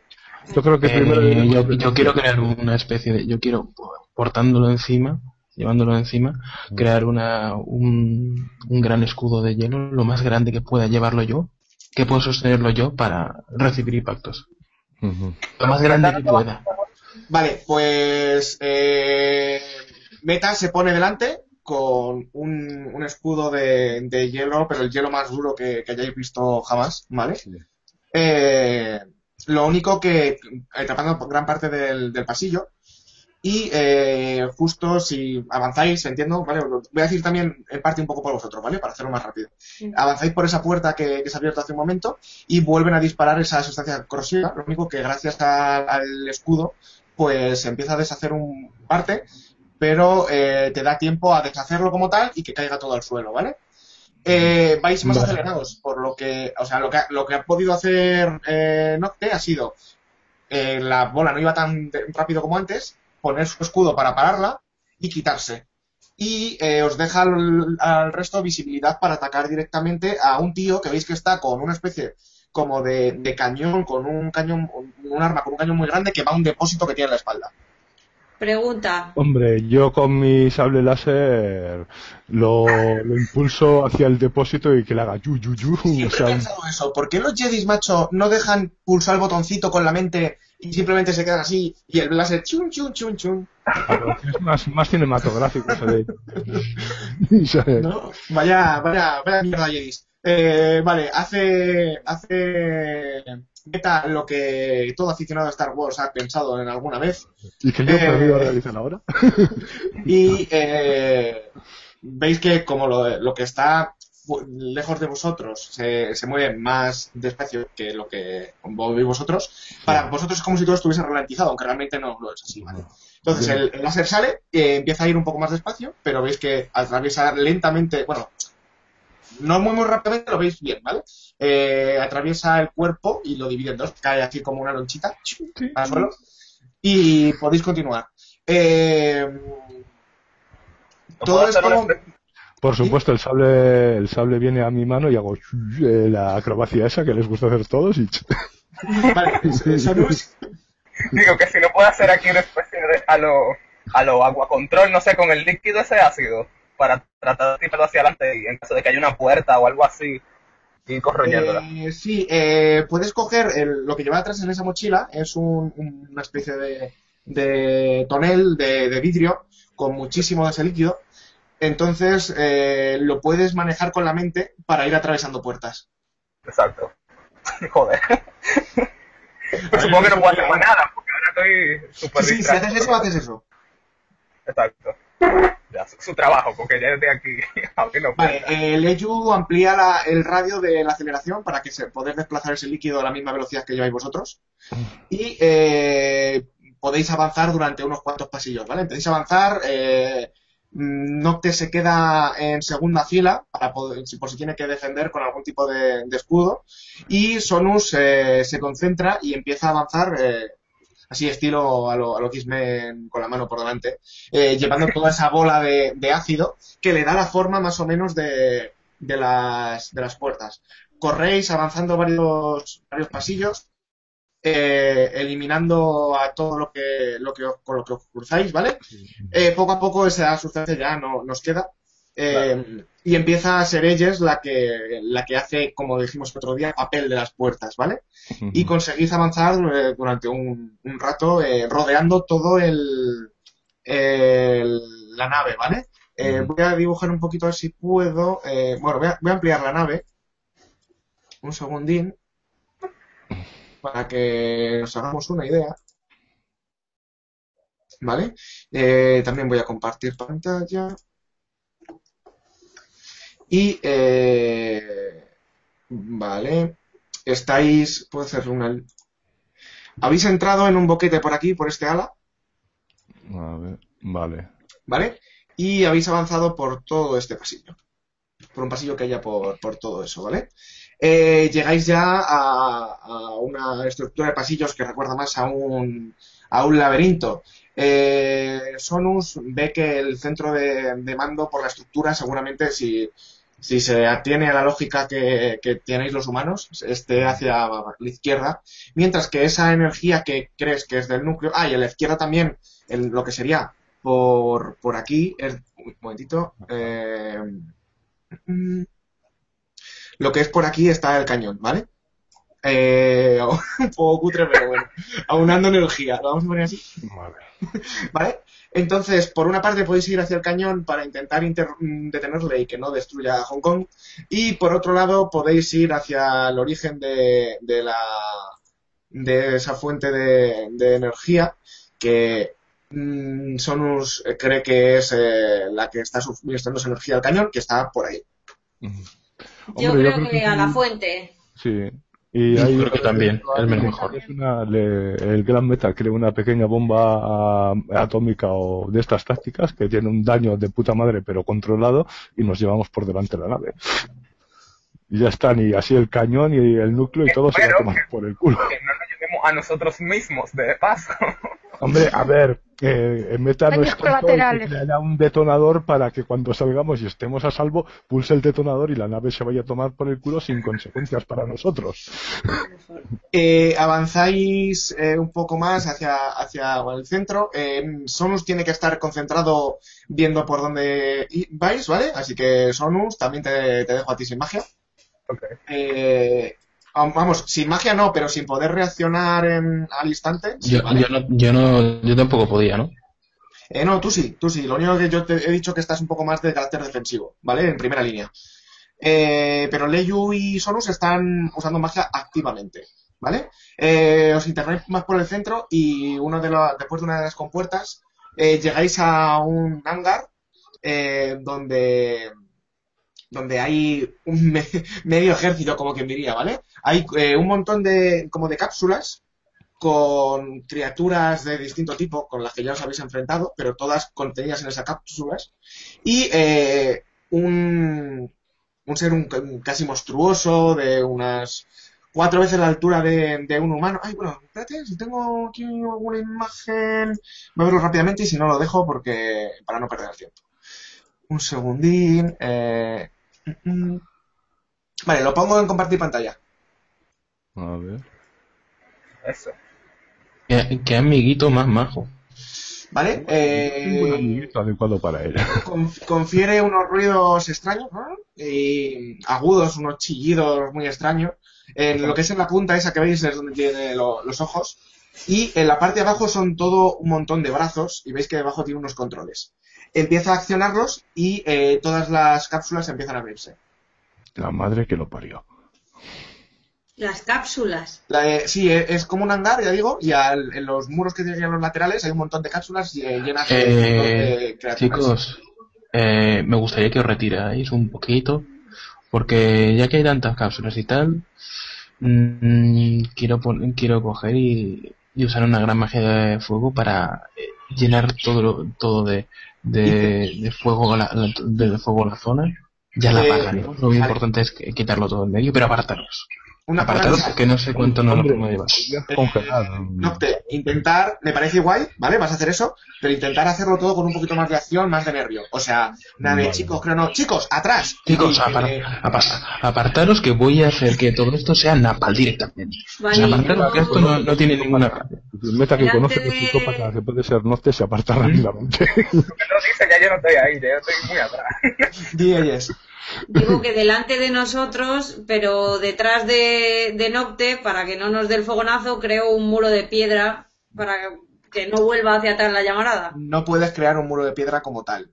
Yo creo que Eh, primero yo, yo quiero crear una especie de, yo quiero portándolo encima, llevándolo encima, crear una un, un gran escudo de hielo, lo más grande que pueda llevarlo yo, que puedo sostenerlo yo para recibir impactos. Lo más grande que pueda. Vale, pues eh, Meta se pone delante con un, un escudo de, de hielo, pero el hielo más duro que, que hayáis visto jamás, ¿vale? Eh, lo único que eh, tapando gran parte del, del pasillo y eh, justo si avanzáis, entiendo, ¿vale? Lo voy a decir también en parte un poco por vosotros, ¿vale? Para hacerlo más rápido. Avanzáis por esa puerta que, que se ha abierto hace un momento y vuelven a disparar esa sustancia corrosiva, lo único que gracias a- al escudo pues se empieza a deshacer un parte, pero eh, te da tiempo a deshacerlo como tal y que caiga todo al suelo, ¿vale? Eh, vais más Vale. acelerados, por lo que, o sea, lo que, ha- lo que ha podido hacer eh, Nocte ha sido, eh, la bola no iba tan rápido como antes, poner su escudo para pararla y quitarse. Y eh, os deja al, al resto visibilidad para atacar directamente a un tío que veis que está con una especie como de, de cañón, con un cañón, un arma con un cañón muy grande que va a un depósito que tiene en la espalda. Pregunta. Hombre, yo con mi sable láser lo, lo impulso hacia el depósito y que le haga yu, yu, yu. O Siempre sea, he pensado eso. ¿Por qué los Jedis, macho, no dejan pulsar el botoncito con la mente y simplemente se quedan así y el láser chun, chun, chun, chun? es más, más cinematográfico se ve. *laughs* *laughs* Y se- ¿No? Vaya, vaya, vaya mierda. Eh, vale, hace, hace Beta lo que todo aficionado a Star Wars ha pensado en alguna vez Y que yo Eh, podría realizar ahora. *laughs* y eh, veis que como lo, lo que está lejos de vosotros se, se mueve más despacio que lo que vosotros, para vosotros es como si todo estuviese ralentizado, aunque realmente no lo es así, ¿vale? Entonces el, el láser sale, eh, empieza a ir un poco más despacio, pero veis que atraviesa lentamente, bueno, no muy muy rápidamente, lo veis bien, ¿vale? Eh, atraviesa el cuerpo y lo divide en dos, cae así como una lonchita al suelo y podéis continuar. Eh, ¿No todo puedo es hacer una Por supuesto, el sable, el sable viene a mi mano y hago eh, la acrobacia esa que les gusta hacer todos y *laughs* Vale, Sonus, Digo que si no puedo hacer aquí una especie de a lo, a lo agua control, no sé, con el líquido ese ácido, para tratar de tirarlo hacia adelante y en caso de que haya una puerta o algo así, ir corroyéndola. Eh, sí, eh, puedes coger el- lo que lleva atrás en esa mochila, es un- una especie de, de tonel de, de vidrio con muchísimo de ese líquido. Entonces eh, lo puedes manejar con la mente para ir atravesando puertas. Exacto. *laughs* Joder. *laughs* Pero supongo que no puedo hacer más nada, porque ahora estoy súper Sí, si distraído. haces eso, haces eso. Exacto. Ya, su, su trabajo, porque ya estoy aquí *laughs* abriendo Vale, puertas. eh, Leyu amplía la- el radio de la aceleración para que se poder desplazar ese líquido a la misma velocidad que lleváis vosotros. Y eh, podéis avanzar durante unos cuantos pasillos, ¿vale? A avanzar. Eh, Nocte se queda en segunda fila para poder, por si tiene que defender con algún tipo de, escudo. Y Sonus eh, se concentra y empieza a avanzar. eh, Así estilo a lo, a lo con la mano por delante, eh, llevando toda esa bola de, ácido que le da la forma más o menos de, de, las, las puertas. Corréis avanzando varios, varios pasillos, eh, eliminando a todo lo que, lo que os- con lo que os cruzáis, ¿vale? Eh, poco a poco esa sustancia ya no nos queda. eh, Y empieza a ser ella la que, la que hace, como dijimos el otro día, papel de las puertas, ¿vale? y conseguís avanzar eh, durante un, un rato rodeando todo el, el- la nave, ¿vale? Eh, Ujú. Voy a dibujar un poquito a ver si puedo. eh, bueno, voy a, voy a ampliar la nave. Un segundín. Para que nos hagamos una idea. ¿Vale? Eh, también voy a compartir pantalla. Y, eh, vale. Estáis, puedo hacer una... Habéis entrado en un boquete por aquí, por este ala, A ver, vale. ¿vale? Y habéis avanzado por todo este pasillo. Por un pasillo que haya por, por todo eso, ¿vale? Eh, llegáis ya a, una estructura de pasillos que recuerda más a un, a un laberinto. Eh, Sonus ve que el centro de, mando por la estructura, seguramente si, si se atiene a la lógica que, que tenéis los humanos, esté hacia la izquierda, mientras que esa energía que crees que es del núcleo, ah, y a la izquierda también, el- lo que sería por, por aquí, es, un momentito, eh, lo que es por aquí está el cañón, ¿vale? Eh, *laughs* un poco cutre, pero bueno, aunando energía, lo vamos a poner así. Vale. *laughs* ¿Vale? Entonces, por una parte podéis ir hacia el cañón para intentar mm, detenerle y que no destruya Hong Kong. Y por otro lado podéis ir hacia el origen de, de la de esa fuente de, de energía que mm, Sonus cree que es eh, la que está suministrando esa energía al cañón, que está por ahí. Ujú. Yo Hombre, creo que a la fuente. Sí. Y Yo ahí creo que también, es mejor. Es una- le- el Gran Meta crea una pequeña bomba atómica o de estas tácticas que tiene un daño de puta madre pero controlado y nos llevamos por delante la nave. Y ya están, y así el cañón y el núcleo y todo se va a tomar por el culo. Que no nos llevemos a nosotros mismos, de paso. Hombre, a ver, eh, el Meta no es creará un detonador para que cuando salgamos y estemos a salvo, pulse el detonador y la nave se vaya a tomar por el culo sin consecuencias para nosotros. *laughs* Eh, avanzáis eh, un poco más hacia, hacia el centro. Eh, Sonus tiene que estar concentrado viendo por dónde vais, ¿vale? Así que Sonus, también te, te dejo a ti sin magia. Ok. Vam- vamos, sin magia no, pero sin poder reaccionar en- al instante. sí, Yo, ¿vale? yo, no, yo, no, yo tampoco podía, ¿no? Eh, no, tú sí, tú sí. Lo único que yo te he dicho que estás un poco más de carácter defensivo, ¿vale? En primera línea. Eh, pero Leyu y Sonus están usando magia activamente, ¿vale? Eh, os internáis más por el centro y uno de los, después de una de las compuertas eh, llegáis a un hangar eh, donde donde hay un me- *laughs* medio ejército, como quien diría, ¿vale? Hay eh, un montón de, como de cápsulas con criaturas de distinto tipo, con las que ya os habéis enfrentado, pero todas contenidas en esas cápsulas, y eh, un, un ser un- casi monstruoso de unas cuatro veces la altura de, de un humano. Ay, bueno, espérate, si tengo aquí alguna imagen, voy a verlo rápidamente y si no lo dejo porque para no perder el tiempo. Un segundín. eh. Vale, lo pongo en compartir pantalla. A ver. Eso. Qué, qué amiguito más majo. ¿Vale? Un Eh, amiguito adecuado para él. *laughs* conf- confiere unos ruidos extraños, ¿no? Y agudos, unos chillidos muy extraños. En lo que es en la punta esa que veis es donde tiene lo- los ojos. Y en la parte de abajo son todo un montón de brazos y veis que debajo tiene unos controles. Empieza a accionarlos y eh, todas las cápsulas empiezan a abrirse. La madre que lo parió. Las cápsulas. La de- sí, e- es como un hangar, ya digo, y al- en los muros que tienen a los laterales hay un montón de cápsulas eh, llenas de, Eh. Chicos, eh, me gustaría que os retiráis un poquito, porque ya que hay tantas cápsulas y tal, mm, quiero quiero coger y, y usar una gran magia de fuego para eh, llenar todo lo- todo de, de, de fuego la, la- de fuego la zona. Ya la Eh, apagaremos. Lo importante es quitarlo todo en medio, pero apartaros. Una Apartaros cosa- porque no sé cuánto nos lo Hombre, podrías congelar. Nocte, intentar, me parece guay, ¿vale? Vas a hacer eso, pero intentar hacerlo todo con un poquito más de acción, más de nervio. O sea, nada de Vale. chicos, creo no, chicos, atrás. Chicos, Y, apar- eh, apa- apartaros que voy a hacer que todo esto sea napal directamente. O sea, Vale, apartaros que esto no, no tiene ninguna gracia. El meta que conoce de- los psicópatas que puede ser norte se aparta rápidamente. Lo *laughs* que no dice, ya yo no estoy ahí, yo estoy muy atrás. Digo *laughs* que delante de nosotros, pero detrás de, de Nocte, para que no nos dé el fogonazo, creo un muro de piedra para que no vuelva hacia atrás la llamarada. No puedes crear un muro de piedra como tal.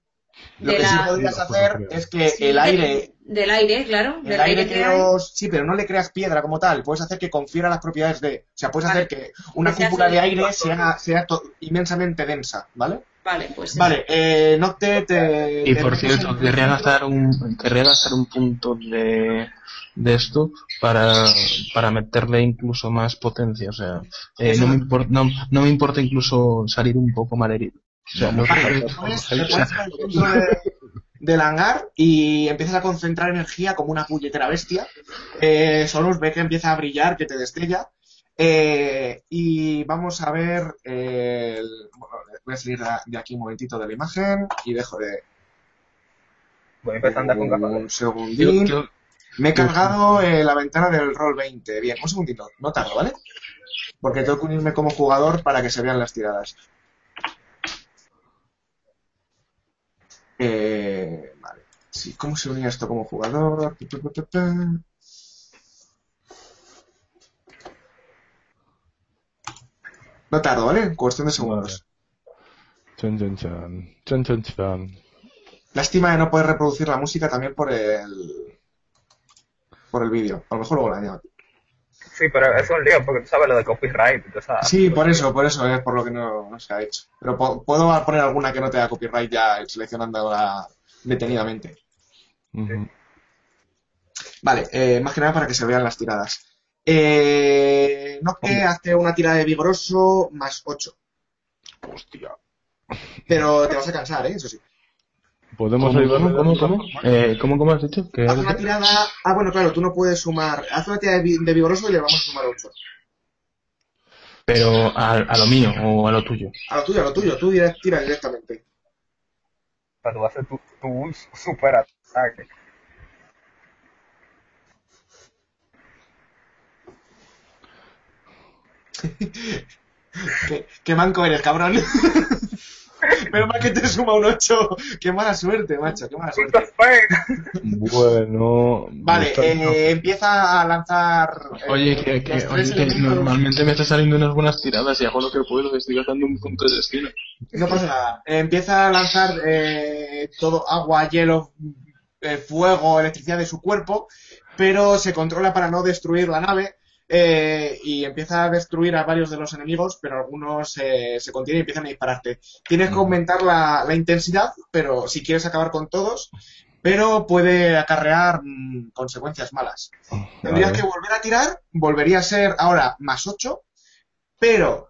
Lo De que sí la- podrías Sí, hacer es que Sí, el de- aire, Del aire, claro. el Del aire aire que que hay. os... Sí, pero no le creas piedra como tal. Puedes hacer que confiera las propiedades de... O sea, puedes Vale. hacer que una Que sea cúpula de aire sea, sea to- inmensamente densa, ¿vale? Vale, pues. Vale, eh, Nocte te... Y te por cierto, en- querría gastar un, querría gastar un punto de, de esto para, para meterle incluso más potencia. O sea, eh, no, me impor- no, no me importa incluso salir un poco mal herido. O sea, no Vale, del hangar y empiezas a concentrar energía como una puñetera bestia. Eh, Solus ve que empieza a brillar, que te destella. Eh, y vamos a ver. eh, el- voy a salir de- aquí un momentito de la imagen y dejo de. Voy andar con. Un segundín. Yo- yo- Me he cargado eh, la ventana del roll 20. Bien, un segundito, no tardo, ¿vale? Porque tengo que unirme como jugador para que se vean las tiradas. Eh, vale. Sí, ¿cómo se unía esto como jugador? No tardo, ¿vale? Cuestión de segundos. Chan, chan, chan. Chan, chan, chan. Lástima de no poder reproducir la música también por el por el vídeo. A lo mejor luego la añado. Sí, pero es un lío porque tú sabes lo de copyright. esa- Sí, por eso, por eso es por lo que no, no se ha hecho. Pero po- puedo poner alguna que no tenga copyright ya seleccionándola detenidamente. Vale, eh, más que nada para que se vean las tiradas. Eh, Nocte hace una tirada de vigoroso más 8. Hostia. Pero te vas a cansar, ¿eh? Eso sí. ¿Podemos ¿Cómo, ayudarle cómo, cómo? Eh, ¿cómo, cómo has dicho? ¿Qué Haz una tirada. Ah, bueno, claro, tú no puedes sumar. Haz una tirada de, vi- de vigoroso y le vamos a sumar 8. Pero a, a lo mío o a lo tuyo. A lo tuyo, a lo tuyo. Tú dire- tira directamente. Para tú hacer tu, tu super ataque. *laughs* ¿Qué, qué manco eres, cabrón. *laughs* Menos mal que te suma un 8. Qué mala suerte, macho. Qué mala suerte. Fe. Bueno. Vale, eh, empieza a lanzar. eh, Oye, que, oye, normalmente me está saliendo unas buenas tiradas y hago lo que puedo, estoy gastando un punto de destino. No pasa nada. Eh, empieza a lanzar eh, todo agua, hielo, eh, fuego, electricidad de su cuerpo, pero se controla para no destruir la nave eh, y empieza a destruir a varios de los enemigos, pero algunos eh, se contienen y empiezan a dispararte. Tienes que aumentar la, la intensidad, pero si quieres acabar con todos, pero puede acarrear mm, consecuencias malas. Tendrías Vale. que volver a tirar, volvería a ser ahora más 8, pero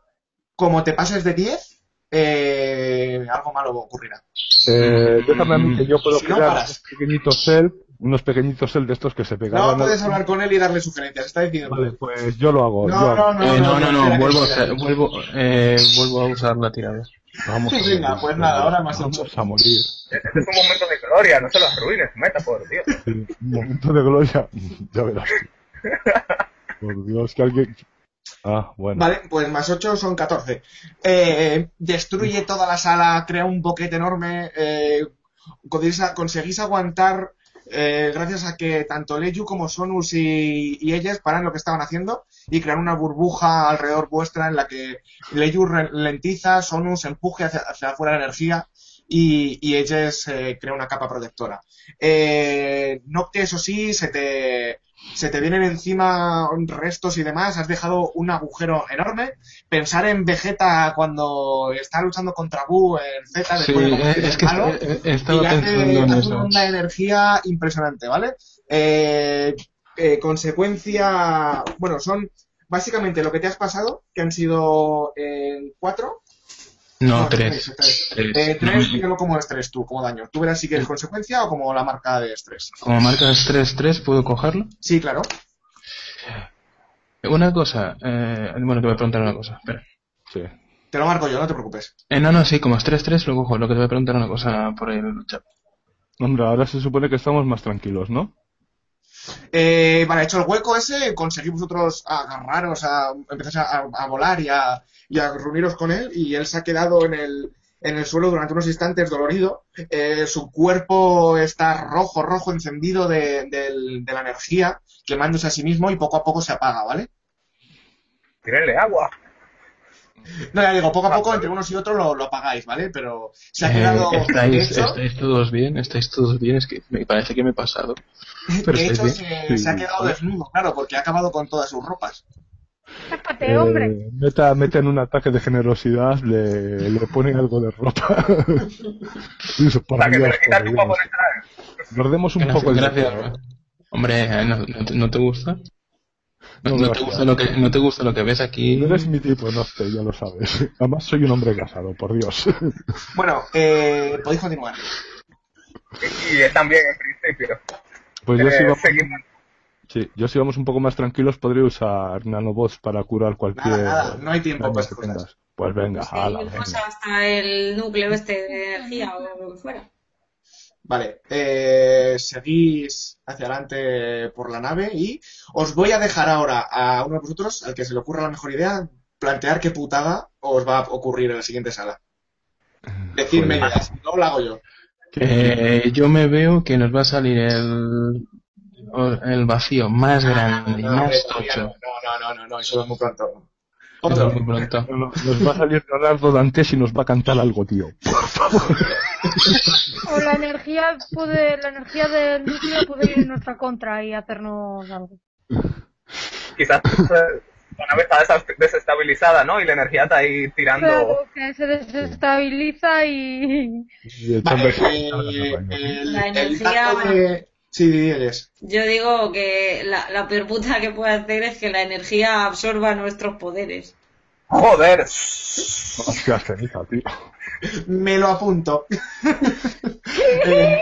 como te pases de 10, eh, algo malo ocurrirá. Eh, déjame a mí que yo puedo Si no, crear paras. unos pequeñitos cel, unos pequeñitos cel de estos que se pegaban. No puedes hablar con él y darle sugerencias, está decidido. Vale, pues yo lo hago. No, yo no, hago. no, Eh, no, no, vuelvo a, hacer- vuelvo, eh, vuelvo a usar la tirada. Vamos a Venga, morir. pues nada, ahora más Vamos ocho. a morir. Este es un momento de gloria, no se lo arruines, meta, por Dios. Un momento de gloria. *laughs* Ya verás. Por Dios, que alguien. Ah, bueno. Vale, pues más 8 son 14. Eh, destruye toda la sala, crea un boquete enorme. Eh, conseguís aguantar, eh, gracias a que tanto Leyu como Sonus y, y ellas paran lo que estaban haciendo y crean una burbuja alrededor vuestra en la que Leyu ralentiza, Sonus empuje hacia, hacia afuera la energía y, y ellas eh, crea una capa protectora. Eh, Nocte, eso sí, se te, se te vienen encima restos y demás, has dejado un agujero enorme. Pensar en Vegeta cuando está luchando contra Buu en Z Sí, después de eh, es en que malo, est- eh, y hace, en eso. una energía impresionante, ¿vale? Eh, eh, consecuencia, bueno, son básicamente lo que te has pasado, que han sido eh, cuatro. No, tres, tres. tres. Tres. Eh, tres, como estrés tú, como daño. ¿Tú verás si quieres consecuencia o como la marca de estrés? Como marca estrés 3, ¿puedo cogerlo? Sí, claro. Una cosa, eh, bueno, te voy a preguntar una cosa, espera. Sí. Te lo marco yo, no te preocupes. Eh, no, no, sí, como estrés 3 lo cojo. Lo que te voy a preguntar una cosa por el chat. Hombre, ahora se supone que estamos más tranquilos, ¿no? Eh, vale, hecho el hueco ese, conseguís vosotros agarraros, a, empezáis a, volar y a, reuniros con él, y él se ha quedado en el, en el suelo durante unos instantes dolorido. Eh, su cuerpo está rojo, rojo, encendido de, de la energía, quemándose a sí mismo y poco a poco se apaga, ¿vale? Tírenle agua. No, ya digo, poco a poco entre unos y otros lo, lo apagáis, ¿vale? Pero se ha Eh, quedado ¿estáis, hecho, ¿Estáis todos bien? ¿Estáis todos bien? Es que me parece que me he pasado. Pero de hecho bien. se, ha quedado desnudo, claro, porque ha acabado con todas sus ropas. Hombre. Eh, meta, meta en un ataque de generosidad, le, le pone algo de ropa. *laughs* Dice, O por sea, que te Dios, le quitas por tú para Dios. traje. Nos demos un Gracias, poco el gracias. deseo. Hombre, eh, ¿no, no te, no te gusta? ¿No, te gusta lo que, ¿No te gusta lo que ves aquí? No eres mi tipo, no sé, ya lo sabes. *laughs* Además soy un hombre casado, por Dios. *laughs* Bueno, eh, podéis continuar. Y, él también, en principio. Pues yo Eh, si vamos, seguimos. sí, yo si vamos un poco más tranquilos podría usar nanobots para curar cualquier Nada, nada, no hay tiempo para cosas. Pues venga, ala, Seguimos venga. hasta el núcleo este de energía o lo que fuera. Vale, eh, seguís hacia adelante por la nave y os voy a dejar ahora a uno de vosotros, al que se le ocurra la mejor idea, plantear qué putada os va a ocurrir en la siguiente sala. *laughs* Decidme ideas, no lo hago yo. Eh, yo me veo que nos va a salir el, el vacío más grande y No, más tocho. no, no, no, no, no, eso es muy pronto. Eso Otro. es muy pronto. No, no, nos va a salir Leonardo Dantes y nos va a cantar algo, tío. O la energía puede, la energía del núcleo puede ir en nuestra contra y hacernos algo. Quizás la nave está desestabilizada, ¿no? Y la energía está ahí tirando. Claro, que se desestabiliza y Y el Vale, Chamber- eh, el, La energía- de... Sí, Diegues. Yo digo que la, la peor puta que puede hacer es que la energía absorba nuestros poderes. ¡Joder! Hostia, ceniza, tío. Me lo apunto. Eh,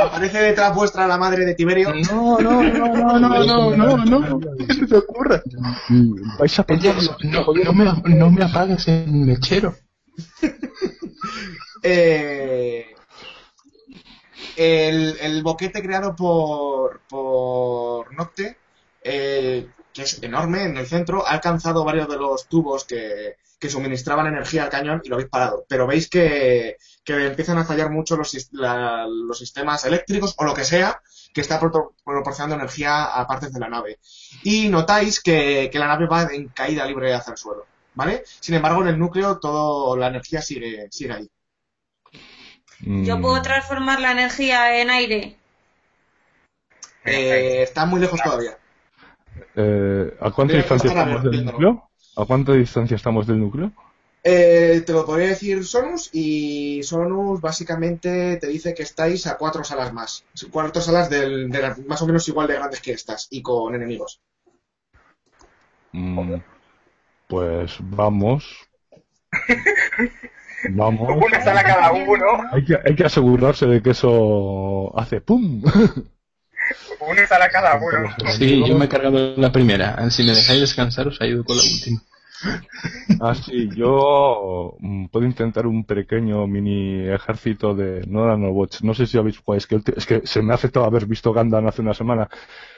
aparece detrás vuestra la madre de Tiberio. No, no, no, no, no, no, no, no. ¿Qué se te ocurre? Vais a pensar No, no, me, no me apagues el mechero. Eh, el, el boquete creado por, por Nocte, eh, que es enorme en el centro, ha alcanzado varios de los tubos que, que suministraban energía al cañón y lo habéis parado. Pero veis que, que empiezan a fallar mucho los, la- los sistemas eléctricos o lo que sea que está pro- proporcionando energía a partes de la nave. Y notáis que, que la nave va en caída libre hacia el suelo. ¿Vale? Sin embargo, en el núcleo toda la energía sigue, sigue ahí. Yo Mm, puedo transformar la energía en aire. Eh, está muy lejos todavía. eh, ¿A cuánta distancia estamos del núcleo? ¿A cuánta distancia estamos del núcleo? Eh, te lo podría decir Sonus y Sonus básicamente te dice que estáis a cuatro salas más. Cuatro salas del, de las- más o menos igual de grandes que estas y con enemigos. Mm, pues vamos. *laughs* Vamos. Una sala cada uno, Hay que, hay que asegurarse de que eso hace ¡pum! *laughs* una sala cada uno. Sí, yo me he cargado la primera. Si me dejáis descansar, os ayudo con la última. Así, yo mm, puedo intentar un pequeño mini ejército de no nanobots. No sé si habéis jugado, es que, es que se me ha afectado haber visto Gundam hace una semana.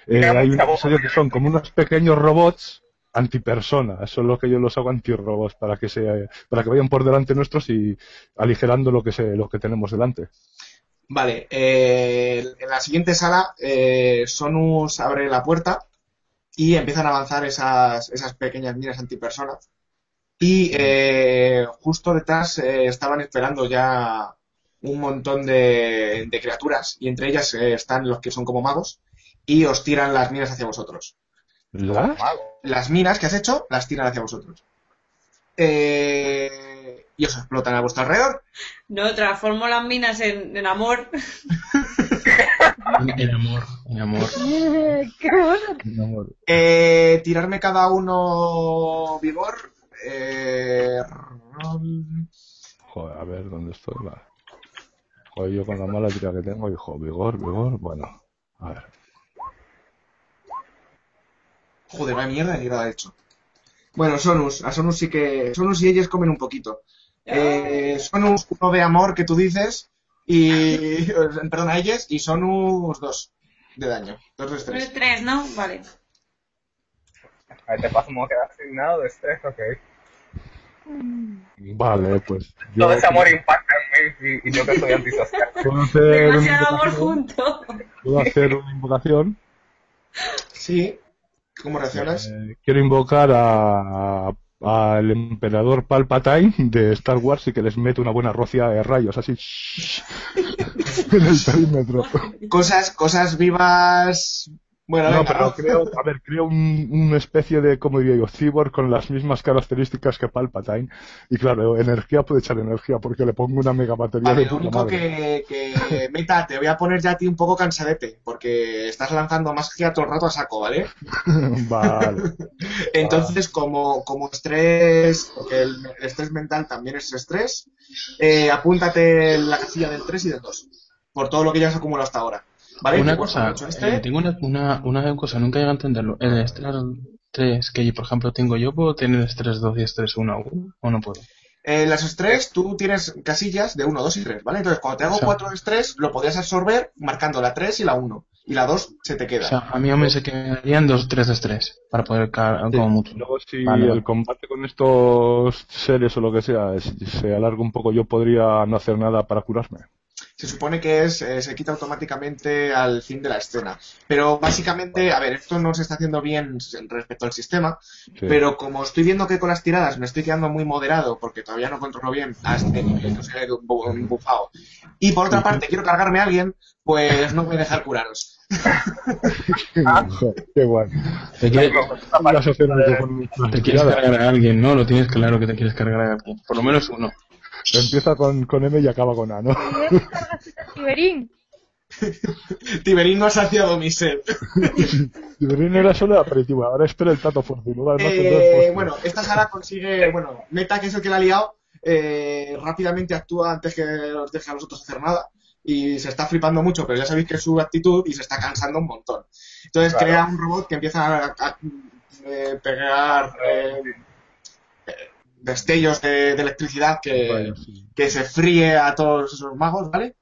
Eh, hay un episodio que son como unos pequeños robots antipersona. Eso es lo que yo los hago antirrobots para que se, para que vayan por delante nuestros y aligerando lo que se, lo que tenemos delante. Vale, eh, en la siguiente sala eh, Sonus abre la puerta y empiezan a avanzar esas, esas pequeñas minas antipersona. Y eh, justo detrás eh, estaban esperando ya un montón de, de criaturas y entre ellas eh, están los que son como magos y os tiran las minas hacia vosotros. ¿La? Mago. Las minas que has hecho las tiran hacia vosotros. Eh, y os explotan a vuestro alrededor. No, transformo las minas en, en amor. En, *laughs* en amor, en amor. *laughs* ¡Qué! Mi amor. Eh, tirarme cada uno vigor. Eh, Joder, a ver, ¿dónde estoy? Va. Joder, yo con la mala tira que tengo, hijo, vigor, vigor, bueno. A ver. joder, la mierda de tirada he hecho. Bueno, Sonus, a Sonus sí que. Sonus y ellos comen un poquito. Eh, Sonus, uno de amor que tú dices. Y. *laughs* Perdón, a ellos. Y Sonus, dos de daño. Dos de Es estrés. tres, ¿no? Vale. Ahí te paso como queda asignado de estrés, ok. Vale, pues. Yo Todo ese amor impacta en mí y, y yo que soy antisocial. *laughs* puedo hacer, una Demasiado amor invocación, junto. puedo hacer una invocación. Sí. ¿Cómo reaccionas? Eh, quiero invocar a- al emperador Palpatine de Star Wars y que les mete una buena rocia de rayos, así. *laughs* en el perímetro. Cosas, cosas vivas. Bueno, No, venga, pero creo, a ver, creo un- una especie de, como diría yo, cyborg con las mismas características que Palpatine. Y claro, energía puede echar energía porque le pongo una mega batería Vale, de lo único madre. que, que. Meta, te voy a poner ya a ti un poco cansadete. Porque estás lanzando magia todo el rato a saco, ¿vale? *laughs* vale. *laughs* Entonces, como, como estrés, porque el estrés mental también es estrés, eh, apúntate la casilla del 3 y del 2, por todo lo que ya has acumulado hasta ahora. ¿Vale? Una cosa, este, eh, tengo una, una, una cosa, nunca llego a entenderlo. El estrés 3 que por ejemplo tengo yo, ¿puedo tener estrés 2 y estrés 1 aún? ¿O no puedo? eh, las estrés, tú tienes casillas de 1, 2 y 3, ¿vale? Entonces, cuando te hago O sea- 4 de estrés, lo podrías absorber marcando la 3 y la 1. Y la 2 se te queda. O sea, a mí me se quedarían dos, tres de estrés para poder caer como mucho. Luego, si Vale, el combate con estos seres o lo que sea es- se alarga un poco, yo podría no hacer nada para curarme. Se supone que es eh, se quita automáticamente al fin de la escena. Pero básicamente, a ver, esto no se está haciendo bien respecto al sistema, Sí. pero como estoy viendo que con las tiradas me estoy quedando muy moderado porque todavía no controlo bien a este nivel que os he bu- bufado. Y por otra parte, quiero cargarme a alguien, pues no voy a dejar curaros. *laughs* Qué guay. Te quieres, te cargar a alguien, ¿no? Lo tienes claro que te quieres cargar a alguien. Por lo menos uno. Empieza con, con M y acaba con A, ¿no? Tiberín. *laughs* Tiberín no ha saciado mi sed. *laughs* Tiberín era solo el aperitivo, ahora espera el tato fuerte. Eh, bueno, esta sala consigue, bueno, Meta, que es el que la ha liado, eh, rápidamente actúa antes que os deje a vosotros hacer nada. Y se está flipando mucho, pero ya sabéis que es su actitud y se está cansando un montón. Entonces Claro. crea un robot que empieza a, a- eh, pegar eh, destellos de, de electricidad que, sí. que se fríe a todos esos magos, ¿vale?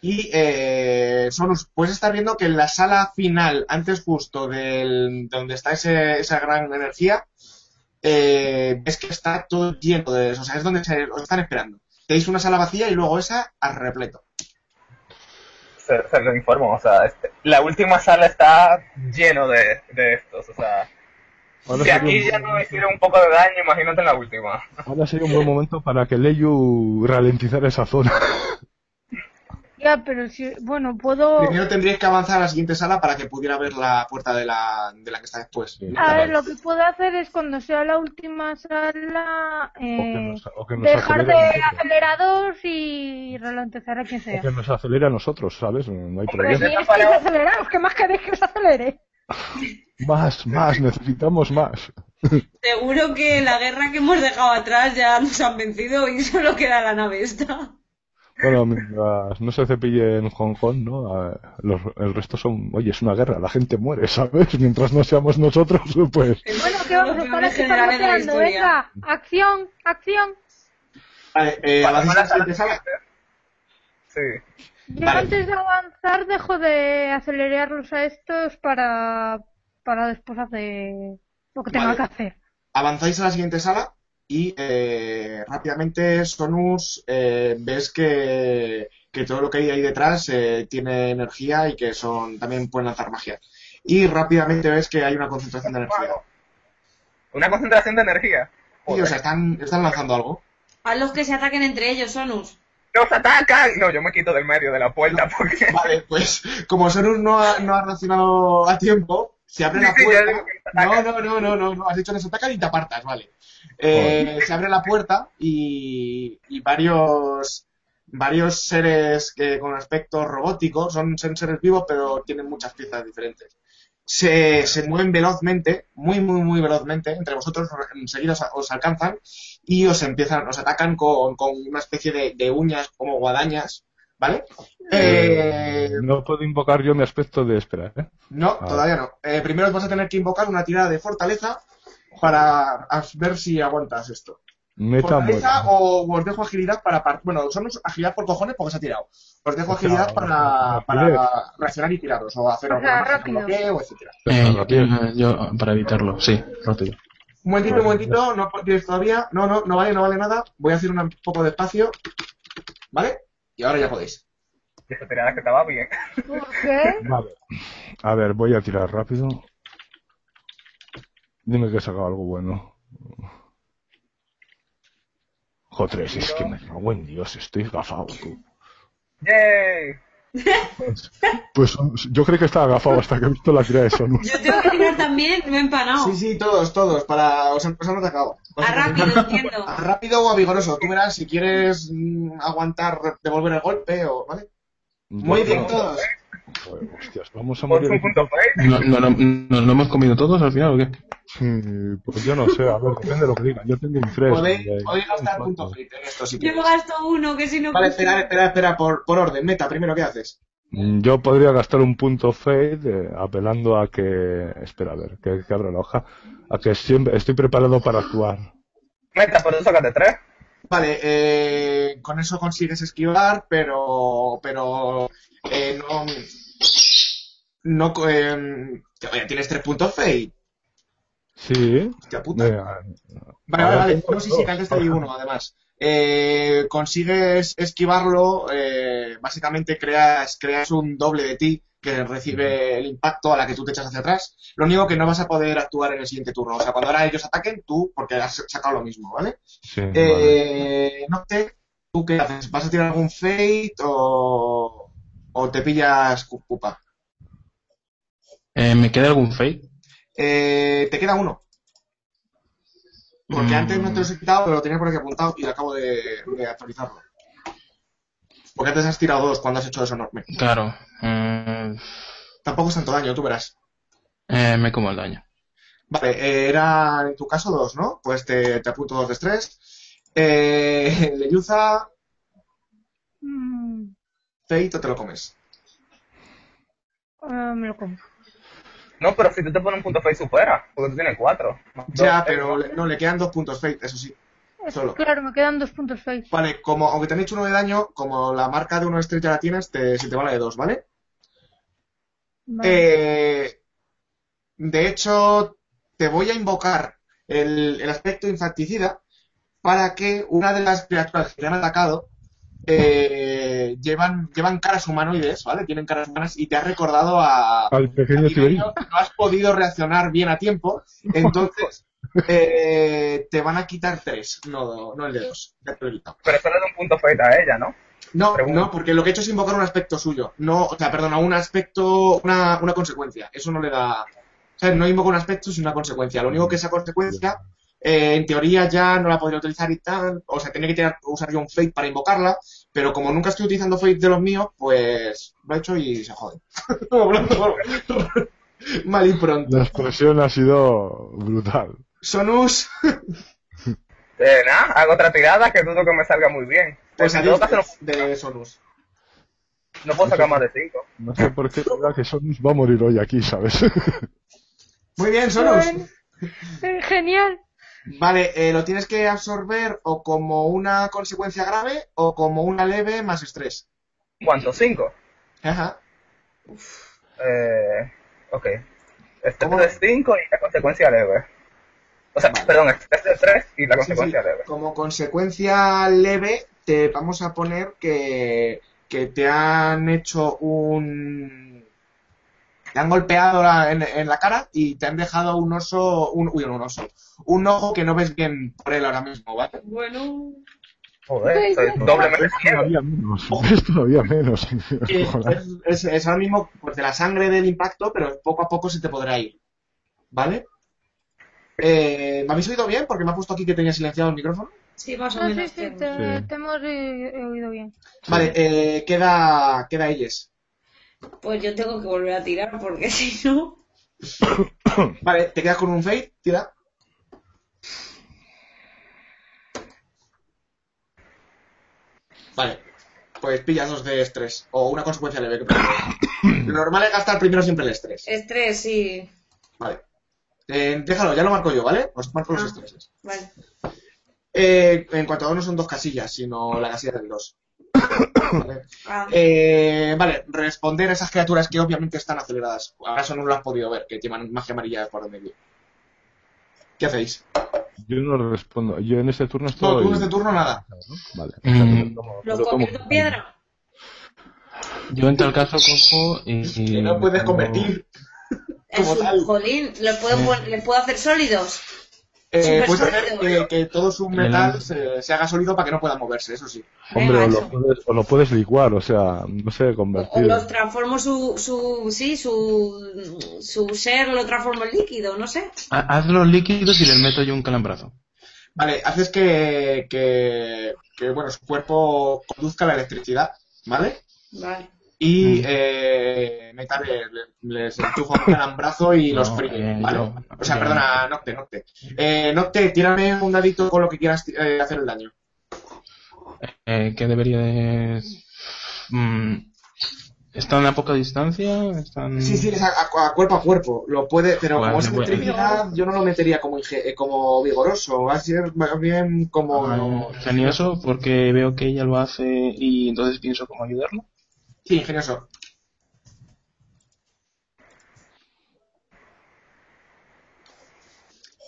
Y eh, Sonus, puedes estar viendo que en la sala final, antes justo del, de donde está ese- esa gran energía, eh, ves que está todo lleno de eso. O sea, es donde se, os están esperando. Tenéis una sala vacía y luego esa al repleto. Se, se lo informo, o sea, este- la última sala está lleno de, de estos, o sea, si aquí un ya no hicieron un poco de daño, imagínate en la última. Ahora sería un buen momento para que Leyu ralentizara esa zona. *laughs* Ya, pero si, bueno, puedo... Primero tendríais que avanzar a la siguiente sala para que pudiera ver la puerta de la, de la que está después. Sí. A ver, lo que puedo hacer es cuando sea la última sala, O que eh, nos, o que nos dejar acelere de a nosotros. acelerador y ralentizar a quien O sea. que nos acelere a nosotros, ¿sabes? No hay problema. si es que os aceleraos, ¿qué más queréis que os acelere? *laughs* Más, más, necesitamos más. *laughs* Seguro que la guerra que hemos dejado atrás ya nos han vencido y solo queda la nave esta. Bueno, mientras no se cepille en Hong Kong, ¿no? Los- el resto son, oye, es una guerra, la gente muere, ¿sabes? Mientras no seamos nosotros, *laughs* pues... Bueno, ¿qué vamos a estar aquí generales de la parloteando? historia. Venga, acción, acción. Vale, eh. Sí. Yo Vale. antes de avanzar dejo de acelerarlos a estos para, para después hacer lo que tenga Vale. que hacer. Avanzáis a la siguiente sala y eh, rápidamente, Sonus, eh, ves que, que todo lo que hay ahí detrás eh, tiene energía y que son también pueden lanzar magia. Y rápidamente ves que hay una concentración de energía. Una concentración de energía. Y, o sea, están, están lanzando algo. A los que se ataquen entre ellos, Sonus. ¡Nos atacan! No, yo me quito del medio de la puerta porque... Vale, pues como Sonus no ha, no ha reaccionado a tiempo, se abre la puerta. No, no, no, no, no, no, has dicho nos atacan y te apartas, vale. Eh, se abre la puerta y, y varios varios seres que con aspecto robótico, son, son seres vivos pero tienen muchas piezas diferentes. Se, se mueven velozmente, muy, muy, muy velozmente, entre vosotros enseguida os, os alcanzan y os empiezan, os atacan con, con una especie de, de uñas como guadañas, ¿vale? Eh, No puedo invocar yo mi aspecto de espera, ¿eh? no, Ah. todavía no. Eh, primero vas a tener que invocar una tirada de fortaleza para ver si aguantas esto. Meta. Fortaleza o os dejo agilidad para... par- Bueno, son agilidad por cojones porque se ha tirado. Os dejo agilidad para, para reaccionar y tiraros o hacer O sea, rápido. bloqueo, etcétera. Eh, yo, quiero- yo- para evitarlo, sí, rápido. Un momentito, un momentito, no tienes todavía. No, no, no vale, no vale nada. Voy a hacer un poco de espacio. ¿Vale? Y ahora ya podéis. Y esa tirada que estaba bien. ¿Por qué? Vale. A ver, voy a tirar rápido. Dime que he sacado algo bueno. Joder, es que me cago en Dios, estoy gafado, tú. ¡Yay! Pues yo creo que estaba agafado hasta que he visto la tirada de Sonus. Yo tengo que tirar también, me he empanado. Sí, sí, todos, todos. Para... Os han, os han atacado. Os A rápido, entiendo. A rápido o a vigoroso. Tú verás si quieres mm, aguantar, devolver el golpe o... ¿Vale? Muy bien todos. Joder, hostias, vamos a Por morir. ¿No, no, no, ¿Nos lo hemos comido todos al final o qué? Sí, Pues yo no sé, a ver, depende de lo que digan. Yo tengo un fresco. Podéis, podéis gastar punto fate en esto si Yo gasto uno, que si no... Vale, espera, espera, espera, por, por orden. Meta, primero, ¿qué haces? Mm, Yo podría gastar un punto fade eh, apelando a que. Espera, a ver, que, que abro la hoja. A que siempre estoy preparado para actuar. Meta, pero tú sácate tres. Vale, eh, con eso consigues esquivar, pero, pero eh, no, no, eh, tienes tres puntos fade. Sí. Hostia puta. Vale, vale, vale. No, sí, sí, dos. que antes te di uno, además. Eh, consigues esquivarlo, eh, básicamente creas, creas un doble de ti que recibe el impacto a la que tú te echas hacia atrás. Lo único que no vas a poder actuar en el siguiente turno. O sea, cuando ahora ellos ataquen, tú, porque has sacado lo mismo, ¿vale? sí, vale. Eh, no sé, ¿tú qué haces? ¿Vas a tirar algún fate o, o te pillas cu- pupa? Eh, ¿Me queda algún fake? Eh, te queda uno. Porque Mm. antes no te los he quitado, pero lo tenía por aquí apuntado y acabo de, de actualizarlo. Porque antes has tirado dos cuando has hecho eso enorme. Claro. eh, Tampoco es tanto daño, tú verás. eh, me como el daño. Vale, eh, era en tu caso dos, ¿no? Pues te, te apunto dos de estrés. Eh, *laughs* Leyuza, Mm, Fate o te lo comes. eh, me lo como. No, pero si tú te pones un punto fake, supera. Porque tú tienes cuatro. Ya, dos, pero le- no, le quedan dos puntos Fate, eso sí. Solo. Claro, me quedan dos puntos face. Vale, como aunque te han hecho uno de daño, como la marca de uno ya la tienes, te, se te vale de dos, ¿vale? Vale. Eh, de hecho, te voy a invocar el, el aspecto infanticida para que una de las criaturas que te han atacado eh, llevan, llevan caras humanoides, ¿vale? Tienen caras humanas y te ha recordado a, Al pequeño Tiberio, no has podido reaccionar bien a tiempo, entonces *laughs* eh, te van a quitar tres, no, no el de dos. Ya te lo. Pero solo de un punto fake a ella, ¿no? No, Pregunta. no, porque lo que he hecho es invocar un aspecto suyo. No, o sea, perdona, un aspecto, una, una consecuencia. Eso no le da. ¿Sabes? No invoco un aspecto, sino una consecuencia. Lo único que esa consecuencia, eh, en teoría ya no la podría utilizar y tal. O sea, tenía que tirar- usar yo un fate para invocarla. Pero como nunca estoy utilizando fate de los míos, pues lo he hecho y se jode. *laughs* Mal y pronto. La expresión ha sido brutal. Sonus, Eh, nada, hago otra tirada que dudo que me salga muy bien. pues en todo caso no, de Sonus. no puedo sacar más de 5. No sé por qué, verdad que Sonus va a morir hoy aquí, ¿sabes? Muy bien, Sonus. Bueno, eh, genial. Vale, eh, lo tienes que absorber o como una consecuencia grave o como una leve más estrés. ¿Cuánto? ¿5? Ajá. Eh, ok. Este ¿Cómo? es 5 y la consecuencia leve. O sea, Vale. perdón, este es de 3 y la Sí, consecuencia sí. leve. Como consecuencia leve, te vamos a poner que, que te han hecho un. Te han golpeado la- en, en la cara y te han dejado un oso. Un, uy, un oso. Un ojo que no ves bien por él ahora mismo, ¿vale? Bueno, Joder, doblemente todavía menos. Es todavía menos. *laughs* Es, es- es ahora mismo pues, de la sangre del impacto, pero poco a poco se te podrá ir. ¿Vale? Eh, ¿Me habéis oído bien? Porque me ha puesto aquí que tenía silenciado el micrófono. sí, más o No, sí, menos. sí, te, Sí. te hemos oído bien. Vale, eh, queda, queda ellos. Pues yo tengo que volver a tirar porque *laughs* si no. *coughs* Vale, te quedas con un fade, tira. Vale, pues pillas dos de estrés o una consecuencia leve. que. *coughs* Lo normal es gastar primero siempre el estrés. Estrés, sí. Vale. Eh, déjalo, ya lo marco yo, ¿vale? Os marco los Ah. estreses. Vale. Eh, en cuanto a dos no son dos casillas, sino la casilla del dos. Vale. Ah, Eh, vale, responder a esas criaturas que obviamente están aceleradas. Ahora eso no lo has podido ver, que tienen magia amarilla por medio. ¿Qué hacéis? Yo no respondo. Yo en este turno No, estoy. tú en este turno nada. Vale. Mm. ¿Los Lo convierto en piedra? Yo en tal caso cojo y... Que no puedes convertir. Es un jolín. ¿Les puedo, ¿Les puedo hacer sólidos? Eh, hacer sólido. que, que todo su metal se, se haga sólido para que no pueda moverse, eso sí. Hombre, Venga, o lo, puedes, o lo puedes licuar, o sea, no sé, O convertir. los transformo su, su, sí, su, su ser, lo transformo en líquido, no sé. Ha- Haz los líquidos y les meto yo un calambrazo. Vale, haces que, que, que, bueno, su cuerpo conduzca la electricidad, ¿vale? Vale. Y Mm. eh, Meta le- le- les empuja un calambrazo y No, los fríe, eh, ¿vale? yo- o sea, yo- perdona, Nocte, Nocte. Eh, Nocte, tírame un dadito con lo que quieras eh, hacer el daño. Eh, ¿Qué debería de...? Mm, ¿Están a poca distancia? ¿Están... Sí, sí, es a, a- a cuerpo a cuerpo. Lo puede, pero como es bueno. electricidad, yo no lo metería como, inge- eh, como vigoroso. Va a ser más bien como. Ah, Ingenioso, porque veo que ella lo hace y entonces pienso cómo ayudarlo. Sí, ingenioso.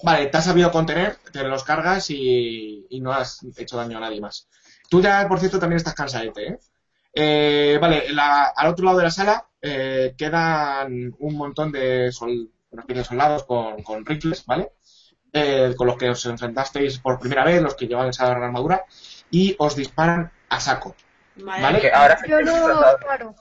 Vale, te has sabido contener, te los cargas y, no has hecho daño a nadie más. Tú ya, por cierto, también estás cansadete, ¿eh? Eh, vale, la- al otro lado de la sala eh, quedan un montón de soldados con, rifles, ¿vale? Eh, con los que os enfrentasteis por primera vez, los que llevan esa armadura, y os disparan a saco. Vale. Vale. Que ahora sí Yo no.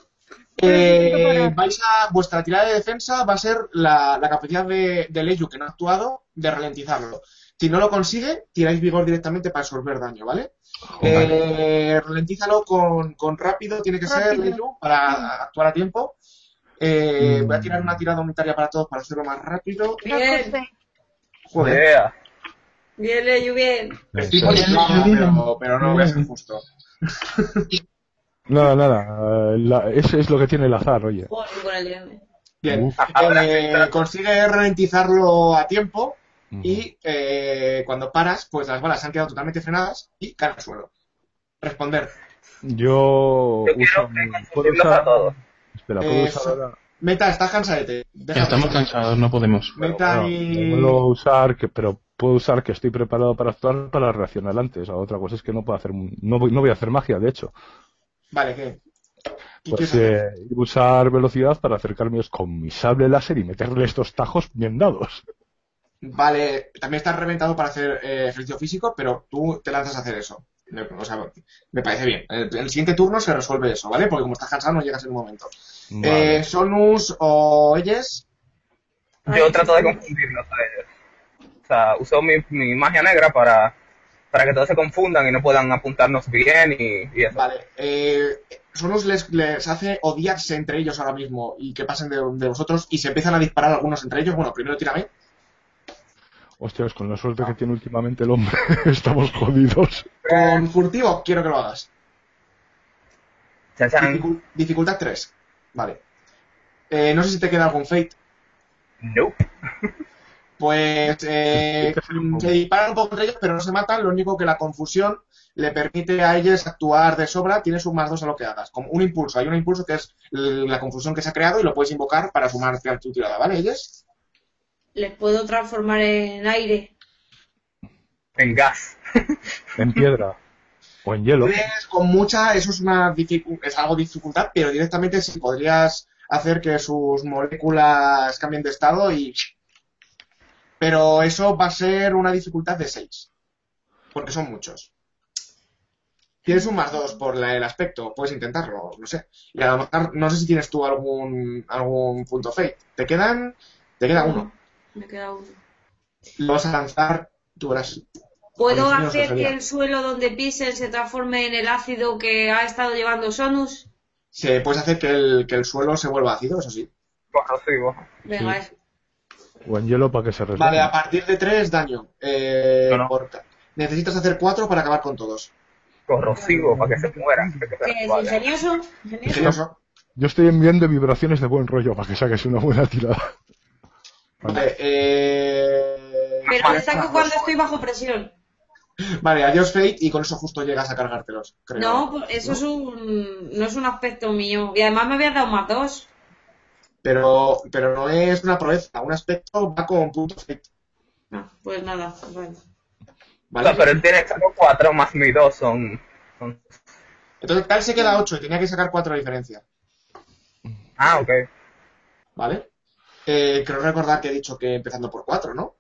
Eh, vais a vuestra tirada de defensa va a ser la, la capacidad de, de Leyu que no ha actuado de ralentizarlo. Si no lo consigue, tiráis vigor directamente para absorber daño, ¿vale? Eh, ralentízalo con, con rápido, tiene que ser. Leyu para actuar a tiempo. Eh, Mm. Voy a tirar una tirada unitaria para todos para hacerlo más rápido. Bien, Joder, Yeah. bien, Leyu, bien. estoy poniendo, pero, pero no voy a ser justo. Nada, nada. eh, la- eso es lo que tiene el azar, oye. Bien, eh, claro. consigue ralentizarlo a tiempo y eh, cuando paras, pues las balas se han quedado totalmente frenadas y caen al suelo. Responder. Yo Yo uso. mi- ¿Puedo usar? Espera, ¿puedo Eh, usar ahora? Meta, estás cansadete. Deja- Estamos cansados, no podemos. Meta No, y... no puedo usar, que, pero puedo usar que estoy preparado para actuar para reaccionar antes. La otra cosa es que no puedo hacer, no, voy- no voy a hacer magia, de hecho. Vale, ¿qué? ¿Qué Pues eh, usar velocidad para acercarme con mi sable láser y meterle estos tajos bien dados. Vale, también estás reventado para hacer eh, ejercicio físico, pero tú te lanzas a hacer eso. Me, o sea, me parece bien. El, el siguiente turno se resuelve eso, ¿vale? Porque como estás cansado no llegas en un momento. Vale. Eh, Sonus o ellos, Yo trato de confundirlos a ellos. O sea, uso mi, mi magia negra para, para que todos se confundan y no puedan apuntarnos bien y, y eso. vale. Eh, les, les hace odiarse entre ellos ahora mismo y que pasen de, de vosotros y se empiezan a disparar algunos entre ellos. Bueno, primero tírame. Hostias, con la suerte que tiene últimamente el hombre, *laughs* estamos jodidos. Con furtivo quiero que lo hagas. Dificul- dificultad 3. Vale. Eh, no sé si te queda algún fate. Nope. *laughs* Pues eh, se disparan un poco entre ellos, pero no se matan. Lo único que la confusión le permite a ellos actuar de sobra. Tienes un más dos a lo que hagas. Como un impulso. Hay un impulso que es la confusión que se ha creado y lo puedes invocar para sumarte a tu tirada, ¿vale? Ellos. Les puedo transformar en aire. En gas. *laughs* En piedra. O en hielo. Puedes con mucha, eso es una dificu- es algo dificultad, pero directamente sí podrías hacer que sus moléculas cambien de estado y. Pero eso va a ser una dificultad de 6. Porque son muchos. Tienes un más 2 por la- el aspecto, puedes intentarlo, no sé. Y a lo mejor, no sé si tienes tú algún, algún punto fate. Te quedan, te queda uno. Me queda uno. Lo vas a lanzar, tú verás. ¿Puedo hacer que el suelo donde pisen se transforme en el ácido que ha estado llevando Sonus? Se, puedes hacer que el, que el suelo se vuelva ácido, eso sí. Venga, Sí. O en hielo para que se resuelva. Vale, a partir de 3, daño. Eh, No, no. por Necesitas hacer 4 para acabar con todos. Corrosivo, para que se se ¿Qué es vale. ingenioso? ¿Ingenioso? Yo estoy enviando vibraciones de buen rollo para que saques una buena tirada. Vale, eh... Pero le saco cuando estoy bajo presión. Vale, adiós Fate y con eso justo llegas a cargártelos, creo. No, pues eso es un, no es un aspecto mío. Y además me habías dado más dos. Pero, pero no es una proeza, un aspecto va con punto Fate. Ah, pues nada, bueno. O ¿Vale? sea, pero él tiene saco 4 más mi 2 son, son- Entonces tal se queda 8 y tenía que sacar 4 de diferencia. Ah, ok. ¿Vale? Eh, creo recordar que he dicho que empezando por 4, ¿no?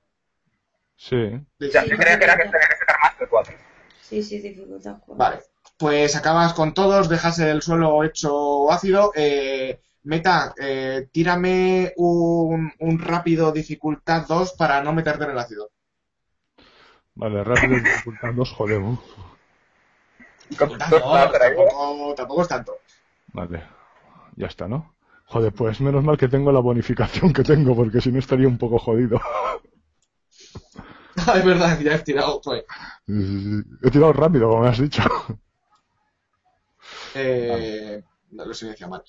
Sí. Ya, yo creía que era que tenía que sacar más de 4. Sí, sí, dificultad. cuatro. Vale. Pues acabas con todos, dejas el suelo hecho ácido. Eh, Meta, eh, tírame un, un rápido dificultad 2 para no meterte en el ácido. Vale, rápido dificultad dos, joder. uf. Dificultad No, dos, pero ahí- tampoco, tampoco es tanto. Vale. Ya está, ¿no? Joder, pues menos mal que tengo la bonificación que tengo, porque si no estaría un poco jodido. *laughs* es verdad, ya he tirado. pues. He tirado rápido, como me has dicho. Eh, no lo silencia mal.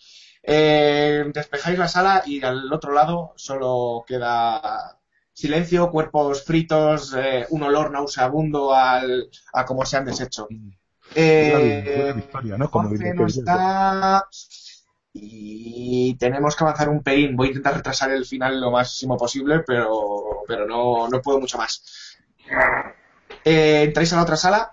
Eh, despejáis la sala y al otro lado solo queda silencio, cuerpos fritos, eh, un olor nauseabundo al, a cómo se han deshecho. Eh, Buena victoria, ¿no? Como no está y tenemos que avanzar un pelín. Voy a intentar retrasar el final lo máximo posible, pero, pero no, no puedo mucho más. Eh, entráis a la otra sala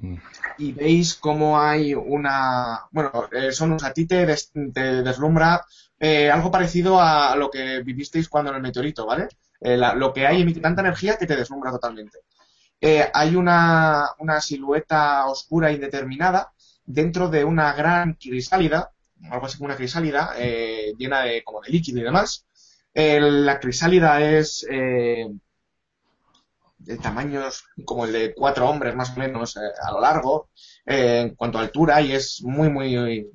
Mm. Y veis cómo hay una... Bueno, eh, Sonus, a ti te, te deslumbra eh, algo parecido a lo que vivisteis cuando en el meteorito, ¿vale? Eh, lo que hay emite tanta energía que te deslumbra totalmente. Eh, hay una, una silueta oscura indeterminada dentro de una gran crisálida, algo así como una crisálida, llena de, como de líquido y demás. La crisálida es de tamaños como el de cuatro hombres más o menos eh, a lo largo, eh, en cuanto a altura, y es muy, muy,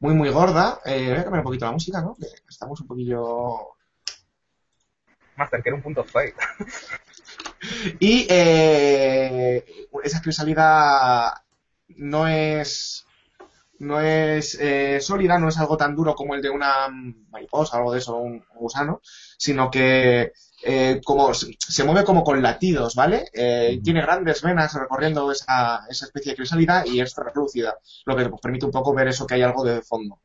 muy, muy gorda. Eh, voy a cambiar un poquito la música, ¿no? Que estamos un poquillo Master, que era un punto fake. *laughs* Y eh, esa crisálida no es no es eh, sólida, no es algo tan duro como el de una mariposa o algo de eso, un gusano, sino que eh, como se, mueve como con latidos, ¿vale? Eh, tiene grandes venas recorriendo esa, esa especie de crisálida y es translúcida, lo que pues, permite un poco ver eso que hay algo de fondo.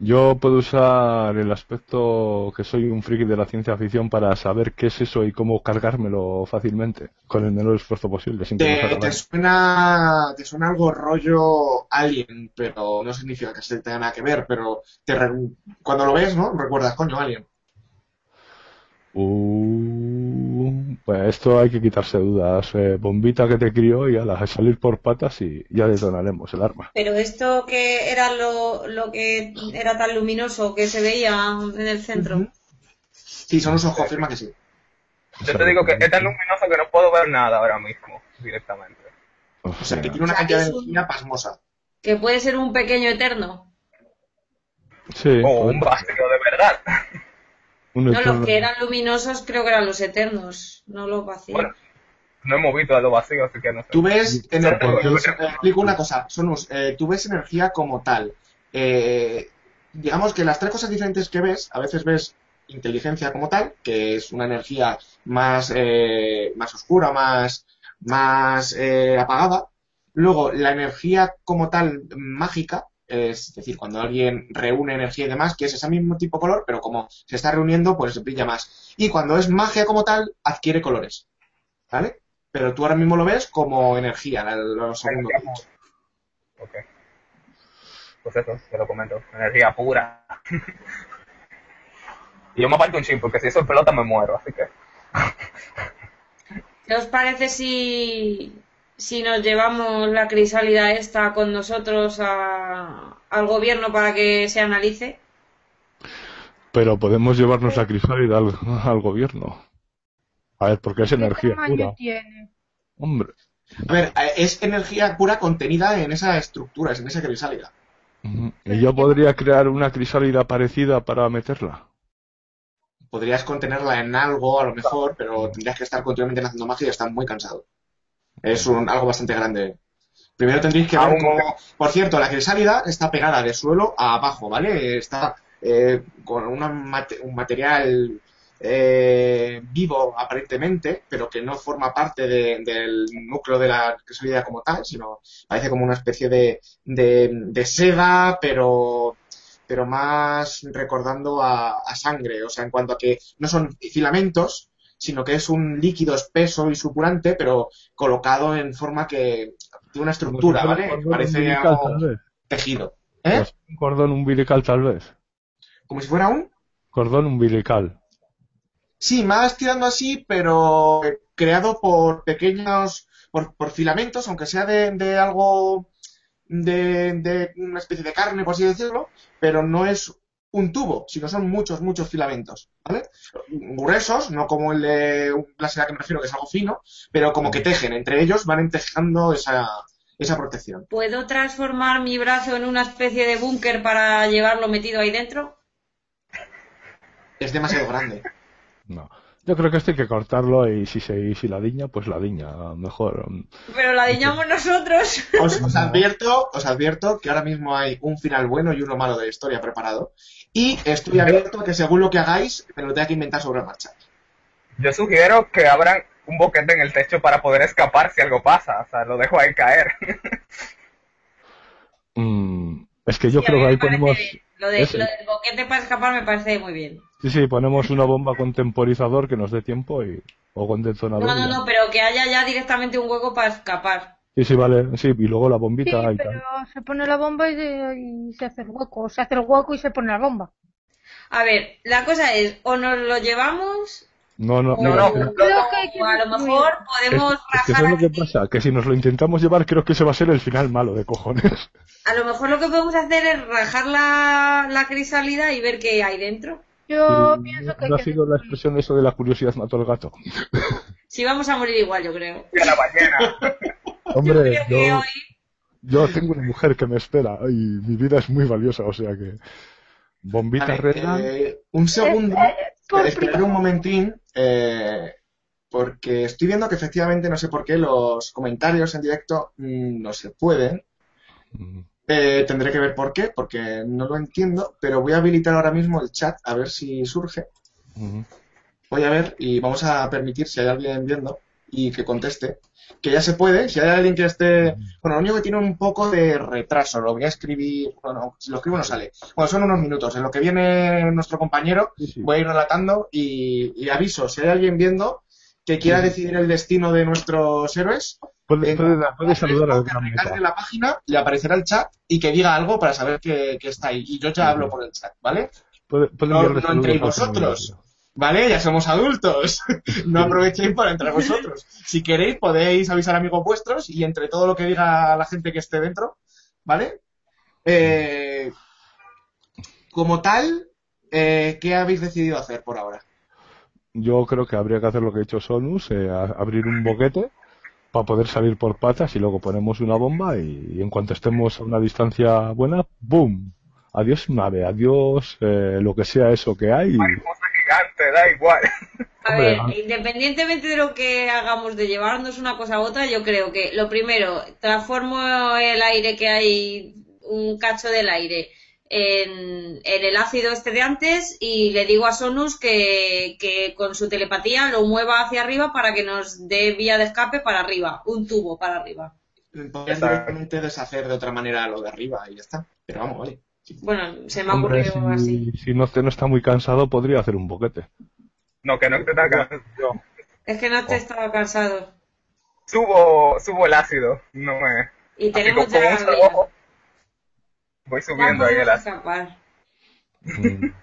Yo puedo usar el aspecto que soy un friki de la ciencia ficción para saber qué es eso y cómo cargármelo fácilmente, con el menor esfuerzo posible, sin Te, suena, te suena algo rollo alien, pero no significa que se tenga nada que ver, pero te re- cuando lo ves, ¿no? Recuerdas, coño, alien. Uh, Pues esto hay que quitarse dudas. Eh, bombita que te crió y a la salir por patas y ya detonaremos el arma. Pero esto que era lo, lo que era tan luminoso que se veía en el centro. Ujú. Sí, son ojos, confirma que sí. Yo te digo que es tan luminoso que no puedo ver nada ahora mismo, directamente. O O sea, que tiene una O sea, cantidad de energía pasmosa. Que puede ser un pequeño eterno. sí, O un vacío de verdad. Un No, los que eran luminosos creo que eran los eternos, no los vacíos. Bueno, no hemos visto a los vacíos, así que no sé. Tú ves, Pero ener- porque eh, lo explico una cosa, Sonus, eh, tú ves energía como tal. Eh, digamos que las tres cosas diferentes que ves, a veces ves inteligencia como tal, que es una energía más, eh, más oscura, más, más eh, apagada. Luego, la energía como tal mágica, es decir, cuando alguien reúne energía y demás, que es ese mismo tipo de color, pero como se está reuniendo, pues brilla más. Y cuando es magia como tal, adquiere colores. ¿Vale? Pero tú ahora mismo lo ves como energía, la- lo segundo que he dicho. Ok. Pues eso, te lo comento. Energía pura. y *laughs* yo me aparto un chip, porque si eso es pelota me muero, así que... ¿Qué os parece si, si nos llevamos la crisálida esta con nosotros a- al gobierno para que se analice? Pero podemos llevarnos la crisálida al, al gobierno. A ver, porque es ¿Qué energía pura. tiene? Hombre. A ver, es energía pura contenida en esa estructura, en esa crisálida. ¿Y yo podría crear una crisálida parecida para meterla? Podrías contenerla en algo, a lo mejor, pero tendrías que estar continuamente haciendo magia y estar muy cansado. Es un, algo bastante grande. Primero tendréis que ver Aún- cómo... Por cierto, la crisálida está pegada de suelo a abajo, ¿vale? Está eh, con una mate- un material eh, vivo aparentemente, pero que no forma parte de- del núcleo de la crisálida como tal, sino parece como una especie de, de, de seda, pero pero más recordando a, a sangre, o sea, en cuanto a que no son filamentos, sino que es un líquido espeso y supurante, pero colocado en forma que tiene una estructura, ¿vale? un Parece umbilical, algo tejido. ¿Eh? Pues un cordón umbilical, tal vez. Como si fuera un... Cordón umbilical. Sí, más tirando así, pero creado por pequeños, por, por filamentos, aunque sea de, de algo, de, de una especie de carne, por así decirlo, pero no es un tubo, sino son muchos, muchos filamentos, ¿vale? Gruesos, no como el de un a que me refiero, que es algo fino, pero como que tejen, entre ellos van entejando esa, esa protección. ¿Puedo transformar mi brazo en una especie de búnker para llevarlo metido ahí dentro? Es demasiado grande. No. Yo creo que esto hay que cortarlo y si se y si la diña, pues la diña. Mejor. Pero la diñamos nosotros. Os, os advierto, os advierto que ahora mismo hay un final bueno y uno malo de la historia preparado. Y estoy abierto a que según lo que hagáis, me lo tenga que inventar sobre la marcha. Yo sugiero que abran un boquete en el techo para poder escapar si algo pasa. O sea, lo dejo ahí caer. *laughs* Mm, es que yo Sí, creo que ahí ponemos. Lo, de, lo del boquete para escapar me parece muy bien. Sí, sí, ponemos una bomba con temporizador que nos dé tiempo y. O con detonador. No, no, ya. no, pero que haya ya directamente un hueco para escapar. Sí, sí, vale. Sí, y luego la Sí, bombita y pero tal. se pone la bomba y se, y se hace el hueco. Se hace el hueco y se pone la bomba. A ver, la cosa es, o nos lo llevamos, No, no, o, No, mira, no, mira. Creo que hay que o a lo mejor Es, podemos es que rajar ¿sabes lo que pasa? Que si nos lo intentamos llevar, creo que ese va a ser el final malo de cojones. *laughs* A lo mejor lo que podemos hacer es rajar la, la crisálida y ver qué hay dentro. Yo pienso que ¿No ha que sido la expresión de eso de la curiosidad mató al gato? Si vamos a morir igual, yo creo. Y a la ballena. *laughs* Hombre, yo, hoy yo tengo una mujer que me espera y mi vida es muy valiosa, o sea que. Bombita Redland. eh, un segundo. Eh, eh, por Esperad un momentín, eh, porque estoy viendo que efectivamente, no sé por qué, los comentarios en directo mm, no se pueden. Mm, Eh, tendré que ver por qué, porque no lo entiendo, pero voy a habilitar ahora mismo el chat a ver si surge. Voy a ver y vamos a permitir si hay alguien viendo y que conteste. Que ya se puede, si hay alguien que esté... Bueno, lo único que tiene un poco de retraso, lo voy a escribir... Bueno, si lo escribo no sale. Bueno, son unos minutos. En lo que viene nuestro compañero, Sí, sí. voy a ir relatando y, y aviso, si hay alguien viendo que quiera decidir el destino de nuestros héroes, Puede, puede- puede saludar al que recargue la página, le aparecerá el chat y que diga algo para saber que, que está ahí. Y yo ya hablo por el chat, ¿vale? Puede, No- no entréis vosotros. ¿Vale? Ya somos adultos. *laughs* No aprovechéis para entrar vosotros. Si queréis, podéis avisar amigos vuestros y entre todo lo que diga la gente que esté dentro, ¿vale? Eh, como tal, eh, ¿qué habéis decidido hacer por ahora? Yo creo que habría que hacer lo que ha hecho Sonus, eh, a- abrir un boquete para poder salir por patas y luego ponemos una bomba y, y en cuanto estemos a una distancia buena, ¡boom! Adiós nave, adiós eh, lo que sea eso que hay. Da igual. *laughs* A ver, independientemente de lo que hagamos de llevarnos una cosa a otra, yo creo que lo primero, transformo el aire que hay, un cacho del aire, en, en el ácido este de antes y le digo a Sonus que, que con su telepatía lo mueva hacia arriba para que nos dé vía de escape para arriba, un tubo para arriba. Podrías directamente deshacer de otra manera lo de arriba y ya está. Pero vamos, vale. Bueno, se me ha Hombre, ocurrido así. si, si no, te- no está muy cansado, podría hacer un boquete. No, que no esté tan cansado. Es que no te Oh. estaba cansado. Subo, subo el ácido. No me. Y tenemos como ya un solo vía. ojo, Voy subiendo ahí el ácido. *laughs*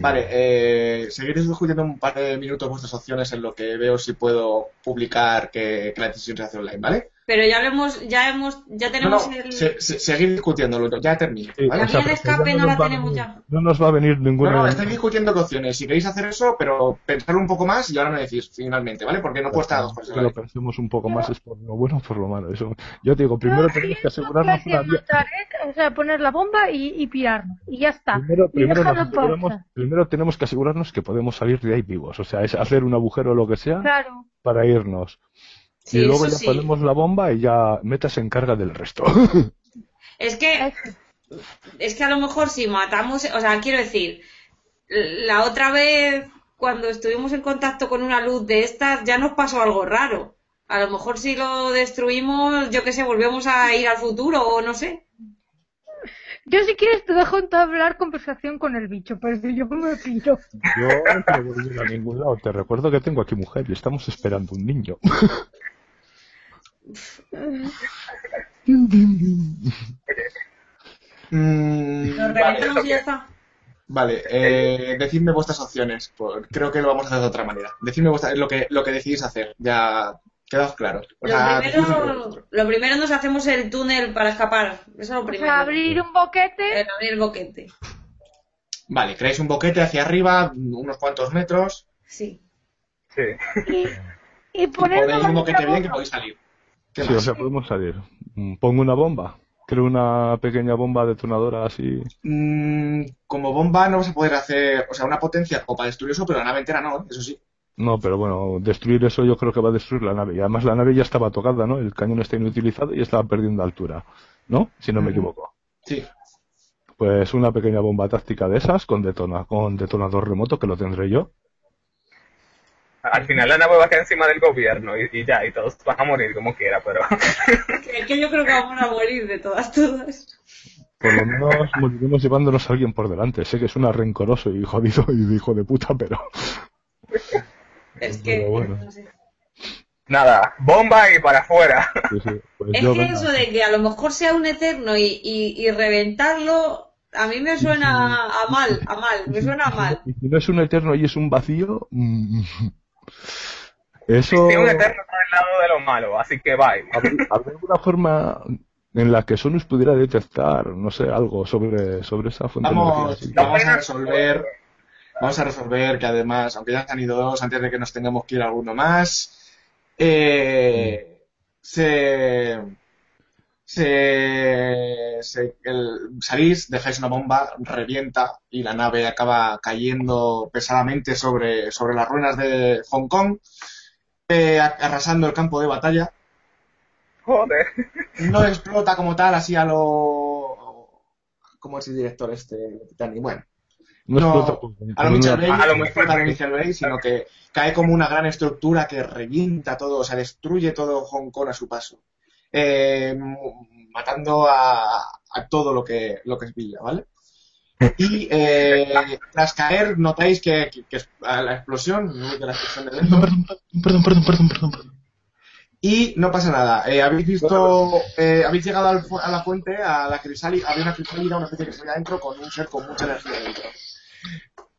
Vale, eh, seguiré discutiendo un par de minutos vuestras opciones en lo que veo si puedo publicar que, que la decisión se hace online, ¿vale? Pero ya lo hemos, ya hemos, ya No, tenemos no, el... se- se- seguir discutiéndolo, ya termino, Sí, ¿vale? La vía de escape no nos la va a tenemos venir- ya. No nos va a venir No, ninguna. no, estáis discutiendo qué opciones. Si queréis hacer eso, pero pensarlo un poco más y ahora me decís finalmente, ¿vale? Porque no puedo estar a dos cosas. que lo pensemos un poco más es por lo bueno o por lo malo. Eso. Yo te digo, primero No, tenemos que asegurarnos una vía. ¿eh? O sea, poner la bomba y, y pirarnos. Y ya está. Primero, primero, aseguramos- tenemos que asegurarnos que podemos salir de ahí vivos. O sea, es hacer un agujero o lo que sea Claro. para irnos. Sí, y luego ya sí. ponemos la bomba y ya Meta se encarga del resto. *laughs* Es que, es que a lo mejor si matamos, o sea, quiero decir, la otra vez cuando estuvimos en contacto con una luz de estas ya nos pasó algo raro. A lo mejor si lo destruimos, yo qué sé, volvemos a ir al futuro o no sé. Yo si quieres te dejo entablar conversación con el bicho, pero yo me piro. Yo no quiero volver a ningún lado. Te recuerdo que tengo aquí mujer y estamos esperando un niño. *laughs* Mm, vale, reventamos y ya está. vale, eh, decidme vuestras opciones. Por- creo que lo vamos a hacer de otra manera. Decidme vuestra- lo que, lo que decidís hacer. Ya quedaos claros. O Lo sea, primero, lo primero nos hacemos el túnel para escapar. Eso es lo primero. abrir un boquete El abrir el boquete. Vale, creáis un boquete hacia arriba, unos cuantos metros. Sí. Sí. y, y poner Podéis una un boquete bien que podéis salir. ¿Qué Sí, o sea, podemos salir. Mm, Pongo una bomba. Creo una pequeña bomba detonadora así. Mm, como bomba no vas a poder hacer, o sea, una potencia como para destruir eso, pero la nave entera no, ¿eh? eso sí. No, pero bueno, destruir eso yo creo que va a destruir la nave. Y además la nave ya estaba tocada, ¿no? El cañón está inutilizado y estaba perdiendo altura. ¿No? Si no me equivoco. Sí. Pues una pequeña bomba táctica de esas con, detona, con detonador remoto que lo tendré yo. Al final la nave va a quedar encima del gobierno y, y ya, y todos van a morir como quiera, pero. *laughs* Que, que yo creo que vamos a morir de todas, todas. Por lo menos moriremos llevándonos a alguien por delante. Sé que suena rencoroso y jodido y de hijo de puta, pero... Es que. Pero bueno. no sé. Nada, bomba y para afuera. sí, sí, pues Es yo, que venga. eso de que a lo mejor sea un eterno y, y, y reventarlo, a mí me suena a mal, a mal, me suena a mal. Y si no es un eterno y es un vacío... Eso... Tiene un eterno por el lado de lo malo, así que bye. ¿Habría habría alguna forma en la que Sonus pudiera detectar, no sé, algo sobre, sobre esa fuente de Vamos, energía? vamos a resolver, vamos a resolver que además, aunque ya han ido dos, antes de que nos tengamos que ir alguno más, eh, se, se, se- el- salís, dejáis una bomba, revienta y la nave acaba cayendo pesadamente sobre, sobre las ruinas de Hong Kong, eh, arrasando el campo de batalla. Joder. No explota como tal, así a lo... ¿Cómo es el director este? Titanic? Bueno, No, no, explota con- a lo Bay, A lo no explota a Bay, sino que cae como una gran estructura que revienta todo, o sea, destruye todo Hong Kong a su paso. Eh, matando a, a todo lo que, lo que es Villa, ¿vale? Y eh, tras caer notáis que, que- que la explosión, de la explosión de dentro, Perdón, perdón, perdón, perdón, perdón, perdón. y no pasa nada. Eh, habéis visto, eh, habéis llegado al a la fuente, a la crisálida, había una crisálida, una especie de crisálida dentro con un ser con mucha energía dentro.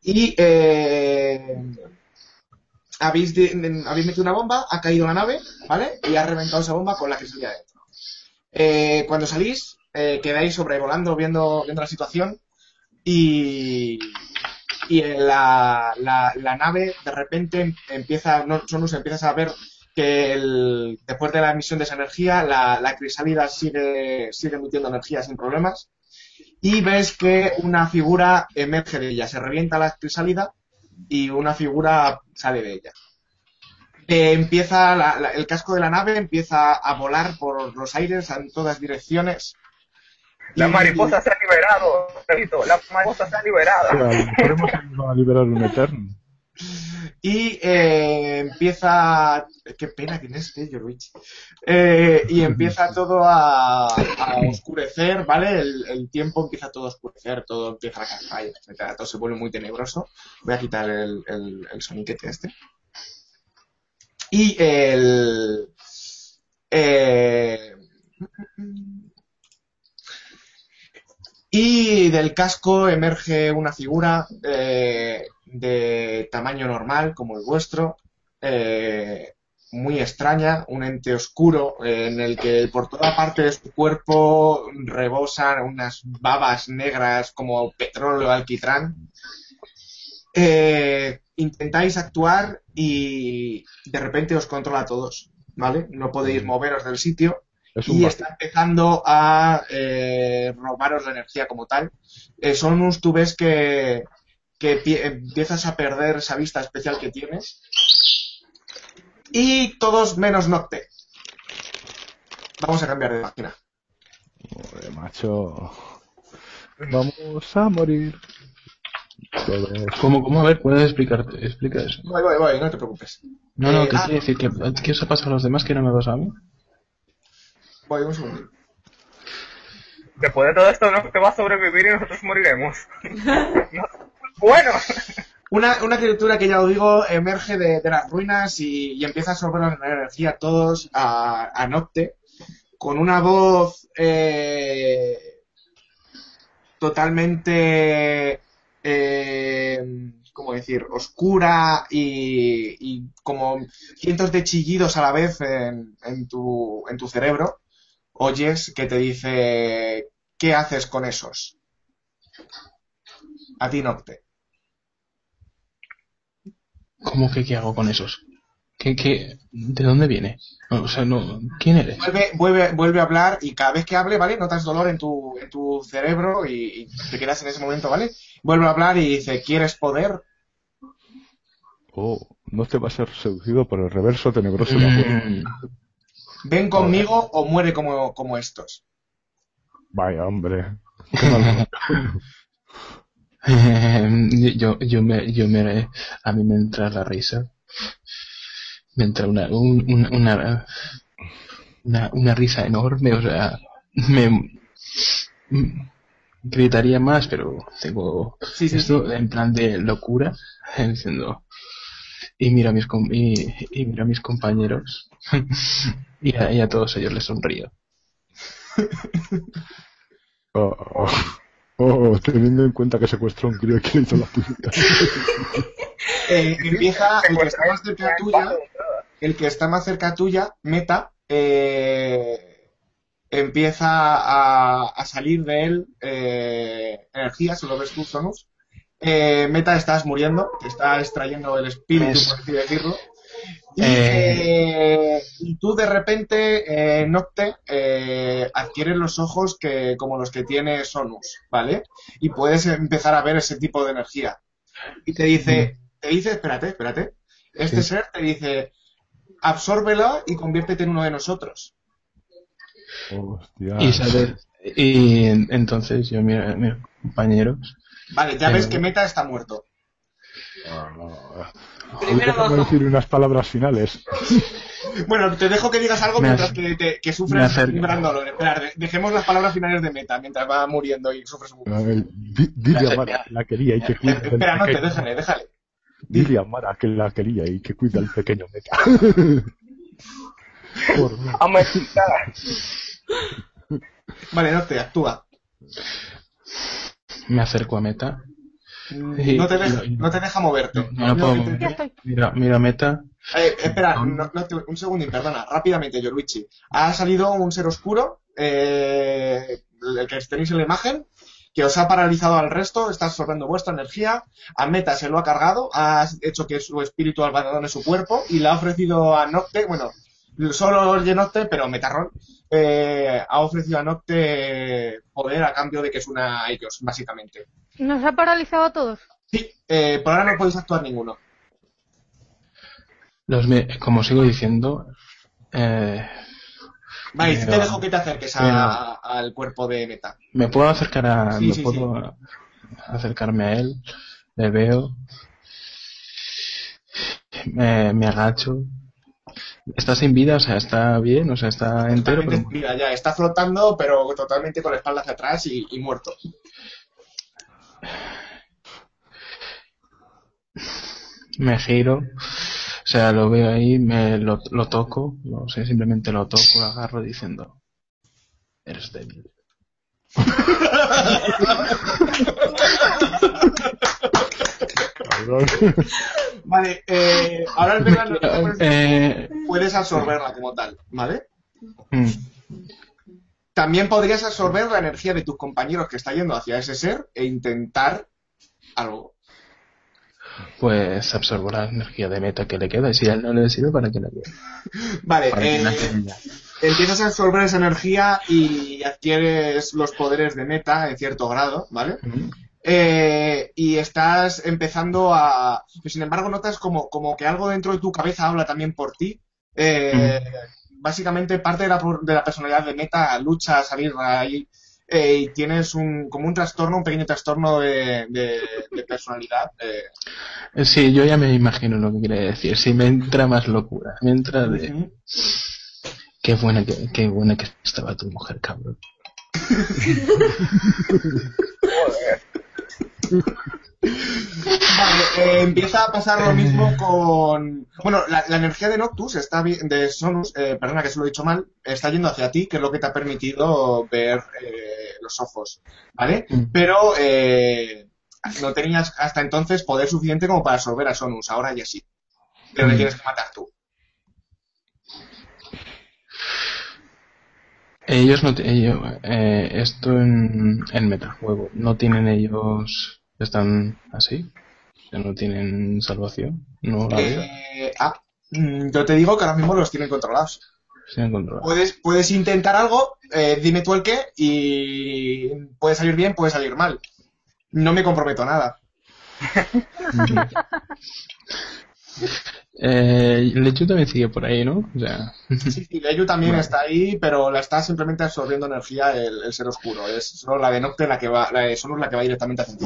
Y eh, habéis, habéis metido una bomba, ha caído la nave, ¿vale? Y ha reventado esa bomba con la crisálida dentro. Eh, cuando salís, eh, quedáis sobrevolando, viendo, viendo la situación y, y en la, la, la nave de repente empieza, no, Sonus empiezas a ver que el- después de la emisión de esa energía, la, la crisálida sigue, sigue emitiendo energía sin problemas y ves que una figura emerge de ella, se revienta la crisálida y una figura sale de ella. Eh, empieza la- la- el casco de la nave empieza a volar por los aires en todas direcciones. La Y- mariposa se ha liberado, repito, la mariposa se ha liberado. A lo mejor hemos ayudado *laughs* a liberar un Eterno. Y eh, empieza. Qué pena que no esté Jorvich. Eh, y empieza *laughs* todo a, a oscurecer, ¿vale? El, el tiempo empieza todo a oscurecer, todo empieza a caer, etcétera. Todo se vuelve muy tenebroso. Voy a quitar el, el, el soniquete este. Y el. eh, y del casco emerge una figura eh, de tamaño normal, como el vuestro, eh, muy extraña, un ente oscuro eh, en el que por toda parte de su cuerpo rebosan unas babas negras como petróleo alquitrán. Eh, intentáis actuar y de repente os controla a todos, ¿vale? No podéis moveros del sitio y está empezando a eh, robaros la energía como tal. Eh, Sonus, tú ves que, que pie- empiezas a perder esa vista especial que tienes. Y todos menos Nocte. Vamos a cambiar de máquina. Joder, macho. Vamos a morir. ¿Cómo, cómo? A ver, ¿puedes explicarte? Explica eso. Voy, voy, voy, no te preocupes. No, no, Eh, ¿qué ah. quiere decir? ¿Qué, ¿Qué os ha pasado a los demás que no me ha pasado a mí? Voy un segundo. Después de todo esto, no te va a sobrevivir y nosotros moriremos. *laughs* No. Bueno, *laughs* Una, una criatura que ya os digo emerge de, de las ruinas y, y empieza a sobrar la energía a todos a, a Nocte con una voz eh, totalmente, eh, ¿cómo decir?, oscura y, y como cientos de chillidos a la vez en, en tu, en tu cerebro. Oyes que te dice, ¿qué haces con esos? A ti, Nocte. ¿Cómo que qué hago con esos? ¿Qué, qué, ¿De dónde viene? O sea, no, ¿quién eres? Vuelve, vuelve, vuelve a hablar y cada vez que hable, ¿vale? Notas dolor en tu, en tu cerebro y, y te quedas en ese momento, ¿vale? Vuelve a hablar y dice, ¿quieres poder? Oh, no te vas a ser seducido por el reverso tenebroso de la muerte. Mm, Ven conmigo o muere como, como estos. Vaya, hombre. *laughs* *laughs* Yo, yo me, yo me, a mí me entra la risa. Me entra una, un- una, una, una, una risa enorme, o sea, me, gritaría más, pero tengo Sí, sí, esto en plan de locura, *laughs* diciendo, y miro a mis, com- y, y miro a mis compañeros, *laughs* y a, y a todos ellos les sonrío. Oh, oh, oh, teniendo en cuenta que secuestró a un crío y que le hizo la puta. *laughs* Eh, empieza el que está más cerca tuya, el que está más cerca tuya, Meta, eh, empieza a, a salir de él eh, energía, se lo ves tú, Sonus. Eh, Meta, estás muriendo, te está extrayendo el espíritu, Es- por así decirlo. Y, Eh. eh, y tú de repente, eh, Nocte, eh, adquieres los ojos que, como los que tiene Sonus, ¿vale? Y puedes empezar a ver ese tipo de energía. Y te dice, te dice, espérate, espérate. Este Sí. ser te dice, absórbelo y conviértete en uno de nosotros. Hostia. Y sabes, y en- entonces yo mis compañeros, Vale, ya ves que Meta está muerto. Primero déjame bajo. decir unas palabras finales. *laughs* Bueno, te dejo que digas algo mientras que, te- que sufres un gran dolor. Espera, de- dejemos las palabras finales de Meta mientras va muriendo y sufres un... Di- Dile a Mara que la quería y que cuida espera, no te pequeño. déjale, déjale. Dile a Mara que la quería y que cuida al pequeño Meta. *laughs* Por mí. Americana. Vale, no te actúa. me acerco a Meta. No te deja, no te deja moverte. No, no puedo te-. Mira, mira meta. Eh, espera, no- no te- un segundín, perdona, rápidamente, Yoruichi. Ha salido un ser oscuro, eh, el que tenéis en la imagen, que os ha paralizado al resto, está absorbiendo vuestra energía, a Meta se lo ha cargado, ha hecho que su espíritu abandone su cuerpo y le ha ofrecido a Nocte, bueno, solo oye Nocte, pero Metarrol, eh, ha ofrecido a Nocte poder a cambio de que es una a ellos, básicamente. Nos ha paralizado a todos. Sí, eh, por ahora no podéis actuar ninguno. Los me- como sigo diciendo, eh, Vale, sí te Pero- dejo que te acerques a- al cuerpo de Meta. me puedo acercar a, Sí, me sí, puedo acercarme a él, le veo, me, me agacho. Está sin vida, o sea, está bien, o sea, está entero, Totalmente- pero Mira, ya está flotando, pero totalmente con la espalda hacia atrás y, y muerto. me giro, o sea, lo veo ahí, me lo, lo toco, no sé, simplemente lo toco, lo agarro diciendo, eres débil. *laughs* Vale, eh, ahora el verano *laughs* Eh, puedes absorberla como tal, ¿vale? mm, También podrías absorber la energía de tus compañeros que está yendo hacia ese ser e intentar algo. pues absorbo la energía de meta que le queda y si a él no le sirve, ¿para qué la quiere? *laughs* Vale, eh, empiezas a absorber esa energía y adquieres los poderes de meta en cierto grado, ¿vale? Mm. Eh, y estás empezando a... Sin embargo, notas como, como que algo dentro de tu cabeza habla también por ti. Eh, Básicamente, parte de la, de la personalidad de Meta lucha a salir ahí eh, y tienes un, como un trastorno, un pequeño trastorno de, de- de personalidad. eh. Sí, yo ya me imagino lo que quiere decir. Si me entra más locura, me entra de Ujú. qué buena que, qué buena que estaba tu mujer, cabrón. *laughs* *laughs* *laughs* Joder. Vale, eh, empieza a pasar lo mismo con... Bueno, la, la energía de Noctus, está de Sonus, eh, perdona que se lo he dicho mal, está yendo hacia ti, que es lo que te ha permitido ver eh, los ojos, ¿vale? Mm. Pero eh, no tenías hasta entonces poder suficiente como para absorber a Sonus, ahora ya sí. Pero le Mm. tienes que matar tú. Ellos no, ellos, eh, esto en, en metajuego, no tienen ellos, están así, Ya no tienen salvación, no la veo, Eh, ah, mm, yo te digo que ahora mismo los tienen controlados. sin controlar. Puedes, puedes intentar algo, eh, dime tú el qué, y puede salir bien, puede salir mal. No me comprometo a nada. *laughs* eh, Lechu también sigue por ahí, ¿no? O sea, Sí, sí, Leyu también Vale. está ahí, pero la está simplemente absorbiendo energía el, el ser oscuro. Es solo la de Nocte la que va, la de la que va directamente hacia ti.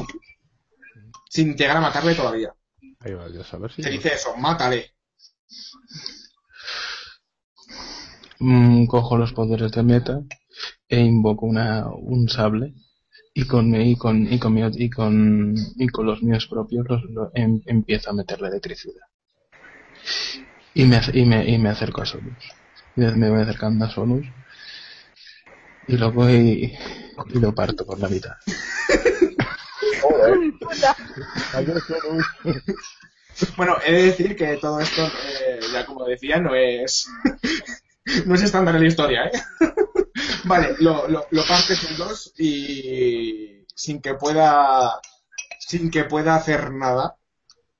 Sin llegar a matarle todavía. Ahí va, ya sabes si. Te dice eso, mátale. mm, cojo los poderes de meta e invoco una, un sable y con, y con, y con, mi- y con, y con los míos propios los, lo- em- empiezo a meterle electricidad. Y me, y me, y me acerco a Sonus. Y me voy acercando a Sonus y lo voy y lo parto por la mitad. *laughs* Puta. Bueno, he de decir que todo esto, eh, ya como decía, no es. *laughs* no es estándar en la historia, ¿eh? *laughs* vale, lo, lo, lo partes en dos y. sin que pueda. sin que pueda hacer nada.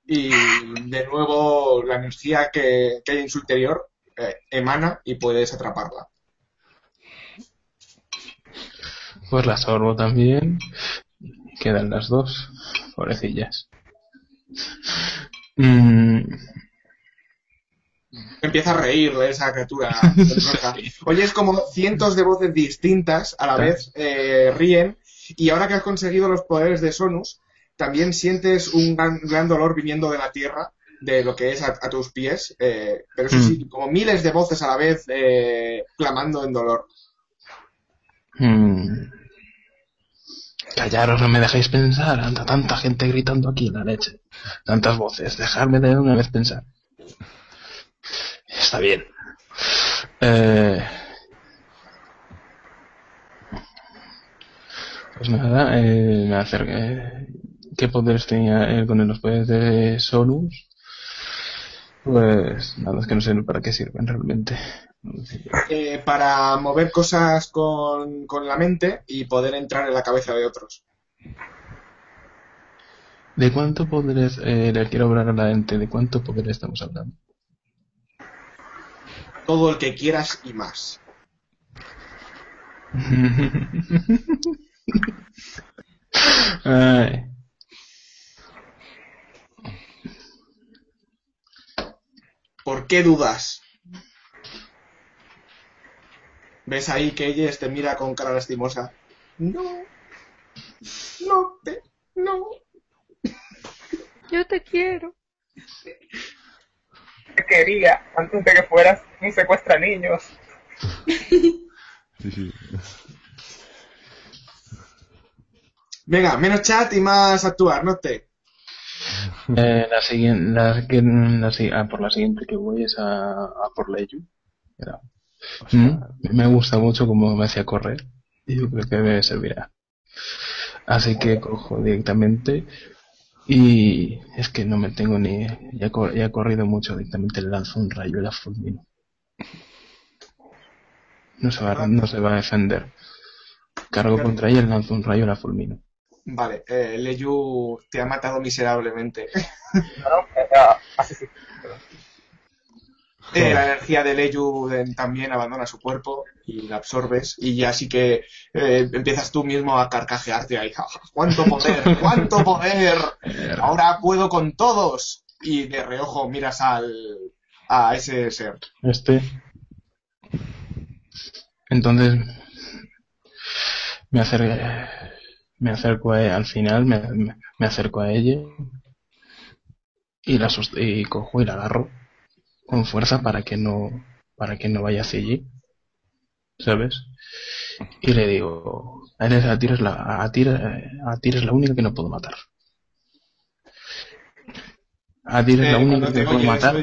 Y de nuevo la energía que, que hay en su interior eh, emana y puedes atraparla. Pues la sorbo también. Quedan las dos. Pobrecillas. Mm, Empieza a reír de esa criatura. *laughs* Oyes como cientos de voces distintas a la vez eh, ríen y ahora que has conseguido los poderes de Sonus, también sientes un gran, gran dolor viniendo de la tierra, de lo que es a, a tus pies, eh, pero eso sí, como miles de voces a la vez eh, clamando en dolor. mm. Callaros, no me dejáis pensar. Anda tanta gente gritando aquí en la leche. Tantas voces. Dejadme de una vez pensar. Está bien. Eh, Pues nada, eh, me acerqué. qué poderes tenía él con los poderes de Sonus, pues nada, es que no sé para qué sirven realmente. Eh, para mover cosas con, con la mente y poder entrar en la cabeza de otros. ¿De cuánto poderes eh, le quiero hablar a la gente? ¿De cuánto poder estamos hablando? Todo el que quieras y más. *laughs* Ay. ¿Por qué dudas? ¿Ves ahí que ella te mira con cara lastimosa? No. No te. No. Yo te quiero. Te quería antes de que fueras un secuestra niños. Sí, sí. Venga, menos chat y más actuar, no te. Eh, la siguiente, la, que- la si- ah, por la siguiente que voy es a, a por Leyu. Era- Mm, Me gusta mucho cómo me hacía correr y yo creo que me servirá. Así que cojo directamente y es que no me tengo ni... Ya, he cor- ya he corrido mucho, directamente le lanzo un rayo y la fulmino. No se va, no se va a defender. Cargo contra ella, le lanzo un rayo y la fulmino. Vale, eh, Leyu te ha matado miserablemente. ¿No? Eh, ah, así sí. Eh, la energía de Leyu eh, también abandona su cuerpo y la absorbes y ya sí que eh, empiezas tú mismo a carcajearte ahí. "Ja, ja, ¡Cuánto poder! *laughs* ¡Cuánto poder! Ahora puedo con todos. Y de reojo miras al, a ese ser. Este. Entonces me acerco, me acerco a, al final, me, me- acerco a ella y la y cojo y la agarro con fuerza para que no para que no vaya hacia allí, ¿sabes? Y le digo, a él a ti eres la a ti, a ti eres la única que no puedo matar. A ti eres la Eh, única que puedo matar.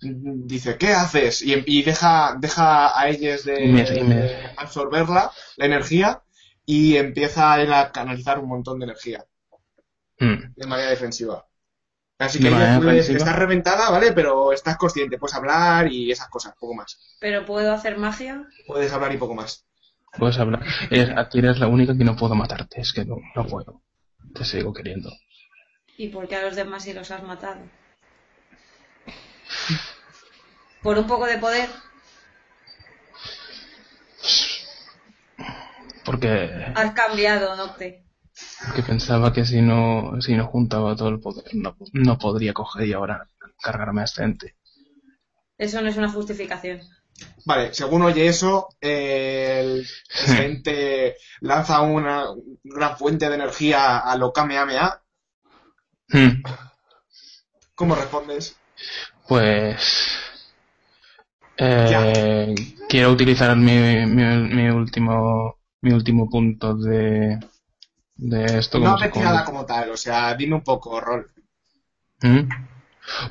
dice, ¿qué haces? Y, y deja, deja a ellos de, me- me- de absorberla, la energía, y empieza a canalizar un montón de energía Mm. de manera defensiva. Así que ella, defensiva. estás reventada, ¿vale? Pero estás consciente, puedes hablar y esas cosas, poco más. Pero puedo hacer magia. Puedes hablar y poco más. Puedes hablar. Eres, a ti eres la única que no puedo matarte. Es que no, no puedo. Te sigo queriendo. ¿Y por qué a los demás sí los has matado? ¿Por un poco de poder? Porque, Has cambiado, Nocte. Porque pensaba que si no, si no juntaba todo el poder, no, no podría coger y ahora cargarme a este ente. Eso no es una justificación. Vale, según oye eso, eh, el gente *laughs* lanza una gran fuente de energía a lo Kamehameha. Hmm. ¿Cómo respondes? Pues, eh, quiero utilizar mi, mi, mi último, mi último punto de, de esto. No tirada como tal, o sea, dime un poco, Rol. ¿Mm?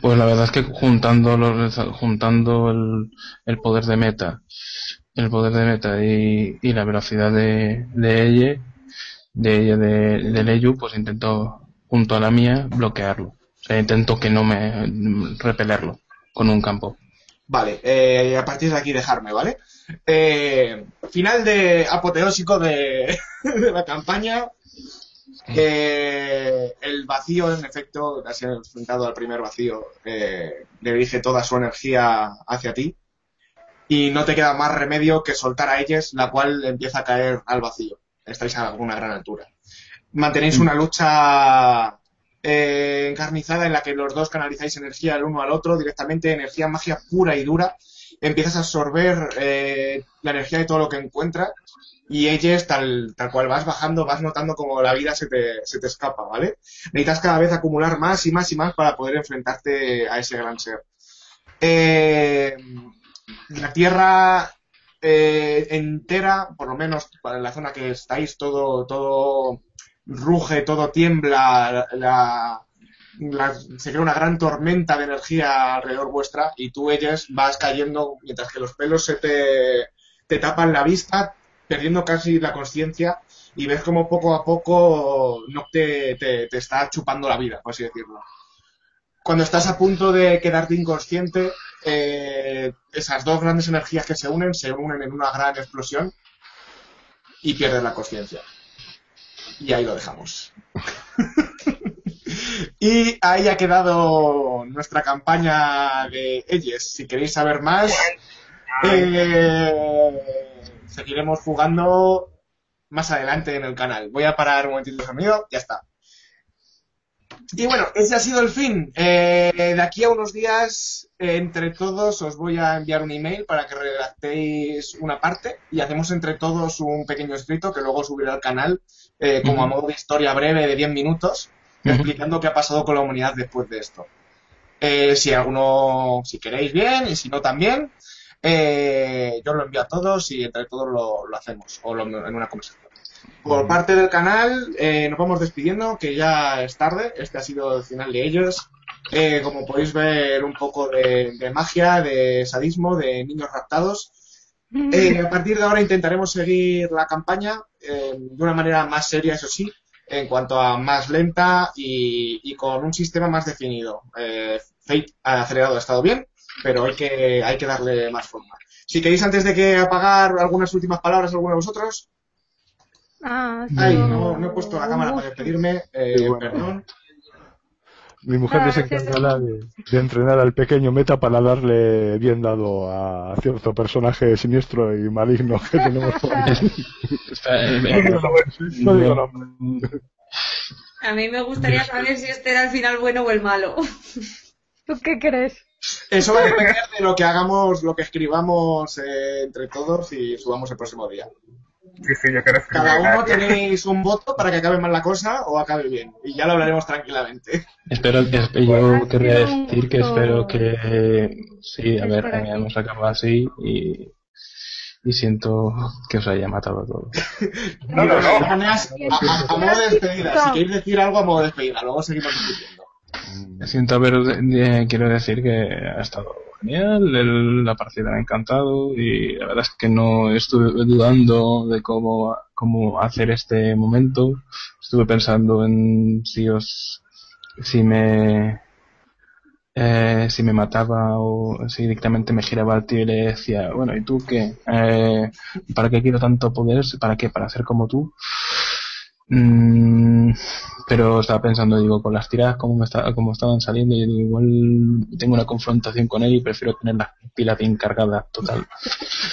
Pues la verdad es que juntando los, juntando el, el poder de meta, el poder de meta y, y la velocidad de, de ella, de ella de, de Leyu, pues intento junto a la mía bloquearlo. O sea, intento que no me repelerlo con un campo. Vale, eh, a partir de aquí dejarme, ¿vale? Eh, final de apoteósico de, *laughs* de la campaña. Eh, el vacío, en efecto, has enfrentado al primer vacío, eh, le dirige toda su energía hacia ti. Y no te queda más remedio que soltar a ellos, la cual empieza a caer al vacío. Estáis a una gran altura. Mantenéis una lucha eh, encarnizada en la que los dos canalizáis energía el uno al otro, directamente energía magia pura y dura. Empiezas a absorber eh, la energía de todo lo que encuentras y ellos, tal, tal cual vas bajando, vas notando como la vida se te, se te escapa, ¿vale? Necesitas cada vez acumular más y más y más para poder enfrentarte a ese gran ser. Eh, la Tierra eh, entera, por lo menos para la zona que estáis, todo, todo ruge, todo tiembla, la, la- se crea una gran tormenta de energía alrededor vuestra y tú, ellas, vas cayendo mientras que los pelos se te, te tapan la vista, perdiendo casi la conciencia y ves como poco a poco no te, te, te está chupando la vida, por así decirlo. Cuando estás a punto de quedarte inconsciente, eh, esas dos grandes energías que se unen se unen en una gran explosión y pierdes la conciencia. Y ahí lo dejamos. *laughs* y ahí ha quedado nuestra campaña de Elles. Si queréis saber más, eh, seguiremos jugando más adelante en el canal. Voy a parar un momentito de sonido, ya está. Y bueno, ese ha sido el fin. Eh, de aquí a unos días, eh, entre todos, os voy a enviar un email para que redactéis una parte y hacemos entre todos un pequeño escrito que luego subiré al canal eh, como a modo de historia breve de 10 minutos, explicando qué ha pasado con la humanidad después de esto. Eh, si alguno, si queréis bien y si no también, eh, yo lo envío a todos y entre todos lo, lo hacemos o lo- en una conversación. Por parte del canal, eh, nos vamos despidiendo, que ya es tarde. Este ha sido el final de ellos. Eh, como podéis ver, un poco de, de magia, de sadismo, de niños raptados. Eh, a partir de ahora intentaremos seguir la campaña eh, de una manera más seria, eso sí, en cuanto a más lenta y, y con un sistema más definido. Eh, Fate ha acelerado ha estado bien, pero hay que, hay que darle más forma. Si queréis, antes de que apagar algunas últimas palabras, alguno de vosotros. Ah, Ay, sí, no, no he puesto la cámara para despedirme. Eh, bueno. Perdón. Mi mujer Ah, sí. encargada de, de entrenar al pequeño meta para darle bien dado a cierto personaje siniestro y maligno que *laughs* tenemos por. Espera, eh, No digo nombre. A mí me gustaría saber si este era el final bueno o el malo. ¿Tú qué crees? Eso va a depender de lo que hagamos, lo que escribamos eh, entre todos y subamos el próximo día. Sí, sí, yo quiero escribir. Cada uno tenéis un voto para que acabe mal la cosa o acabe bien. Y ya lo hablaremos tranquilamente. espero, espe- yo querría decir que espero que sí, a ver, eh, hemos acabado así y, y siento que os haya matado a todos. No, no, no. a- a modo de despedida, si queréis decir algo a modo de despedida, luego seguimos discutiendo. Siento haber, eh, quiero decir que ha estado genial, el- la partida me ha encantado y la verdad es que no estuve dudando de cómo, cómo hacer este momento. Estuve pensando en si os, si me, eh, si me mataba o si directamente me giraba al tío y decía, bueno, ¿y tú qué? Eh, ¿Para qué quiero tanto poder? ¿Para qué? ¿Para ser como tú? Mm, pero estaba pensando, digo, con las tiradas como, me está- como estaban saliendo, yo digo, igual tengo una confrontación con él y prefiero tener las pilas bien cargadas, total.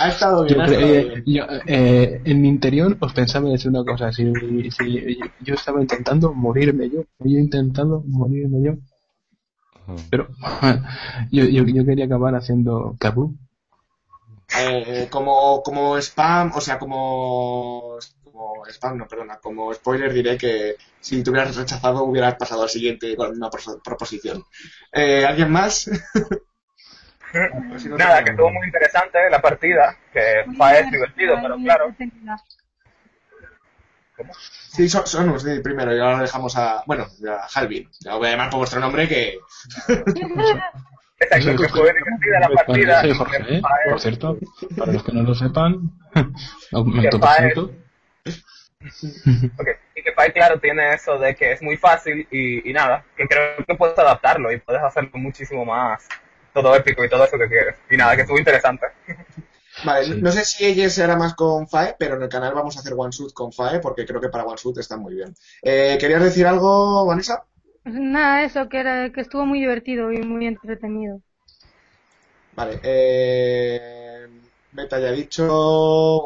Ha estado bien, Yo, ha cre- estado eh, bien. yo, eh, en mi interior os pensaba decir una cosa, si, si yo, yo estaba intentando morirme yo, yo intentando morirme yo, pero *laughs* yo, yo, yo quería acabar haciendo kabum. Eh, como, como spam, o sea, como, como spam, no, perdona, como spoiler diré que si te hubieras rechazado hubieras pasado al siguiente con la misma proposición. Eh, ¿Alguien más? Pues si no Nada, tengo- que estuvo muy interesante la partida, que fue divertido, pero claro. Sí, son, son sí, primero, y ahora lo dejamos a, bueno, a Halvin. Ya voy a llamar por vuestro nombre que, *laughs* Exacto, que fue divertida la partida. Jorge, ¿eh? Por cierto, para los que no lo sepan, *laughs* aumento por Ok, Y que Pai, claro, tiene eso de que es muy fácil y, y nada, que creo que puedes adaptarlo y puedes hacerlo muchísimo más todo épico y todo eso que quieres. Y nada, que estuvo interesante. Vale, Sí. no sé si ella será más con FAE, pero en el canal vamos a hacer One Shoot con FAE porque creo que para One Shoot está muy bien. Eh, ¿Querías decir algo, Vanessa? Nada, eso, que, era, que estuvo muy divertido y muy entretenido. Vale, eh, Beta ya ha dicho,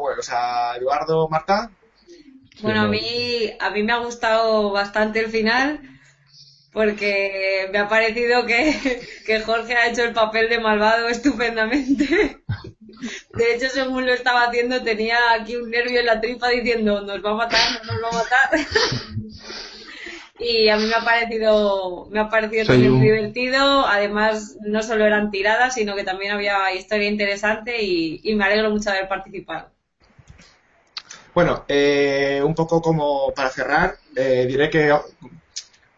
bueno, o sea, Eduardo, Marta. Bueno, a mí, a mí me ha gustado bastante el final porque me ha parecido que, *laughs* que Jorge ha hecho el papel de malvado estupendamente. *laughs* De hecho, según lo estaba haciendo, tenía aquí un nervio en la tripa diciendo, nos va a matar, no nos va a matar. *laughs* Y a mí me ha parecido, me ha parecido también un- divertido. Además, no solo eran tiradas, sino que también había historia interesante y, y me alegro mucho de haber participado. Bueno, eh, un poco como para cerrar, eh, diré que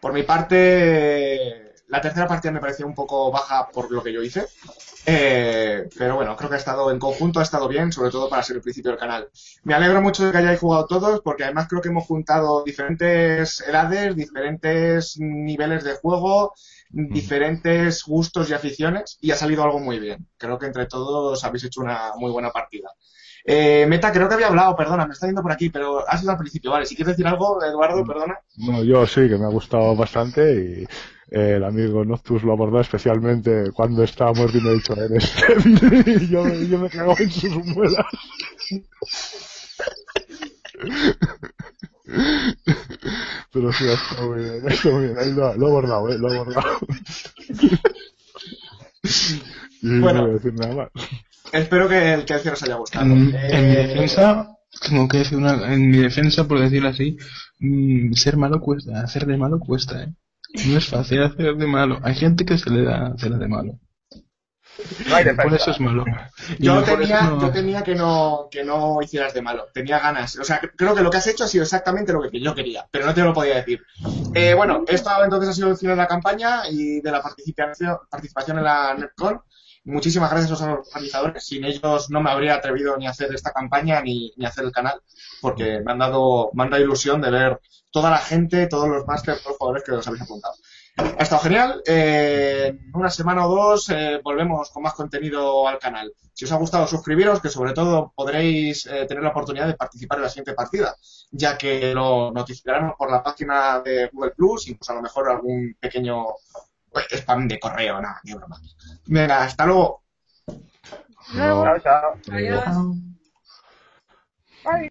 por mi parte la tercera partida me pareció un poco baja por lo que yo hice. Eh, pero bueno, creo que ha estado en conjunto, ha estado bien, sobre todo para ser el principio del canal. Me alegro mucho de que hayáis jugado todos, porque además creo que hemos juntado diferentes edades, diferentes niveles de juego, diferentes gustos y aficiones, y ha salido algo muy bien. Creo que entre todos habéis hecho una muy buena partida. Eh, Meta, creo que había hablado, perdona, me está yendo por aquí, pero ha sido al principio, vale. Si quieres decir algo, Eduardo, perdona. Bueno, yo sí, que me ha gustado bastante y eh, el amigo Noctus lo abordó especialmente cuando estaba muerto y me ha dicho, eres débil", *laughs* y yo, yo me cago en sus muelas. *laughs* Pero sí, ha estado muy bien, ha estado muy bien. Ahí lo, ha- lo ha abordado, eh, lo ha abordado. *laughs* y Bueno. no voy a decir nada más. Espero que el que os haya gustado. En, en mi Eh, defensa, tengo que decir una, en mi defensa, por decirlo así, mm, ser malo cuesta, hacer de malo cuesta, ¿eh? No es fácil hacer de malo. Hay gente que se le da hacer de malo. No hay Por eso es malo. Yo tenía, no- yo tenía que no, que no hicieras de malo, tenía ganas. O sea, cre- creo que lo que has hecho ha sido exactamente lo que yo quería, pero no te lo podía decir. Eh, bueno, esto entonces ha sido el final de la campaña y de la participación, participación en la NetCon. Muchísimas gracias a los organizadores. Sin ellos no me habría atrevido ni a hacer esta campaña ni, ni a hacer el canal, porque me han dado, me han dado ilusión de ver toda la gente, todos los másteres, todos los jugadores que os habéis apuntado. Ha estado genial. Eh, en una semana o dos eh, volvemos con más contenido al canal. Si os ha gustado, suscribiros, que sobre todo podréis eh, tener la oportunidad de participar en la siguiente partida, ya que lo notificarán por la página de Google Plus, incluso a lo mejor algún pequeño spam de correo, nada, ni broma. Venga, hasta luego. Luego. Chao, chao. Adiós. Bye.